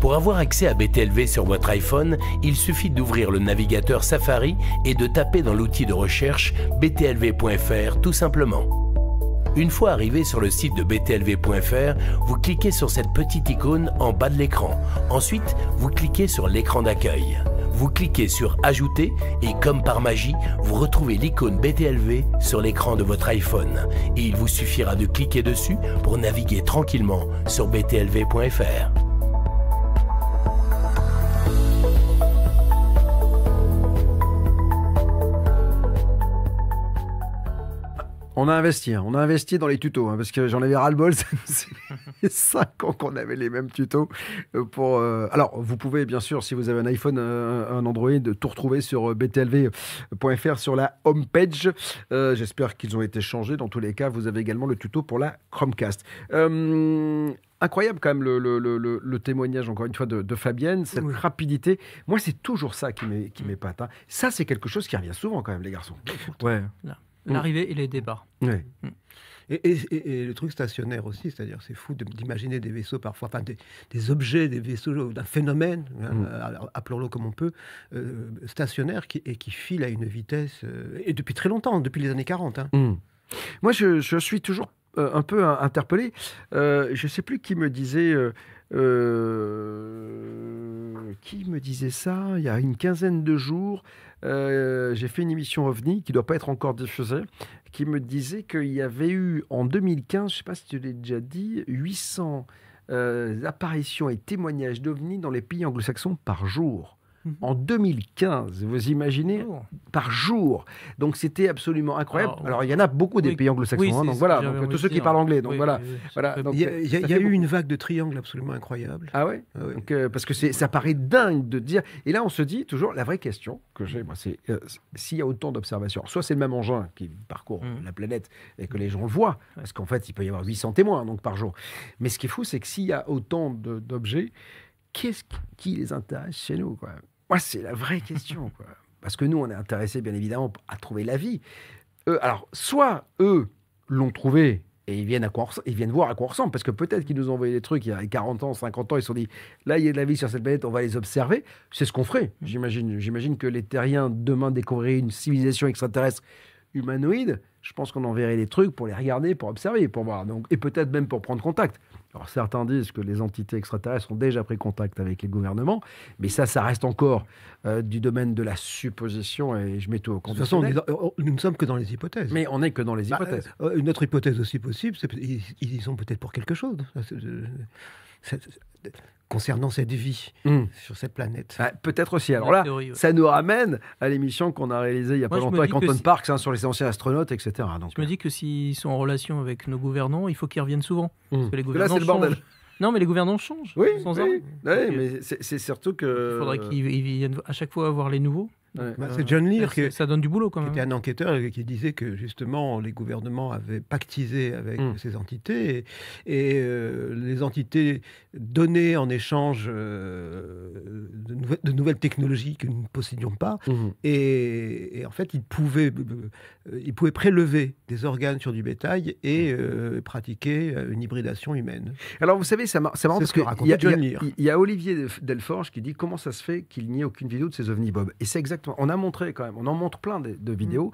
A: Pour avoir accès à BTLV sur votre iPhone, il suffit d'ouvrir le navigateur Safari et de taper dans l'outil de recherche btlv.fr tout simplement. Une fois arrivé sur le site de btlv.fr, vous cliquez sur cette petite icône en bas de l'écran. Ensuite, vous cliquez sur l'écran d'accueil. Vous cliquez sur Ajouter et comme par magie, vous retrouvez l'icône BTLV sur l'écran de votre iPhone. Et il vous suffira de cliquer dessus pour naviguer tranquillement sur btlv.fr.
B: On a investi, hein. on a investi dans les tutos, hein, parce que j'en avais ras-le-bol. C'est 5 ans qu'on avait les mêmes tutos. euh, Pour, euh, Alors, vous pouvez, bien sûr, si vous avez un iPhone, euh, un Android, tout retrouver sur btlv.fr sur la homepage. Euh, J'espère qu'ils ont été changés. Dans tous les cas, vous avez également le tuto pour la Chromecast. Euh, Incroyable quand même le, le- le- le- le témoignage, encore une fois, de, de Fabienne, cette rapidité. Moi, c'est toujours ça qui m'é- qui m'épate. hein. Ça, c'est quelque chose qui revient souvent quand même, les garçons.
F: Ouais.
C: Là, L'arrivée et les départs.
B: Ouais.
D: Et, et- et- et le truc stationnaire aussi, c'est-à-dire c'est fou de- d'imaginer des vaisseaux parfois, enfin des, des objets, des vaisseaux, d'un phénomène, hein,
B: Mm.
D: euh, appelons-le comme on peut, euh, stationnaire qui, et qui file à une vitesse, euh, et depuis très longtemps, depuis les années 40. hein.
B: Hmm. Moi, je, je suis toujours euh, un peu interpellé. Euh, je ne sais plus qui me disait. euh, euh, qui me disait ça Il y a une quinzaine de jours, euh, j'ai fait une émission OVNI qui ne doit pas être encore diffusée, qui me disait qu'il y avait eu en 2015, je ne sais pas si tu l'as déjà dit, 800 euh, apparitions et témoignages d'OVNI dans les pays anglo-saxons par jour. En 2015, vous imaginez Par jour. Donc c'était absolument incroyable.
D: Alors,
B: Alors, il y en a beaucoup des pays anglo-saxons.
D: Oui,
B: hein, donc voilà, donc, tous ceux qui parlent anglais. Donc
D: Oui,
B: voilà. voilà donc,
D: Il y a, y y eu
B: beaucoup.
D: une vague de triangles absolument incroyable.
B: Ah ouais,
D: Ah.
B: Donc, euh, Parce que ça paraît dingue de dire. Et là, on se dit toujours, la vraie question que j'ai, moi, c'est euh, s'il y a autant d'observations, soit c'est le même engin qui parcourt
D: Mmh.
B: la planète et que les gens le voient, parce qu'en fait, il peut y avoir 800 témoins donc, par jour. Mais ce qui est fou, c'est que s'il y a autant d'objets, qu'est-ce qui, qui les intéresse chez nous quoi? C'est la vraie question. Parce que nous, on est intéressés, bien évidemment, à trouver la vie. Alors, soit eux l'ont trouvé et ils viennent, à quoi ils viennent voir à quoi ressemble, parce que peut-être qu'ils nous ont envoyé des trucs il y a 40 ans, 50 ans, ils se sont dit, là, il y a de la vie sur cette planète, on va les observer. C'est ce qu'on ferait, j'imagine. J'imagine que les terriens, demain, découvriraient une civilisation extraterrestre humanoïde. Je pense qu'on enverrait des trucs pour les regarder, pour observer, pour voir. Donc, et peut-être même pour prendre contact. Alors certains disent que les entités extraterrestres ont déjà pris contact avec les gouvernements, mais ça, ça reste encore euh, du domaine de la supposition et je mets tout au
D: De toute façon, on est nous ne sommes que dans les hypothèses.
B: Mais on n'est que dans les
D: Bah,
B: hypothèses.
D: euh, une autre hypothèse aussi possible, c'est ils, ils y sont peut-être pour quelque chose. Concernant cette vie
B: Hmm.
D: sur cette planète.
B: Ah, Peut-être aussi. Alors là,
D: théorie, ouais.
B: ça nous ramène à l'émission qu'on a réalisée il y a
C: Moi,
B: pas longtemps avec Anton
C: si-
B: Parks hein, sur les anciens astronautes, etc. Donc,
C: Je me dis que s'ils sont en relation avec nos gouvernants, il faut qu'ils reviennent souvent. Parce que les
B: Parce que là, c'est le bordel.
C: changent. Non, mais les gouvernants changent.
B: Oui,
C: sans
B: oui,
C: Donc, euh,
B: mais c'est surtout que.
C: Il faudrait qu'ils ils viennent à chaque fois voir les nouveaux.
B: Ouais.
D: Bah, c'est John Lear qui,
C: ça donne du boulot quand
D: qui
C: même.
D: était un enquêteur et qui disait que justement les gouvernements avaient pactisé avec
B: Mm.
D: ces entités et, et, euh, les entités donnaient en échange euh, de, nouvel- de nouvelles technologies que nous ne possédions pas et, et en fait ils pouvaient, euh, ils pouvaient prélever des organes sur du bétail et euh, pratiquer euh, une hybridation humaine.
B: Alors vous savez, c'est marrant parce qu'il y, y y a Olivier Delforge qui dit comment ça se fait qu'il n'y ait aucune vidéo de ces ovnis Bob. Et c'est exactement on a montré quand même, on en montre plein de, de vidéos.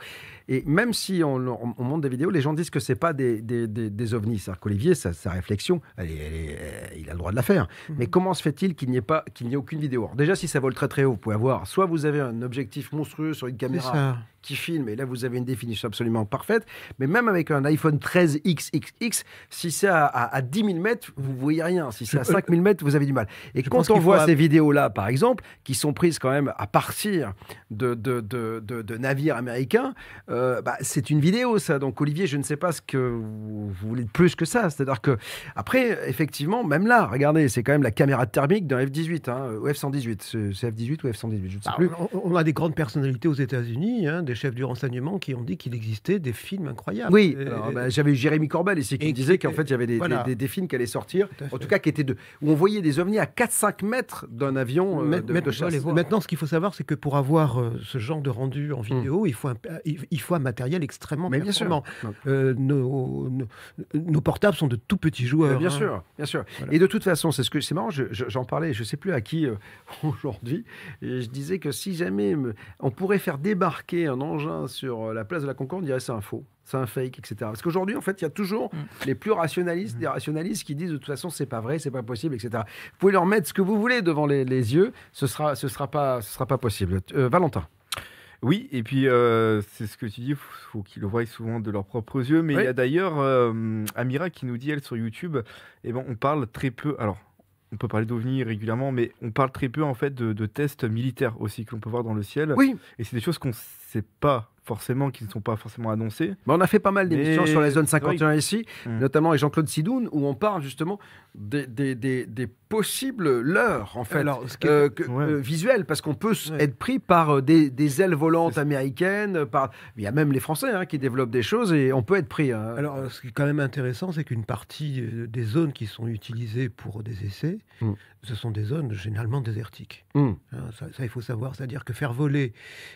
B: Et même si on, on- on montre des vidéos, les gens disent que c'est pas des, des, des, des ovnis. C'est-à-dire qu'Olivier, sa, sa réflexion, elle est- elle est- euh, il a le droit de la faire. Mais comment se fait-il qu'il n'y ait pas, qu'il n'y ait aucune vidéo? Alors Déjà, si ça vole très très haut, vous pouvez avoir, soit vous avez un objectif monstrueux sur une caméra. Qui filme, et là vous avez une définition absolument parfaite. Mais même avec un iPhone 13 XXX, si c'est à, à, à 10 000 mètres, vous voyez rien. Si c'est à 5 000 mètres, vous avez du mal. Et
D: Je
B: quand on voit
D: faut-
B: ces vidéos-là, par exemple, qui sont prises quand même à partir de, de, de, de- de navires américains, euh, bah, c'est une vidéo, ça. Donc, Olivier, je ne sais pas ce que vous, vous voulez de plus que ça. C'est-à-dire que, après, effectivement, même là, regardez, c'est quand même la caméra thermique d'un F-18, hein, ou F-118. C'est c'est F-18 ou F-118, je ne sais
D: Ah,
B: plus.
D: on, on a des grandes personnalités aux États-Unis, hein, des chefs du renseignement qui ont dit qu'il existait des films incroyables.
B: Oui, bah, j'avais eu Jérémy Corbel ici qui
D: et
B: disait qu'en fait il y avait des,
D: voilà.
B: des- des- des films qui allaient sortir,
D: Tout
B: en tout cas qui étaient de, où on voyait des ovnis à 4-5 mètres d'un avion euh, de, de chasse.
D: Maintenant, ce qu'il faut savoir, c'est que pour avoir euh, ce genre de rendu en vidéo, il, faut un, il faut un matériel extrêmement
B: Hmm. Mais bien sûr.
D: Euh, nos, nos, nos portables sont de tout petits joueurs.
B: Bien
D: hein.
B: sûr, bien sûr.
D: Voilà.
B: Et de toute façon, c'est ce que c'est marrant. je- je- J'en parlais, je sais plus à qui euh, aujourd'hui. Je disais que si jamais on pourrait faire débarquer un engin sur euh, la place de la Concorde, on dirait c'est un faux, c'est un fake, etc. Parce qu'aujourd'hui, en fait, il y a toujours les plus rationalistes, des rationalistes qui disent de toute façon c'est pas vrai, c'est pas possible, etc. Vous pouvez leur mettre ce que vous voulez devant les, les yeux, ce sera, ce sera pas, ce sera pas possible. Euh, Valentin.
F: Oui, et puis euh, c'est ce que tu dis, il faut qu'ils le voient souvent de leurs propres yeux. Mais il
B: Oui.
F: y a d'ailleurs euh, Amira qui nous dit, elle, sur YouTube, eh ben, on parle très peu. Alors, on peut parler d'OVNI régulièrement, mais on parle très peu en fait de, de tests militaires aussi que l'on peut voir dans le ciel.
B: Oui.
F: Et c'est des choses qu'on ne sait pas forcément, qui ne sont pas forcément annoncées.
B: Bah, on a fait pas mal d'émissions
F: Mais
B: sur la zone
F: c'est vrai
B: 51 ici,
F: Mm.
B: notamment avec Jean-Claude Sidoun, où on parle justement des, des, des- des possibles leurres, en fait,
D: Alors,
B: euh, que-
F: Ouais.
B: euh, visuels, parce qu'on peut
D: Ouais.
B: être pris par euh, des, des ailes volantes américaines, par... il y a même les Français hein, qui développent des choses, et on peut être pris. hein.
D: Alors, ce qui est quand même intéressant, c'est qu'une partie des zones qui sont utilisées pour des essais,
B: Mm.
D: ce sont des zones généralement désertiques.
B: Mm.
D: Hein, ça, ça, il faut savoir. C'est-à-dire que faire voler,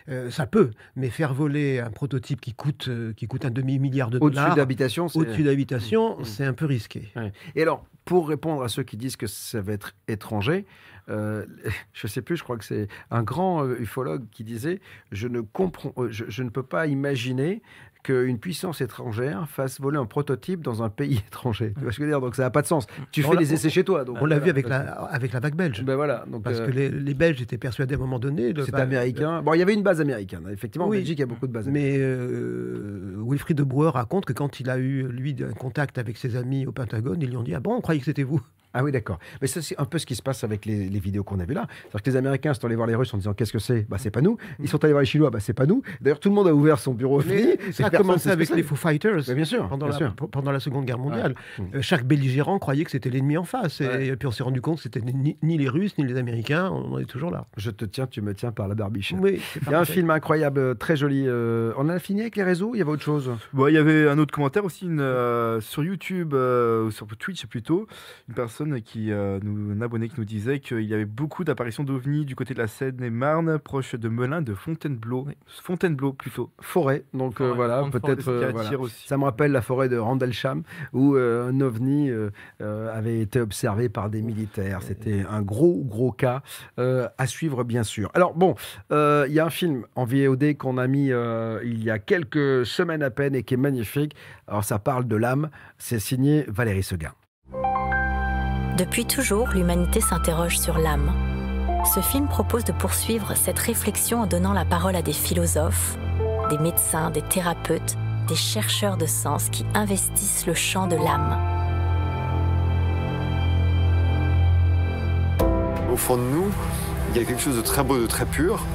D: euh, ça peut, mais faire voler un prototype qui coûte, euh, qui coûte un demi-milliard de
B: Au-dessus
D: dollars
B: d'habitation, c'est-
D: au-dessus d'habitation,
B: Mm.
D: c'est un peu risqué.
B: Ouais. Et alors, pour répondre à ceux qui disent que ça va être étranger, euh, je sais plus, je crois que c'est un grand euh, ufologue qui disait je ne comprends, euh, je, je ne peux pas imaginer qu'une puissance étrangère fasse voler un prototype dans un pays étranger. Tu vois ce que je veux dire? Donc ça n'a pas de sens. Tu
D: On
B: fais les essais chez toi. donc
D: On l'a vu avec la, avec la vague belge.
B: Ben voilà. Donc
D: Parce
B: euh,
D: que les, les Belges étaient persuadés à un moment donné.
B: c'est américain. Bon, il y avait une base américaine. Effectivement,
D: Oui.
B: en Belgique, il y a beaucoup de bases.
D: Mais euh, Wilfried de Brouwer raconte que quand il a eu, lui, un contact avec ses amis au Pentagone, ils lui ont dit Ah bon, on croyait que c'était vous.
B: Ah oui, d'accord. Mais ça, c'est un peu ce qui se passe avec les, les vidéos qu'on a vues là. C'est-à-dire que les Américains sont allés voir les Russes en disant qu'est-ce que c'est? Bah, c'est pas nous. Ils sont allés voir les Chinois Bah, c'est pas nous. D'ailleurs, tout le monde a ouvert son bureau.
D: Mais
B: fini,
D: ça a commencé avec les Foo Fighters
B: Mais bien sûr.
D: pendant,
B: bien
D: la,
B: sûr.
D: p- pendant la Seconde Guerre mondiale.
B: Ouais.
D: Euh, chaque belligérant croyait que c'était l'ennemi en face. Et,
B: Ouais.
D: puis on s'est rendu compte que c'était ni, ni les Russes ni les Américains. On en est toujours là.
B: Je te tiens, tu me tiens par la barbiche.
D: Oui,
B: Il y a un film incroyable, euh, très joli. euh, on a fini avec les réseaux Il y avait autre chose?
F: Bon, il y avait un autre commentaire aussi une, euh, sur YouTube, euh, ou sur Twitch plutôt, une personne qui euh, nous, un abonné qui nous disait qu'il y avait beaucoup d'apparitions d'ovnis du côté de la Seine-et-Marne, proche de Melun, de Fontainebleau, Fontainebleau plutôt.
B: Forêt, donc euh, voilà, peut-être. euh, voilà. Ça me rappelle la forêt de Randalsham, où un ovni avait été observé par des militaires. C'était un gros, gros cas à suivre, bien sûr. Alors, bon, il y a un film en VOD qu'on a mis il y a quelques semaines à peine et qui est magnifique. Alors, ça parle de l'âme. C'est signé Valérie Seguin.
O: Depuis toujours, l'humanité s'interroge sur l'âme. Ce film propose de poursuivre cette réflexion en donnant la parole à des philosophes, des médecins, des thérapeutes, des chercheurs de sens qui investissent le champ de l'âme.
P: Au fond de nous, il y a quelque chose de très beau, de très pur,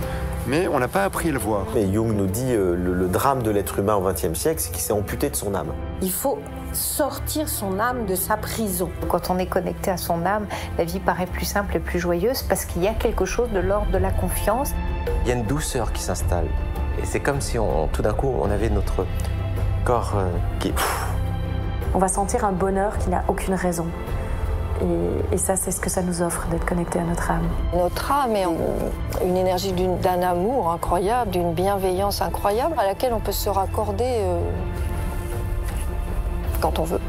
P: mais on n'a pas appris à le voir.
Q: Et Jung nous dit euh, le, le drame de l'être humain au XXe siècle, c'est qu'il s'est amputé de son âme.
R: Il faut sortir son âme de sa prison.
S: Quand on est connecté à son âme, la vie paraît plus simple et plus joyeuse parce qu'il y a quelque chose de l'ordre de la confiance.
Q: Il y a une douceur qui s'installe. Et c'est comme si on, tout d'un coup on avait notre corps euh, qui.
T: On va sentir un bonheur qui n'a aucune raison. Et, et ça, c'est ce que ça nous offre d'être connecté à notre âme.
R: Notre âme est en- une énergie d'un amour incroyable, d'une bienveillance incroyable à laquelle on peut se raccorder euh, quand on veut.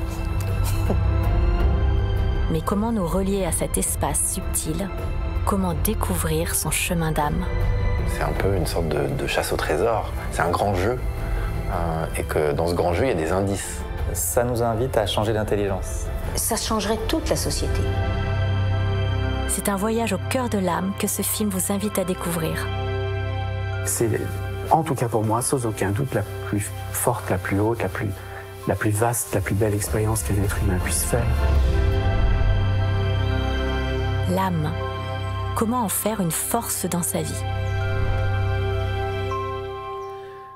O: Mais comment nous relier à cet espace subtil? Comment découvrir son chemin d'âme?
U: C'est un peu une sorte de, de chasse au trésor. C'est un grand jeu. euh, et que dans ce grand jeu, il y a des indices.
V: Ça nous invite à changer d'intelligence.
O: Ça changerait toute la société. C'est un voyage au cœur de l'âme que ce film vous invite à découvrir.
W: C'est, en tout cas pour moi, sans aucun doute, la plus forte, la plus haute, la plus, la plus vaste, la plus belle expérience qu'un être humain puisse faire.
O: L'âme. Comment en faire une force dans sa vie?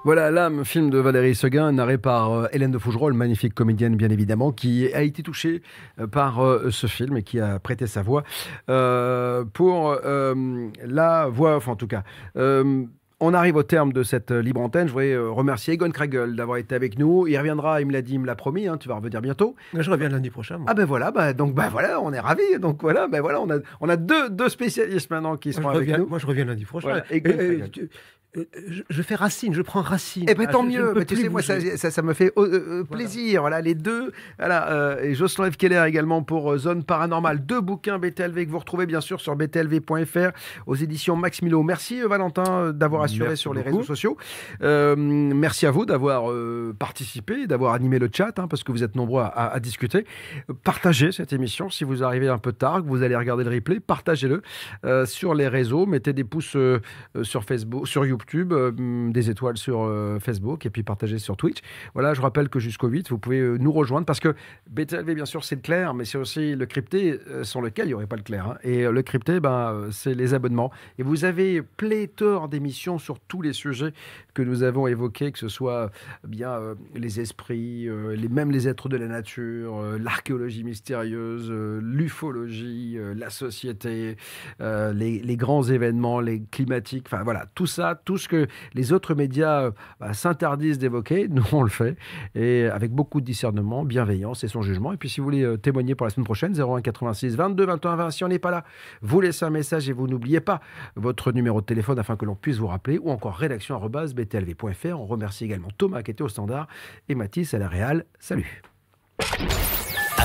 B: Voilà, l'âme, film de Valérie Seguin, narré par euh, Hélène de Fougerolles, magnifique comédienne bien évidemment, qui a été touchée euh, par euh, ce film et qui a prêté sa voix euh, pour euh, la voix, enfin en tout cas. euh, on arrive au terme de cette euh, libre antenne. Je voudrais euh, remercier Egon Kragel d'avoir été avec nous. Il reviendra, il me l'a dit, il me l'a promis. hein, tu vas revenir bientôt.
D: Je reviens lundi prochain. moi.
B: Ah ben voilà, bah, donc bah voilà, on est ravis. Donc voilà, ben voilà, on a, on a deux, deux spécialistes maintenant qui seront avec
D: reviens,
B: nous.
D: moi, je reviens lundi prochain.
B: Voilà,
D: Et,
B: Egon Kragel.
D: tu- je, je fais racine, je prends racine.
B: Eh ben
D: Ah,
B: tant
D: je ne
B: mieux, Mais tu
D: plus
B: sais, moi ça,
D: bouger.
B: ça, ça me fait euh, euh, plaisir. Voilà, les deux. Voilà, euh, et Jocelyn F. Keller également pour euh, Zone Paranormale. Deux bouquins BTLV que vous retrouvez bien sûr sur btlv.fr aux éditions Max Milo. Merci euh, Valentin euh, d'avoir assuré
D: Merci
B: sur les réseaux sociaux. Euh, merci à vous d'avoir euh, participé, d'avoir animé le chat, hein, parce que vous êtes nombreux à, à- à discuter. Euh, Partagez cette émission si vous arrivez un peu tard, que vous allez regarder le replay. Partagez-le euh, sur les réseaux. Mettez des pouces euh, euh, sur Facebook, sur YouTube, euh, des étoiles sur euh, Facebook et puis partagez sur Twitch. Voilà, je rappelle que jusqu'au 8, vous pouvez euh, nous rejoindre parce que BTLV, bien sûr, c'est le clair, mais c'est aussi le crypté sans lequel il n'y aurait pas le clair. hein. Et le crypté, ben, c'est les abonnements. Et vous avez pléthore d'émissions sur tous les sujets que nous avons évoqués, que ce soit bien les esprits, les, même les êtres de la nature, l'archéologie mystérieuse, l'ufologie, la société, les, les grands événements, les climatiques, enfin voilà, tout ça, tout ce que les autres médias euh, bah, s'interdisent d'évoquer, nous on le fait, et avec beaucoup de discernement, bienveillance et son jugement. Et puis si vous voulez euh, témoigner pour la semaine prochaine, 01 86 22 21 20, si on n'est pas là, vous laissez un message et vous n'oubliez pas votre numéro de téléphone afin que l'on puisse vous rappeler, ou encore rédaction btlv.fr. On remercie également Thomas qui était au standard et Mathis à la Réal. Salut.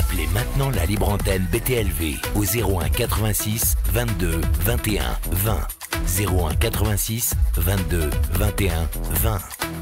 A: Appelez maintenant la libre antenne BTLV au 01 86 22 21 20. 01 86 22 21 20.